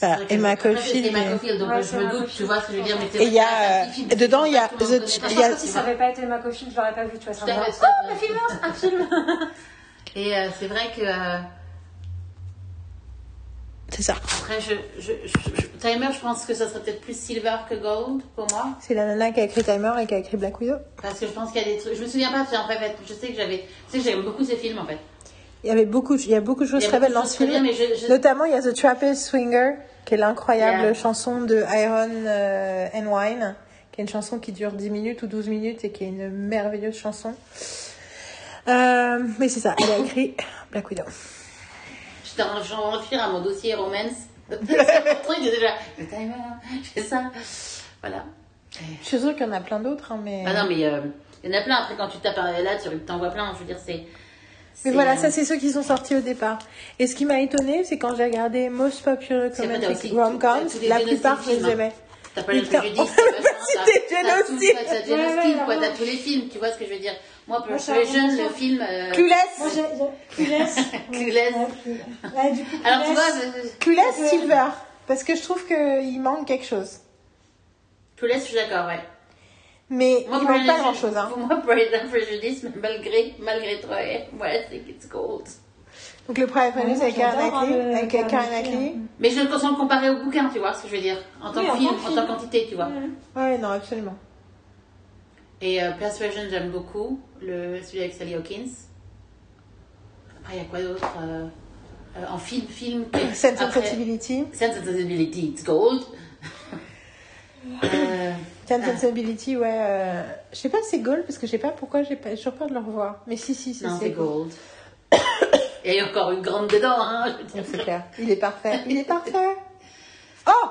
Bah, Emma Caulfield, Emma Caulfield, donc Ouais, je me Emma doute, tu Caulfield. vois ce que je veux dire. Mais Et il y a, euh, dedans, il y a The- y si ça n'avait pas été ma copine, je l'aurais pas vu, tu vois. Ça Oh, la filmeuse, absolument. Et euh, c'est vrai que. euh, C'est ça. Après, je, je, Timer, je pense que ça serait peut-être plus Silver que Gold pour moi. C'est la nana qui a écrit Timer et qui a écrit Black Widow. Parce que je pense qu'il y a des trucs. Je me souviens pas, en fait, je sais que j'avais. Tu sais que beaucoup ces films en fait. Il y avait beaucoup, il y a beaucoup de choses très belles dans ce film. Notamment, il y a The Trappist Swinger, qui est l'incroyable Yeah. chanson de Iron euh, and Wine, qui qui est une chanson qui dure 10 minutes ou 12 minutes et qui est une merveilleuse chanson. Euh, mais c'est ça, elle a écrit Black Widow. Je t'en je à mon dossier romance. [LAUGHS] Truc déjà. Le timer, je fais ça. Voilà. Je suis sûre qu'il y en a plein d'autres, hein, mais. Ah non, mais euh, il y en a plein. Après, quand tu tapes là, tu t'en vois plein. Je veux dire, c'est. Mais voilà, euh, ça c'est ceux qui sont sortis au départ. Et ce qui m'a étonné, c'est quand j'ai regardé Most Popular aussi Rom-Coms, la plupart je les hein. aimais. T'as pas les Putain, on t'as peut pas citer génocide. T'as tous les films, tu vois ce que je veux dire. Moi, Persuasion, le film. euh, Clueless Moi, j'ai Clueless. [LAUGHS] Clueless. Ouais, Clueless. Ouais, du coup, Alors, tu vois, Clueless, je- Clueless. Silver. Parce que je trouve qu'il manque quelque chose. Clueless, je suis d'accord, ouais. Mais Moi, il manque pas grand chose. Hein. Pour moi, Pride and Prejudice, malgré, malgré toi, ouais, I think it's gold. Donc le Pride Prejudice avec Karen Knightley. euh. Mais je le sans le comparer au bouquin, tu vois ce que je veux dire. En tant Oui, que en film, en tant qu'entité, tu vois. Ouais, non, absolument. Et euh, Persuasion, j'aime beaucoup. Le, celui avec Sally Hawkins. Après, il y a quoi d'autre euh, euh, En film, film. [COUGHS] Sense and Sensibility. Sense and Sensibility, it's gold. [COUGHS] Sense and Sensibility, ouais. Je sais pas si c'est Gold parce que je sais pas pourquoi j'ai pas... toujours peur de le revoir. Mais si, si, si, non, c'est gold. [COUGHS] Et il y a encore une grande dedans, hein. C'est clair. Il est parfait. Il est [LAUGHS] parfait. Oh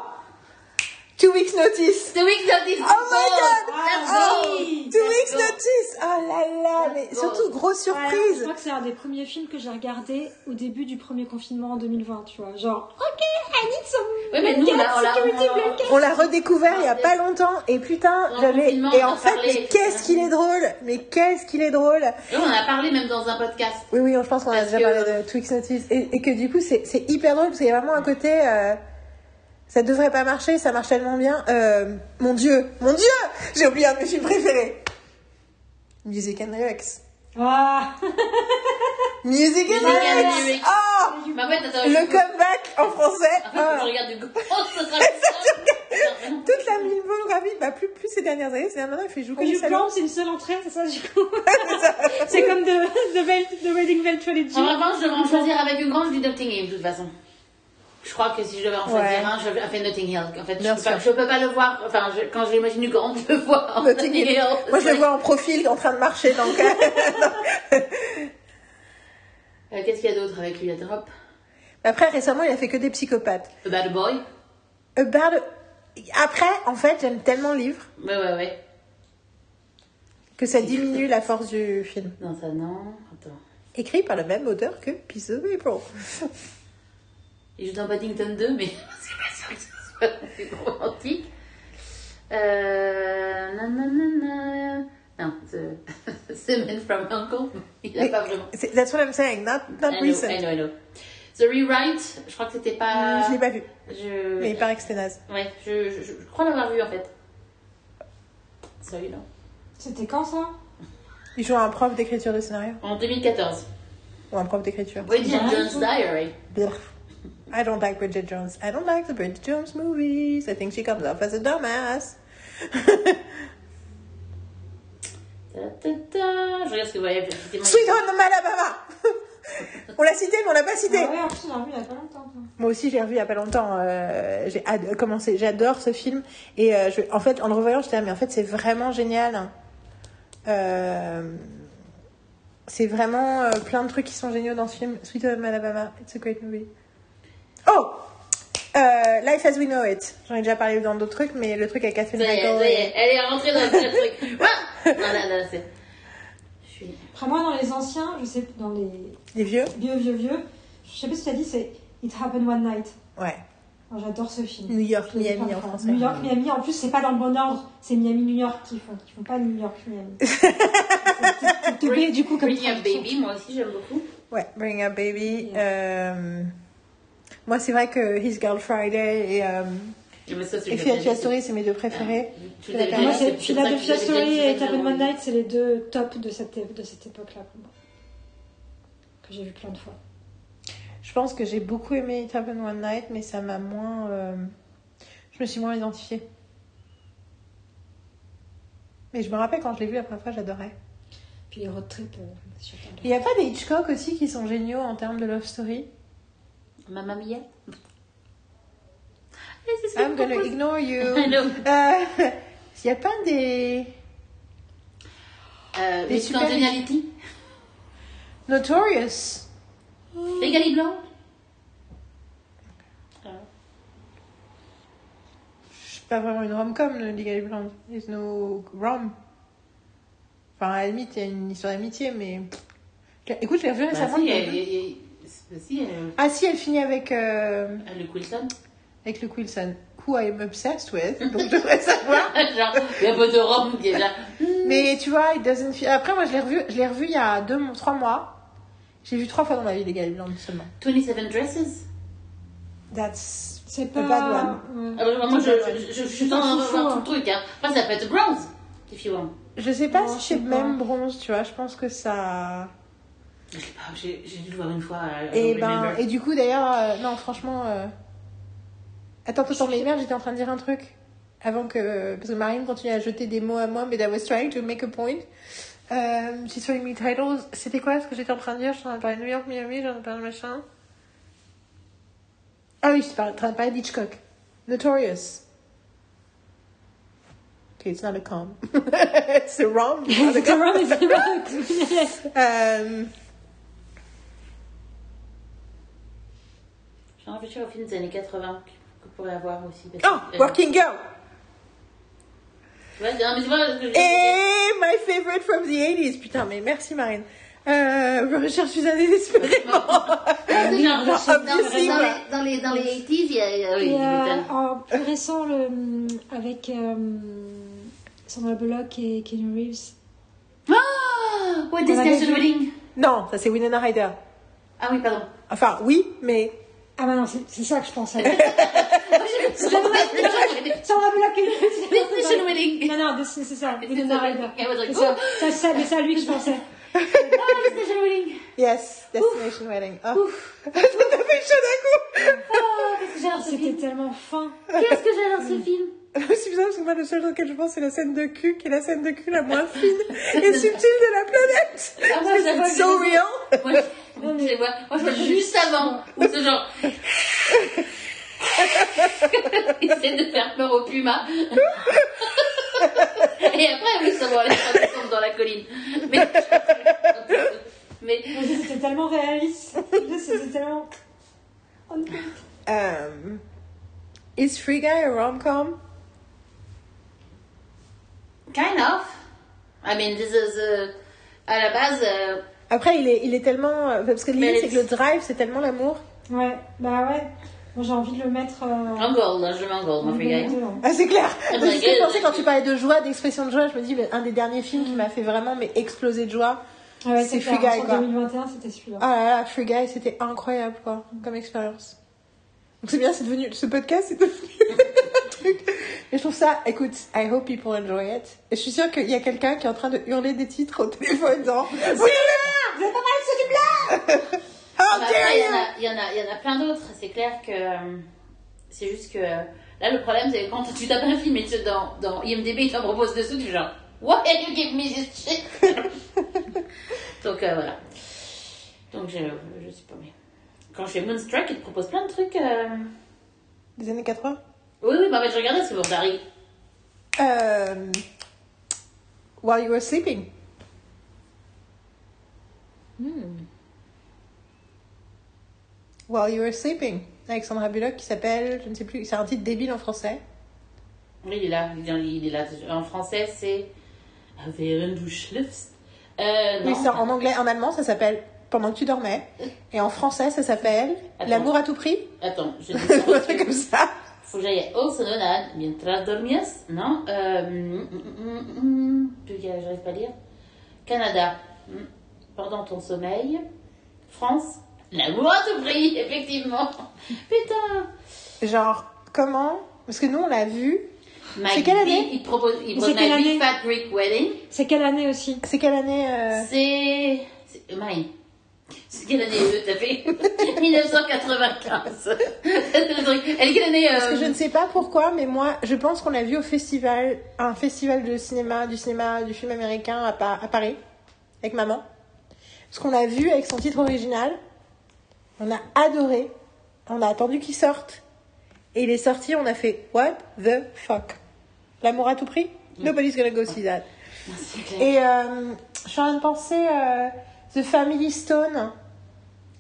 Two weeks notice. The Week Notice. Oh my god Let's Ah. Two weeks go. notice Oh là là Mais surtout, grosse Ouais, je surprise crois que c'est un des premiers films que j'ai regardé au début du premier confinement en 2020, tu vois. Genre, ok, I need some Oui, mais nous, on l'a- redécouvert il y a pas longtemps et putain, j'avais et en fait parlé, mais qu'est-ce qu'il est drôle? Mais qu'est-ce qu'il est drôle? Et on en a parlé même dans un podcast. Oui oui, je pense qu'on a déjà que- parlé de Twix Notice et, et que du coup c'est c'est hyper drôle parce qu'il y a vraiment un côté euh, ça devrait pas marcher, ça marche tellement bien. Euh, mon dieu, mon dieu, j'ai oublié un de mes films préférés. Music and Lyrics. Ah, Music and Lyrics. Oh fait, attends, Le comeback en français. En fait, Ah. je regarde du. Oh, sera. Toute la filmographie, bah plus, plus ces dernières années, c'est maintenant il fait jouer comme ça. Grant, c'est une seule entrée, c'est ça, du coup [LAUGHS] C'est comme de, de, Vel- de Wedding Bell Trilogy. En revanche, je devrais en choisir avec une grande, je dis de toute façon. Je crois que si je devais en choisir Ouais. un, je fais Notting Hill. En fait, je peux, pas, je peux pas le voir. Enfin, je- quand je l'imagine du grand, [LAUGHS] je le vois en Notting Notting Hill. Hill. Moi, je le vois en profil en train de marcher dans le. [LAUGHS] Euh, Qu'est-ce qu'il y a d'autre avec lui hop. Après, récemment, il a fait que des psychopathes. A Bad Boy? About... Après, en fait, j'aime tellement le livre Ouais, ouais, ouais. que ça diminue la force du film. Non, ça, non. Attends. Écrit par le même auteur que Piece of April. Il joue dans Paddington 2, mais [LAUGHS] c'est pas sûr que ce soit c'est romantique. Euh. Nanana. Non, The [LAUGHS] The Man from Uncle. Il a Mais pas vraiment. c'est- That's what I'm saying, not, not I know, recent. I know, I know. The Rewrite, je crois que c'était pas. Je l'ai pas vu, Je... mais il paraît que c'était naze. Ouais, je, je, je crois l'avoir vu en fait. So, you know. C'était quand ça? Il joue un prof d'écriture de scénario. En 2014. Ou un prof d'écriture. Bridget Ouais. Jones' Diary. I don't like Bridget Jones. I don't like the Bridget Jones movies. I think she comes off as a dumbass. Je regarde ce que vous voyez. effectivement, Sweet Home Alabama On l'a cité, mais on l'a pas cité. Ah ouais, en plus, on l'a revu il y a pas longtemps. toi. Moi aussi, j'ai revu il y a pas longtemps. euh, j'ai commencé, j'adore ce film. Et euh, je- en fait, en le revoyant, j'étais là, mais en fait, c'est vraiment génial. Euh, c'est vraiment euh, plein de trucs qui sont géniaux dans ce film. Sweet Home Alabama, it's a great movie. Oh Euh, Life as We Know It. J'en ai déjà parlé dans d'autres trucs, mais le truc avec Catherine Michael. ça y et- est, elle est rentrée dans le truc. [LAUGHS] Ah non, non, non, c'est. Je suis. Après, moi, dans les anciens, je sais, dans les Les vieux vieux, vieux, vieux, je sais pas si tu as dit, c'est It Happened One Night. Ouais. Moi, J'adore ce film. New York, Miami en français. New York, Miami. En plus, c'est pas dans le bon ordre. C'est Miami, New York qui font. Qui font pas New York, Miami. Teubé, du coup, comme Bring a. Baby, moi aussi j'aime beaucoup. Ouais, Bring Up Baby. Yeah. Euh, Moi, c'est vrai que His Girl Friday et, euh, Mais ça, c'est et Philadelphia Story, c'est mes deux préférés. Tu la. Moi, j'avais Story et Happened One Night, c'est les deux tops de cette, de cette époque-là pour moi. Que j'ai vu plein de fois. Je pense que j'ai beaucoup aimé It Happened One Night, mais ça m'a moins. euh, Je me suis moins identifiée. Mais je me rappelle quand je l'ai vu la première fois, j'adorais. Puis les road trips euh. Il n'y a pas des Hitchcock aussi qui sont géniaux en termes de love story? Mamma Mia. Eh, I'm je gonna ignore you. [LAUGHS] I know. Euh, Il y a pas des. Euh, Des super-. Notorious. Legally Blonde. C'est pas vraiment une rom-com, le Legally Blonde. There's no rom. Enfin, à la limite, il y a une histoire d'amitié, mais. Écoute, je l'ai revu Bah, récemment. bah, si, elle- Ah si, elle finit avec, euh, le Wilson. avec Luke Wilson, who I am obsessed with, [LAUGHS] donc je devrais savoir. [LAUGHS] Genre, il y a pas de Rome qui est là. [LAUGHS] Mais tu vois, it doesn't feel... Après, moi, je l'ai revu, je l'ai revu il y a deux, mois- trois mois. J'ai vu trois fois dans ma vie les Blonde seulement. 27 Dresses? That's C'est a pas. bad one. Ouais. Ah, bah, moi, je, je, je, suis pas en train de foufou, voir tout hein. le truc. Hein. Après, ça peut être bronze, if you want. Je sais pas Non, si c'est le même bronze, tu vois. Je pense que ça. Je sais pas, j'ai j'ai dû le voir une fois. euh, Et don't ben, et du coup, d'ailleurs, euh, non, franchement. euh, Attends, attends, mais merde, j'étais en train de dire un truc. Avant que. Parce que Marine continue à jeter des mots à moi, mais I was trying to make a point. Euh, she's showing me titles. C'était quoi ce que j'étais en train de dire? J'en ai parlé de New York, Miami, j'en ai parlé de machin. Ah oui, j'étais en train de parler d'Hitchcock. Notorious. Okay, it's not a com. [LAUGHS] it's a rom. [LAUGHS] not a C'est com. [LAUGHS] vrai, mais c'est pas. Euh, J'ai réfléchi au film des années 80 que pourrait avoir aussi. parce Oh, que- Working Girl. Ouais, non, mais tu vois, ce que je- Et my favorite from the 80s. Putain, mais merci Marine. Euh, je recherche Suzanne désespérément. [LAUGHS] Ah, dans, les, dans, les, dans les 80s, il y a. oui, Et il y a- euh, en plus récent, le, avec euh, Sandra Bullock et Keanu Reeves. Ah What On Destination. Wedding? Non, ça c'est Winona Ryder. Ah oui, pardon. Enfin, oui, mais. Ah bah non, c'est ça que je pensais. [LAUGHS] C'est ça, Winona Ryder. I was like, C'est ça, ça, ça, mais c'est à lui que je pensais. [LAUGHS] Ah, Destination Wedding Yes, Destination Wedding. Oh. ça t'a fait chaud d'un coup. Ah, qu'est-ce que j'adore ce C'était film tellement fin. Qu'est-ce que j'adore ce film [LAUGHS] C'est bizarre parce que moi, le seul auquel je pense, c'est la scène de cul, qui est la scène de cul la moins fine [LAUGHS] et subtile de la planète. Ah, moi, c'est so j'ai- real. Moi, je, moi, je vois juste avant, où ce genre. [LAUGHS] Il essaie de faire peur au puma. Et après, oui, ça va aller dans la colline. Mais. Mais. C'était tellement réaliste. [LAUGHS] C'était tellement. Um, is Free Guy a rom-com? Kind of. I mean, this is. uh, à la base. euh, Après, il est, il est tellement. euh, Parce que l'idée, c'est que le drive, c'est tellement l'amour. Ouais, bah ouais. Moi j'ai envie de le mettre. Euh, en gold, là, je mets en gold, mon free guy. Ah, c'est clair. Parce que pensais quand tu parlais de joie, d'expression de joie, je me dis, un des derniers films qui m'a fait vraiment mais exploser de joie. Ouais, C'est. Free Guy, En quoi. 2021, c'était celui-là. Ah là là, Free Guy, c'était incroyable, quoi, comme expérience. Donc c'est bien, c'est devenu, ce podcast, c'est devenu [LAUGHS] un truc. Et je trouve ça, écoute, I hope people enjoy it. Et je suis sûre qu'il y a quelqu'un qui est en train de hurler des titres au téléphone, [LAUGHS] oui, vous êtes pas mal ce film-là! [LAUGHS] How Ah, bah, dare après, il y, you! en a- il y, en a- plein d'autres. C'est clair que. euh, c'est juste que. Là, le problème, c'est quand tu tapes un film et tu, dans, dans IMDb, il t'en propose dessous, tu es genre. Why did you give me this shit? [LAUGHS] Donc, euh, voilà. Donc, je, je sais pas, mais. Quand je fais Moonstruck, il te propose plein de trucs. euh, Des années 80? Oui, oui, bah, mais je regardais, c'est pour Barry. Euh, while you were sleeping. While you were sleeping. Avec Sandra Bullock qui s'appelle, je ne sais plus, c'est un titre débile en français. Oui, il est là. Il est- il est là. En français, c'est. Während du. Euh, Oui, en anglais, en allemand, ça s'appelle Pendant que tu dormais. Et en français, ça s'appelle. L'amour à tout prix. Attends, je [LAUGHS] dis ça. truc comme ça. Faut que j'aille au sononade, mientras dormías, non? Euh, mm, mm, mm, mm, J'arrive pas à lire. Canada, pendant ton sommeil. France, l'amour à tout prix, effectivement. [LAUGHS] Putain Genre, comment? Parce que nous, on l'a vu. Mike quelle année Il propose, il C'est propose quelle année Fat Greek Wedding. C'est quelle année aussi C'est quelle année euh, C'est. c'est- Mine. C'est quelle année euh, t'as fait? [LAUGHS] 1995. [LAUGHS] Elle est quelle année Parce euh, que je ne sais pas pourquoi, mais moi, je pense qu'on l'a vu au festival, un festival de cinéma, du cinéma, du film américain à, Pa- à Paris, avec maman. Parce qu'on l'a vu avec son titre original. On a adoré. On a attendu qu'il sorte. Et il est sorti, on a fait What the fuck? L'amour à tout prix? Nobody's gonna go see that. Et euh, je suis en train de penser euh, The Family Stone.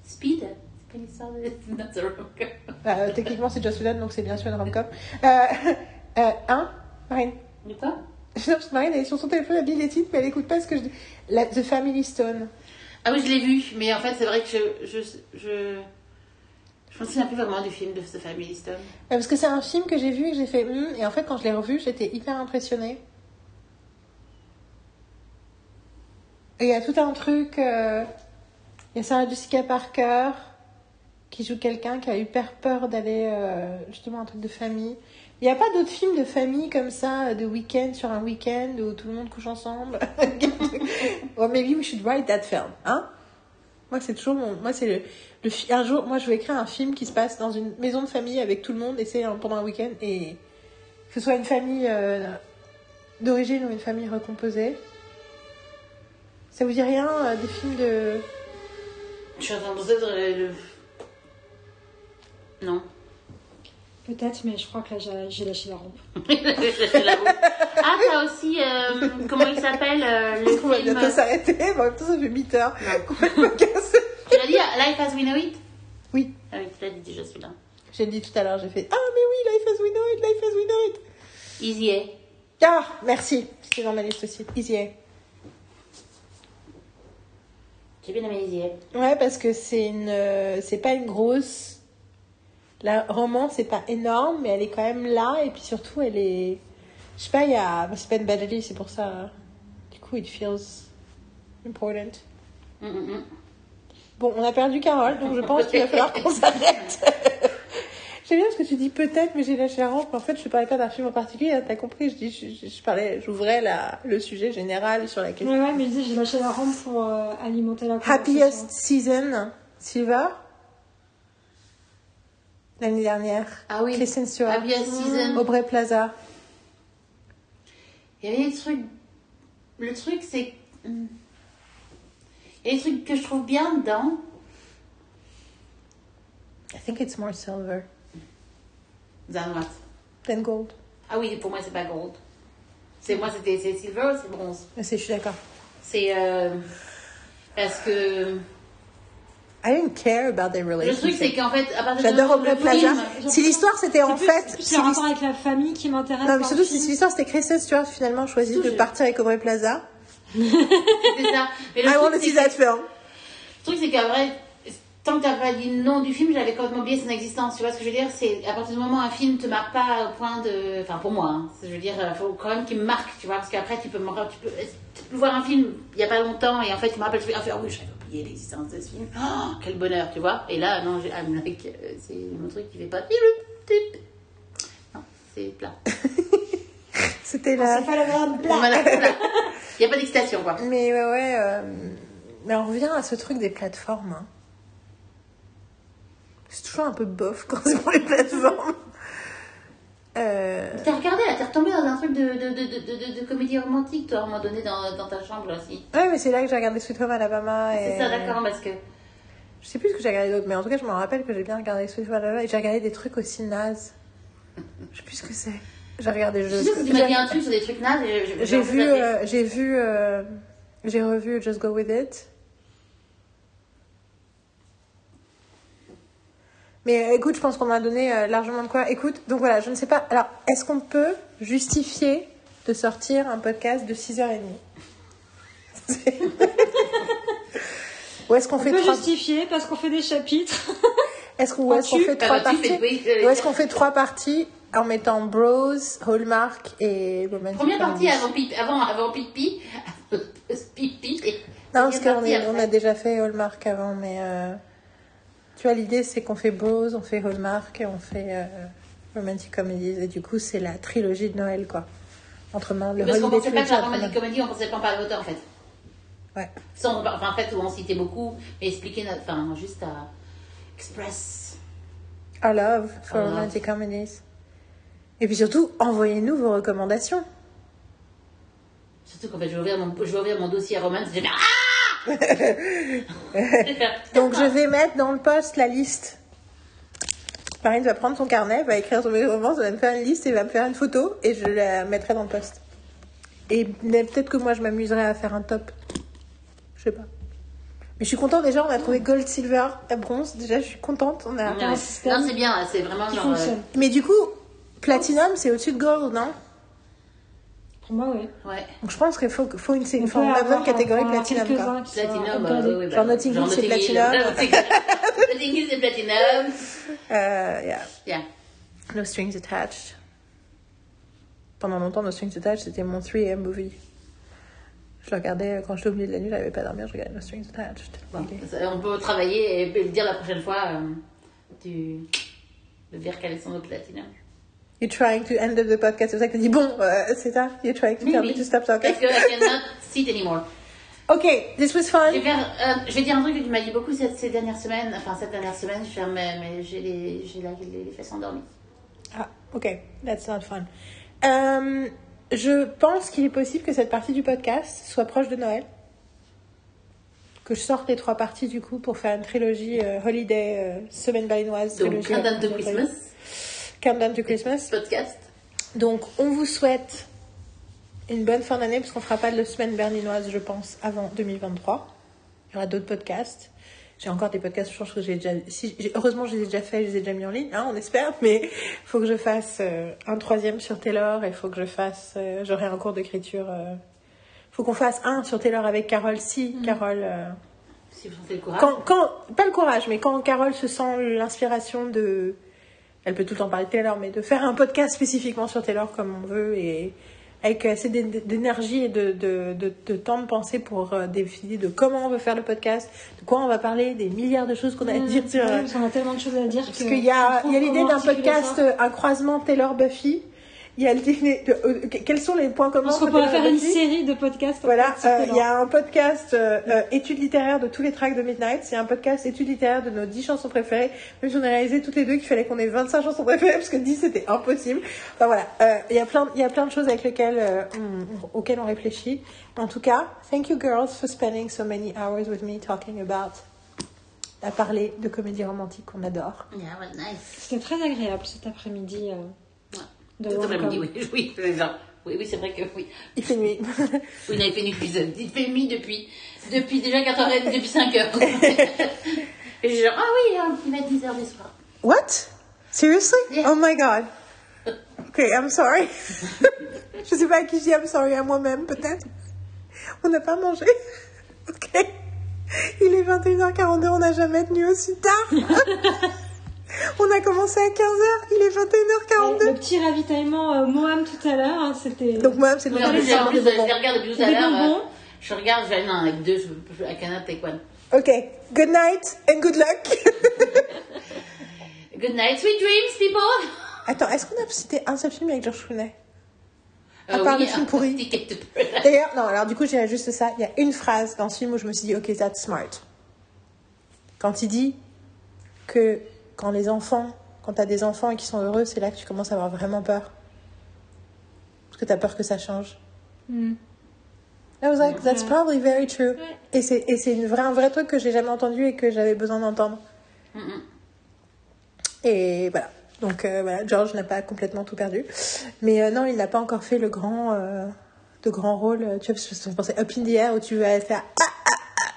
Speed? [LAUGHS] That's a rom-com. Bah, euh, techniquement, c'est Joss Whedon, donc c'est bien sûr une rom-com. Euh, [LAUGHS] euh, hein Marine? De quoi [LAUGHS] Non, Marine, elle est sur son téléphone, elle dit les titres, mais elle écoute pas ce que je dis. La- The Family Stone. Ah oui, je l'ai vu, mais en fait, c'est vrai que je. Je, je, je me souviens plus vraiment du film de The Family Stone. Euh, Parce que c'est un film que j'ai vu et que j'ai fait Hmm et en fait quand je l'ai revu j'étais hyper impressionnée. Il y a tout un truc, euh, il y a Sarah Jessica Parker qui joue quelqu'un qui a hyper peur d'aller euh, justement un truc de famille. Il n'y a pas d'autres films de famille comme ça, de week-end sur un week-end où tout le monde couche ensemble. [LAUGHS] oh, maybe we should write that film, hein Moi c'est toujours mon, moi c'est le, le fi- un jour, moi je veux écrire un film qui se passe dans une maison de famille avec tout le monde et c'est pendant un week-end et que ce soit une famille euh, d'origine ou une famille recomposée. Ça vous dit rien euh, des films de Je suis en train de penser le. Non. Peut-être, mais je crois que là, [LAUGHS] j'ai- lâché la rampe. Ah, t'as aussi. euh, comment il s'appelle euh, le On va bientôt s'arrêter, mais en même temps ça fait 8 heures Non. Tu l'as dit Life as We Know It? Oui, Ah oui, tu l'as dit déjà celui-là. j'ai dit tout à l'heure, j'ai fait Ah mais oui, Life as we know it, Life as we know it. Easy A. Ah, merci, c'était dans ma liste aussi. Easy A. J'ai bien aimé Easy A. Ouais, parce que c'est une, euh, c'est pas une grosse. La romance, c'est pas énorme, mais elle est quand même là, et puis surtout, elle est. Je sais pas, il y a. C'est Ben Badley, c'est pour ça. hein. Du coup, it feels important. Hum, hum, hum. Bon, on a perdu Carole, donc je pense qu'il va falloir qu'on s'arrête. [LAUGHS] J'aime bien ce que tu dis peut-être, mais j'ai lâché la rampe. En fait, je parlais pas d'un film en particulier, hein, t'as compris. Je dis, je, je- je parlais, j'ouvrais la, le sujet général sur la question. Ouais, ouais, mais je dis, j'ai lâché la rampe pour euh, alimenter la conversation. Happiest Season, Silver. L'année dernière. Ah oui. Kristen Stewart. Happiest Season. Aubrey Plaza. Il y avait des trucs. Le truc, c'est. Des trucs que je trouve bien dedans. I think it's more silver Than what? than gold. Ah oui, pour moi, c'est pas gold. C'est moi, c'était silver ou c'est bronze? C'est- Je suis d'accord. C'est. euh, parce que. I didn't care about their Le truc, c'est relationship. qu'en fait, à partir J'adore Aubrey Plaza. Si l'histoire c'était en fait. C'est rapport avec la famille qui m'intéresse. Non, mais surtout si l'histoire c'était Kristen Stewart finalement choisit Surtout, de partir avec Aubrey Plaza. C'est ça. Mais le I truc, want to c'est see that film. Le truc, c'est qu'en vrai, tant que t'as pas dit le nom du film, j'avais complètement oublié son existence. Tu vois ce que je veux dire? C'est à partir du moment où un film te marque pas au point de. Enfin, pour moi, hein, je veux dire, il faut quand même qu'il me marque, tu vois, parce qu'après, tu peux, me... tu, peux... tu peux voir un film il y a pas longtemps et en fait, tu me rappelles, tu fais, ah oui, j'avais oublié l'existence de ce film. Oh, quel bonheur, tu vois Et là, non, j'ai- I'm like, euh, c'est mon truc qui fait pas. Non, c'est plat. [LAUGHS] C'était la. C'est pas la même [LAUGHS] plat. Il n'y a pas d'excitation, quoi. Mais ouais, ouais. euh, Mais on revient à ce truc des plateformes. hein. C'est toujours un peu bof quand c'est pour les plateformes. Euh, T'as regardé là, t'es retombé dans un truc de, de, de, de, comédie romantique, toi, à un moment donné, dans, dans ta chambre aussi. Ouais, mais c'est là que j'ai regardé Sweet Home Alabama. Et... C'est ça, d'accord, parce que. Je sais plus ce que j'ai regardé d'autre, mais en tout cas, je me rappelle que j'ai bien regardé Sweet Home Alabama et j'ai regardé des trucs aussi nazes. Je sais plus ce que c'est. J'ai regardé Je sais que tu m'as dit un truc sur des trucs nazes je- J'ai vu, euh, j'ai vu, euh, j'ai revu Just Go With It. Mais euh, écoute, je pense qu'on a donné euh, largement de quoi. Écoute, donc voilà, je ne sais pas. Alors, est-ce qu'on peut justifier de sortir un podcast de 6h30 [LAUGHS] Ou est-ce qu'on On fait peut trois... justifier parce qu'on fait des chapitres. Est-ce qu'on fait Ah trois bah, tu parties Ou est-ce qu'on fait trois parties en mettant Bros, Hallmark et Romantic Première partie Comedies avant pipi, avant, avant pipi, pipi. [LAUGHS] et Non, parce qu'on on a déjà fait Hallmark avant, mais euh, tu vois, l'idée c'est qu'on fait Bros, on fait Hallmark et on fait euh, Romantic Comedies. Et du coup, c'est la trilogie de Noël, quoi. Entre main, le Parce qu'on pensait pas que la entre comédie, on pensait pas en parler autant en fait. Ouais. Sans, enfin, en fait, on citait beaucoup, mais expliquer notre. Enfin, juste à. Express. Our love for Our love. Romantic Comedies. Et puis surtout, envoyez-nous vos recommandations. Surtout qu'en fait, je vais ouvrir mon, je vais ouvrir mon dossier romance, je vais faire Ah [LAUGHS] Donc, je vais mettre dans le post la liste. Marine va prendre son carnet, va écrire son romance, va me faire une liste et va me faire une photo et je la mettrai dans le post. Et peut-être que moi, je m'amuserais à faire un top. Je sais pas. Mais je suis contente déjà, on a trouvé gold, silver, bronze. Déjà, je suis contente. On a un système Non, c'est bien, c'est vraiment qui genre. euh, fonctionne. Mais du coup, platinum, c'est au-dessus de gold, non? Pour moi, oui. Ouais. Donc je pense qu'il faut, faut une, On enfin, peut on a besoin avoir de catégorie un- platinum. Quoi. Platinum, euh, oui, oui, Genre bah, Notting Hill, c'est platinum. [LAUGHS] Notting Hill, c'est platinum. Euh, yeah. Yeah. No Strings Attached. Pendant longtemps, No Strings Attached, c'était mon 3am movie. Je le regardais quand j'étais au milieu de la nuit, j'arrivais pas à dormir, je regardais No Strings Attached. Bon, ça, on peut travailler et le dire la prochaine fois. Euh, tu de dire quels sont nos platinum. You're trying to end the podcast, c'est pour ça que dis bon, euh, c'est ça? You're trying to tell me to stop talking? Parce que I cannot sit anymore. Ok, this was fun. Je vais, faire, euh, je vais dire un truc que tu m'as dit beaucoup cette, ces dernières semaines. Enfin, cette dernière semaine, je ferme, mais, mais j'ai les, j'ai les, les fesses endormies. Ah, ok, that's not fun. Euh, je pense qu'il est possible que cette partie du podcast soit proche de Noël. Que je sorte les trois parties du coup pour faire une trilogie euh, holiday, euh, semaine berlinoise. Donc, trilogie holiday. Christmas, Countdown to Christmas. podcast. Donc, on vous souhaite une bonne fin d'année, parce qu'on fera pas de semaine berlinoise, je pense, avant 2023. Il y aura d'autres podcasts. J'ai encore des podcasts, je pense que j'ai déjà. Si, heureusement, je les ai déjà faits, je les ai déjà mis en ligne, hein, on espère, mais il [LAUGHS] faut que je fasse euh, un troisième sur Taylor, et il faut que je fasse. euh, J'aurai un cours d'écriture. Il faut qu'on fasse un sur Taylor avec Carole, si Carole. euh, Si vous sentez le courage. quand, quand, pas le courage, mais quand Carole se sent l'inspiration de. Elle peut tout le temps parler de Taylor, mais de faire un podcast spécifiquement sur Taylor comme on veut et avec assez d'é- d'énergie et de, de, de, de temps de pensée pour euh, décider de comment on veut faire le podcast, de quoi on va parler, des milliards de choses qu'on a à dire sur. Euh, qu'on a tellement de choses à dire Parce qu'il y a, faut il y a l'idée d'un podcast, euh, un croisement Taylor-Buffy. Il y a l'idée de. euh, quels sont les points communs qu'on entre pourrait faire une série de podcasts. voilà, euh, il y a un podcast euh, euh, études littéraires de tous les tracks de Midnight. C'est un podcast études littéraires de nos 10 chansons préférées. Même si on a réalisé toutes les deux qu'il fallait qu'on ait 25 chansons préférées parce que 10 c'était impossible. Enfin voilà, euh, il y a plein, il y a plein de choses avec lesquelles, euh, on- auxquelles on réfléchit. En tout cas, thank you girls for spending so many hours with me talking about, à parler de comédie romantique qu'on adore. Yeah, well, nice. C'était très agréable cet après-midi. euh. De Cet après-midi, rom-com. oui. Oui. Oui, oui, c'est vrai que oui. Il fait nuit. Oui, non, il fait nuit, puis- il fait nuit depuis, depuis déjà 4h30, depuis 5h. [LAUGHS] Et je genre, ah oui, hein, il va être 10h du soir. What? Seriously? Yeah. Oh my god. Okay, I'm sorry. [LAUGHS] je sais pas à qui je dis I'm sorry, à moi-même peut-être. On n'a pas mangé. [LAUGHS] Ok. Il est 21h42, on n'a jamais tenu aussi tard. On a commencé à 15h, il est Le 21h42. petit ravitaillement euh, Moam tout à l'heure, hein, c'était. Donc moi, c'est le plus, je regarde depuis tout à l'heure. euh, Je regarde, je non, avec deux, je, I cannot take one. Ok, good night and good luck. [LAUGHS] Good night, sweet dreams, people! Attends, est-ce qu'on a cité un seul film avec George Clooney À Euh, part oui, le film un pourri. [LAUGHS] D'ailleurs, non, alors du coup, dirais juste ça. Il y a une phrase dans ce film où je me suis dit, ok, that's smart. Quand il dit que quand les enfants, quand t'as des enfants et qu'ils sont heureux, c'est là que tu commences à avoir vraiment peur. Parce que t'as peur que ça change. Hmm. I was like, that's probably very true. Ouais. Et c'est, et c'est une vraie, un vrai truc que j'ai jamais entendu et que j'avais besoin d'entendre. Mm. Et voilà. Donc euh, voilà, George n'a pas complètement tout perdu. Mais euh, non, il n'a pas encore fait le grand, euh, de grand rôle. Tu vois, parce que je pensais Up in the Air où tu vas faire ah,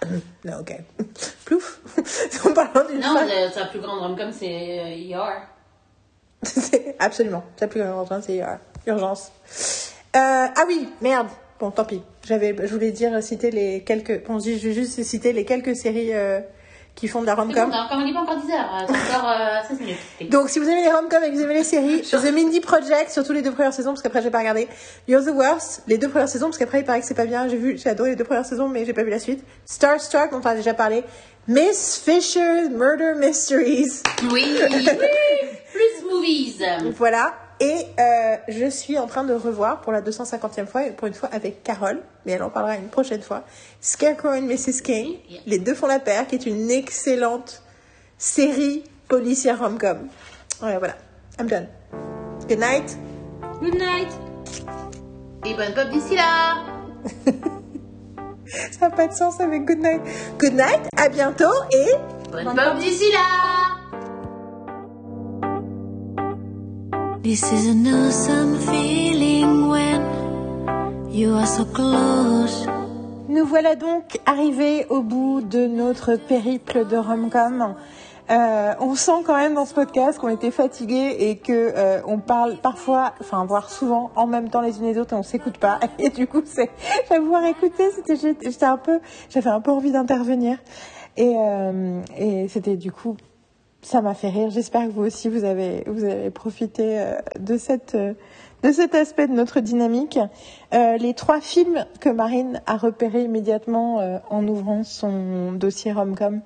[COUGHS] Non, ok. [LAUGHS] Plouf. [LAUGHS] en parlant d'une Non, euh, sa plus grande rom-com, c'est ER. Absolument. Sa plus grande contrainte, c'est euh, urgence. Euh, ah oui, merde. Bon, tant pis. J'avais, je voulais dire citer les quelques. Bon, je vais juste citer les quelques séries euh, qui font de la C'est bon, rom-com. on n'est pas encore 10 heures. euh, C'est encore euh, 16 minutes. Donc, si vous aimez les rom-coms et que vous aimez les séries, [LAUGHS] The Mindy Project, surtout les deux premières saisons, parce qu'après j'ai pas regardé. You're the Worst, les deux premières saisons, parce qu'après il paraît que c'est pas bien. J'ai vu, j'ai adoré les deux premières saisons, mais j'ai pas vu la suite. Starstruck, dont on a déjà parlé. Miss Fisher's Murder Mysteries. Oui, [LAUGHS] oui, plus movies. Voilà. Et euh, je suis en train de revoir pour la 250e fois, et pour une fois avec Carole, mais elle en parlera une prochaine fois, Scarecrow and Mrs. King. Les deux font la paire, qui est une excellente série policière rom-com. Ouais, voilà. I'm done. Good night. Good night! Et bonne pop d'ici là. [LAUGHS] Ça n'a pas de sens avec Good night. Good night, à bientôt et... Bonne pop d'ici là. This is an awesome feeling when You are so close. Nous voilà donc arrivés au bout de notre périple de rom-com. Euh, on sent quand même dans ce podcast qu'on était fatigués et que euh, on parle parfois, enfin voire souvent en même temps les unes les autres et on s'écoute pas. [LAUGHS] Et du coup, c'est pouvoir écouter, c'était un peu, j'avais un peu envie d'intervenir et, euh, et c'était du coup ça m'a fait rire. J'espère que vous aussi vous avez vous avez profité euh, de cette euh, de cet aspect de notre dynamique. Euh, les trois films que Marine a repérés immédiatement euh, en ouvrant son dossier Romcom,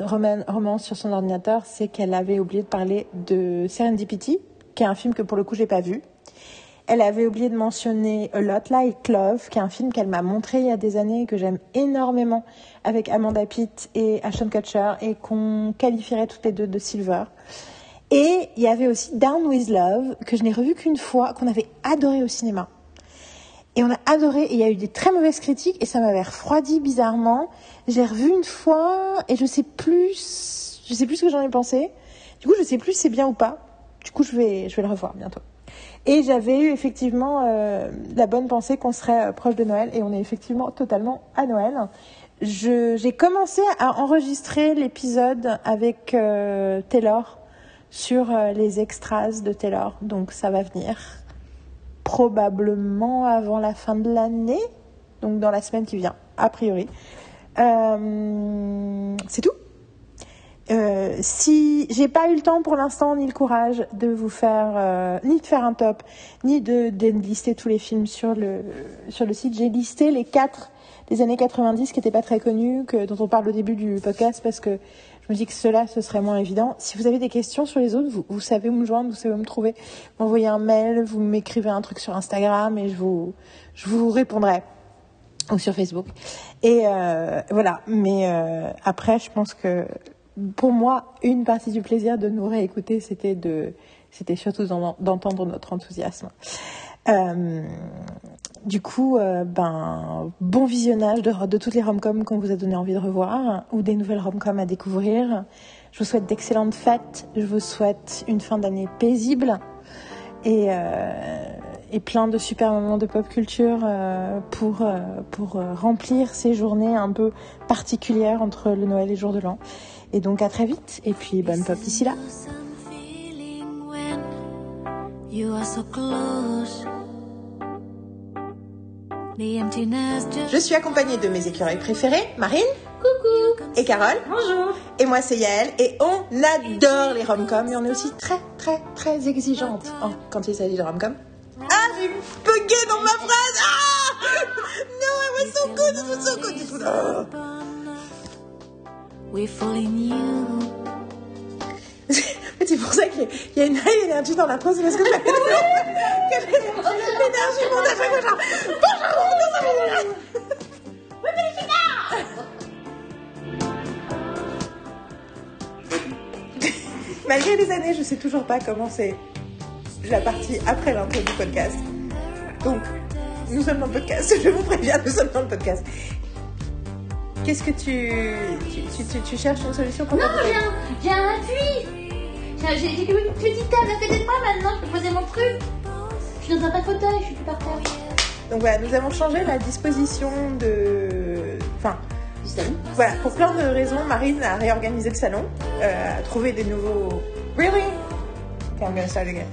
roman sur son ordinateur, c'est qu'elle avait oublié de parler de Serendipity, qui est un film que pour le coup j'ai pas vu. Elle avait oublié de mentionner A Lot Like Love, qui est un film qu'elle m'a montré il y a des années et que j'aime énormément avec Amanda Pitt et Ashton Kutcher et qu'on qualifierait toutes les deux de Silver. Et il y avait aussi Down with Love, que je n'ai revu qu'une fois, qu'on avait adoré au cinéma. Et on a adoré, et il y a eu des très mauvaises critiques, et ça m'avait refroidi bizarrement. J'ai revu une fois, et je sais plus, je sais plus ce que j'en ai pensé. Du coup, je sais plus si c'est bien ou pas. Du coup, je vais, je vais le revoir bientôt. Et j'avais eu effectivement euh, la bonne pensée qu'on serait euh, proche de Noël, et on est effectivement totalement à Noël. J'ai commencé à enregistrer l'épisode avec euh, Taylor sur euh, les extras de Taylor. Donc ça va venir probablement avant la fin de l'année, donc dans la semaine qui vient, a priori. Euh, c'est tout. Euh, si j'ai pas eu le temps pour l'instant ni le courage de vous faire euh, ni de faire un top ni de, de lister tous les films sur le sur le site j'ai listé les quatre des années 90 qui n'étaient pas très connus que dont on parle au début du podcast parce que je me dis que cela, ce serait moins évident. Si vous avez des questions sur les autres, vous, vous savez où me joindre, vous savez où me trouver. M'envoyez un mail, vous m'écrivez un truc sur Instagram et je vous, je vous répondrai. Ou sur Facebook. Et euh, voilà. Mais euh, après, je pense que pour moi, une partie du plaisir de nous réécouter, c'était de, c'était surtout d'entendre notre enthousiasme. Euh, du coup, euh, ben, bon visionnage de, toutes les romcoms qu'on vous a donné envie de revoir ou des nouvelles romcoms à découvrir. Je vous souhaite d'excellentes fêtes. Je vous souhaite une fin d'année paisible et, euh, et plein de super moments de pop culture euh, pour, pour remplir ces journées un peu particulières entre le Noël et le jour de l'an. Et donc à très vite et puis bonne pop d'ici là. You are so close. Je suis accompagnée de mes écureuils préférés, Marine. Coucou. Et Carole. Bonjour. Et moi, c'est Yael. Et on adore les rom-coms. Mais on est aussi très, très, très exigeante oh, quand il s'agit de rom-coms. Ah, j'ai bugué dans ma phrase. Ah No, was so good. It was so good. It was... Oh. We fall in you. [LAUGHS] c'est pour ça qu'il y a une high énergie dans la phrase, parce que j'avais l'énergie monte à chaque fois, genre Bonjour, [LAUGHS] Malgré les années, je sais toujours pas comment c'est la partie après l'intro du podcast. Donc, nous sommes dans le podcast, [LAUGHS] je vous préviens, nous sommes dans le podcast. Qu'est-ce que tu tu, tu, tu, cherches une solution pour Non, j'ai un, un appui j'ai une petite table à côté de moi maintenant, je peux poser mon truc. Je suis dans un pas fauteuil, je suis plus par terre. Donc voilà, nous avons changé la disposition de. Enfin. Du salon Voilà, pour plein de raisons, Marine a réorganisé le salon, euh, a trouvé des nouveaux. Really? Okay, I'm gonna start again.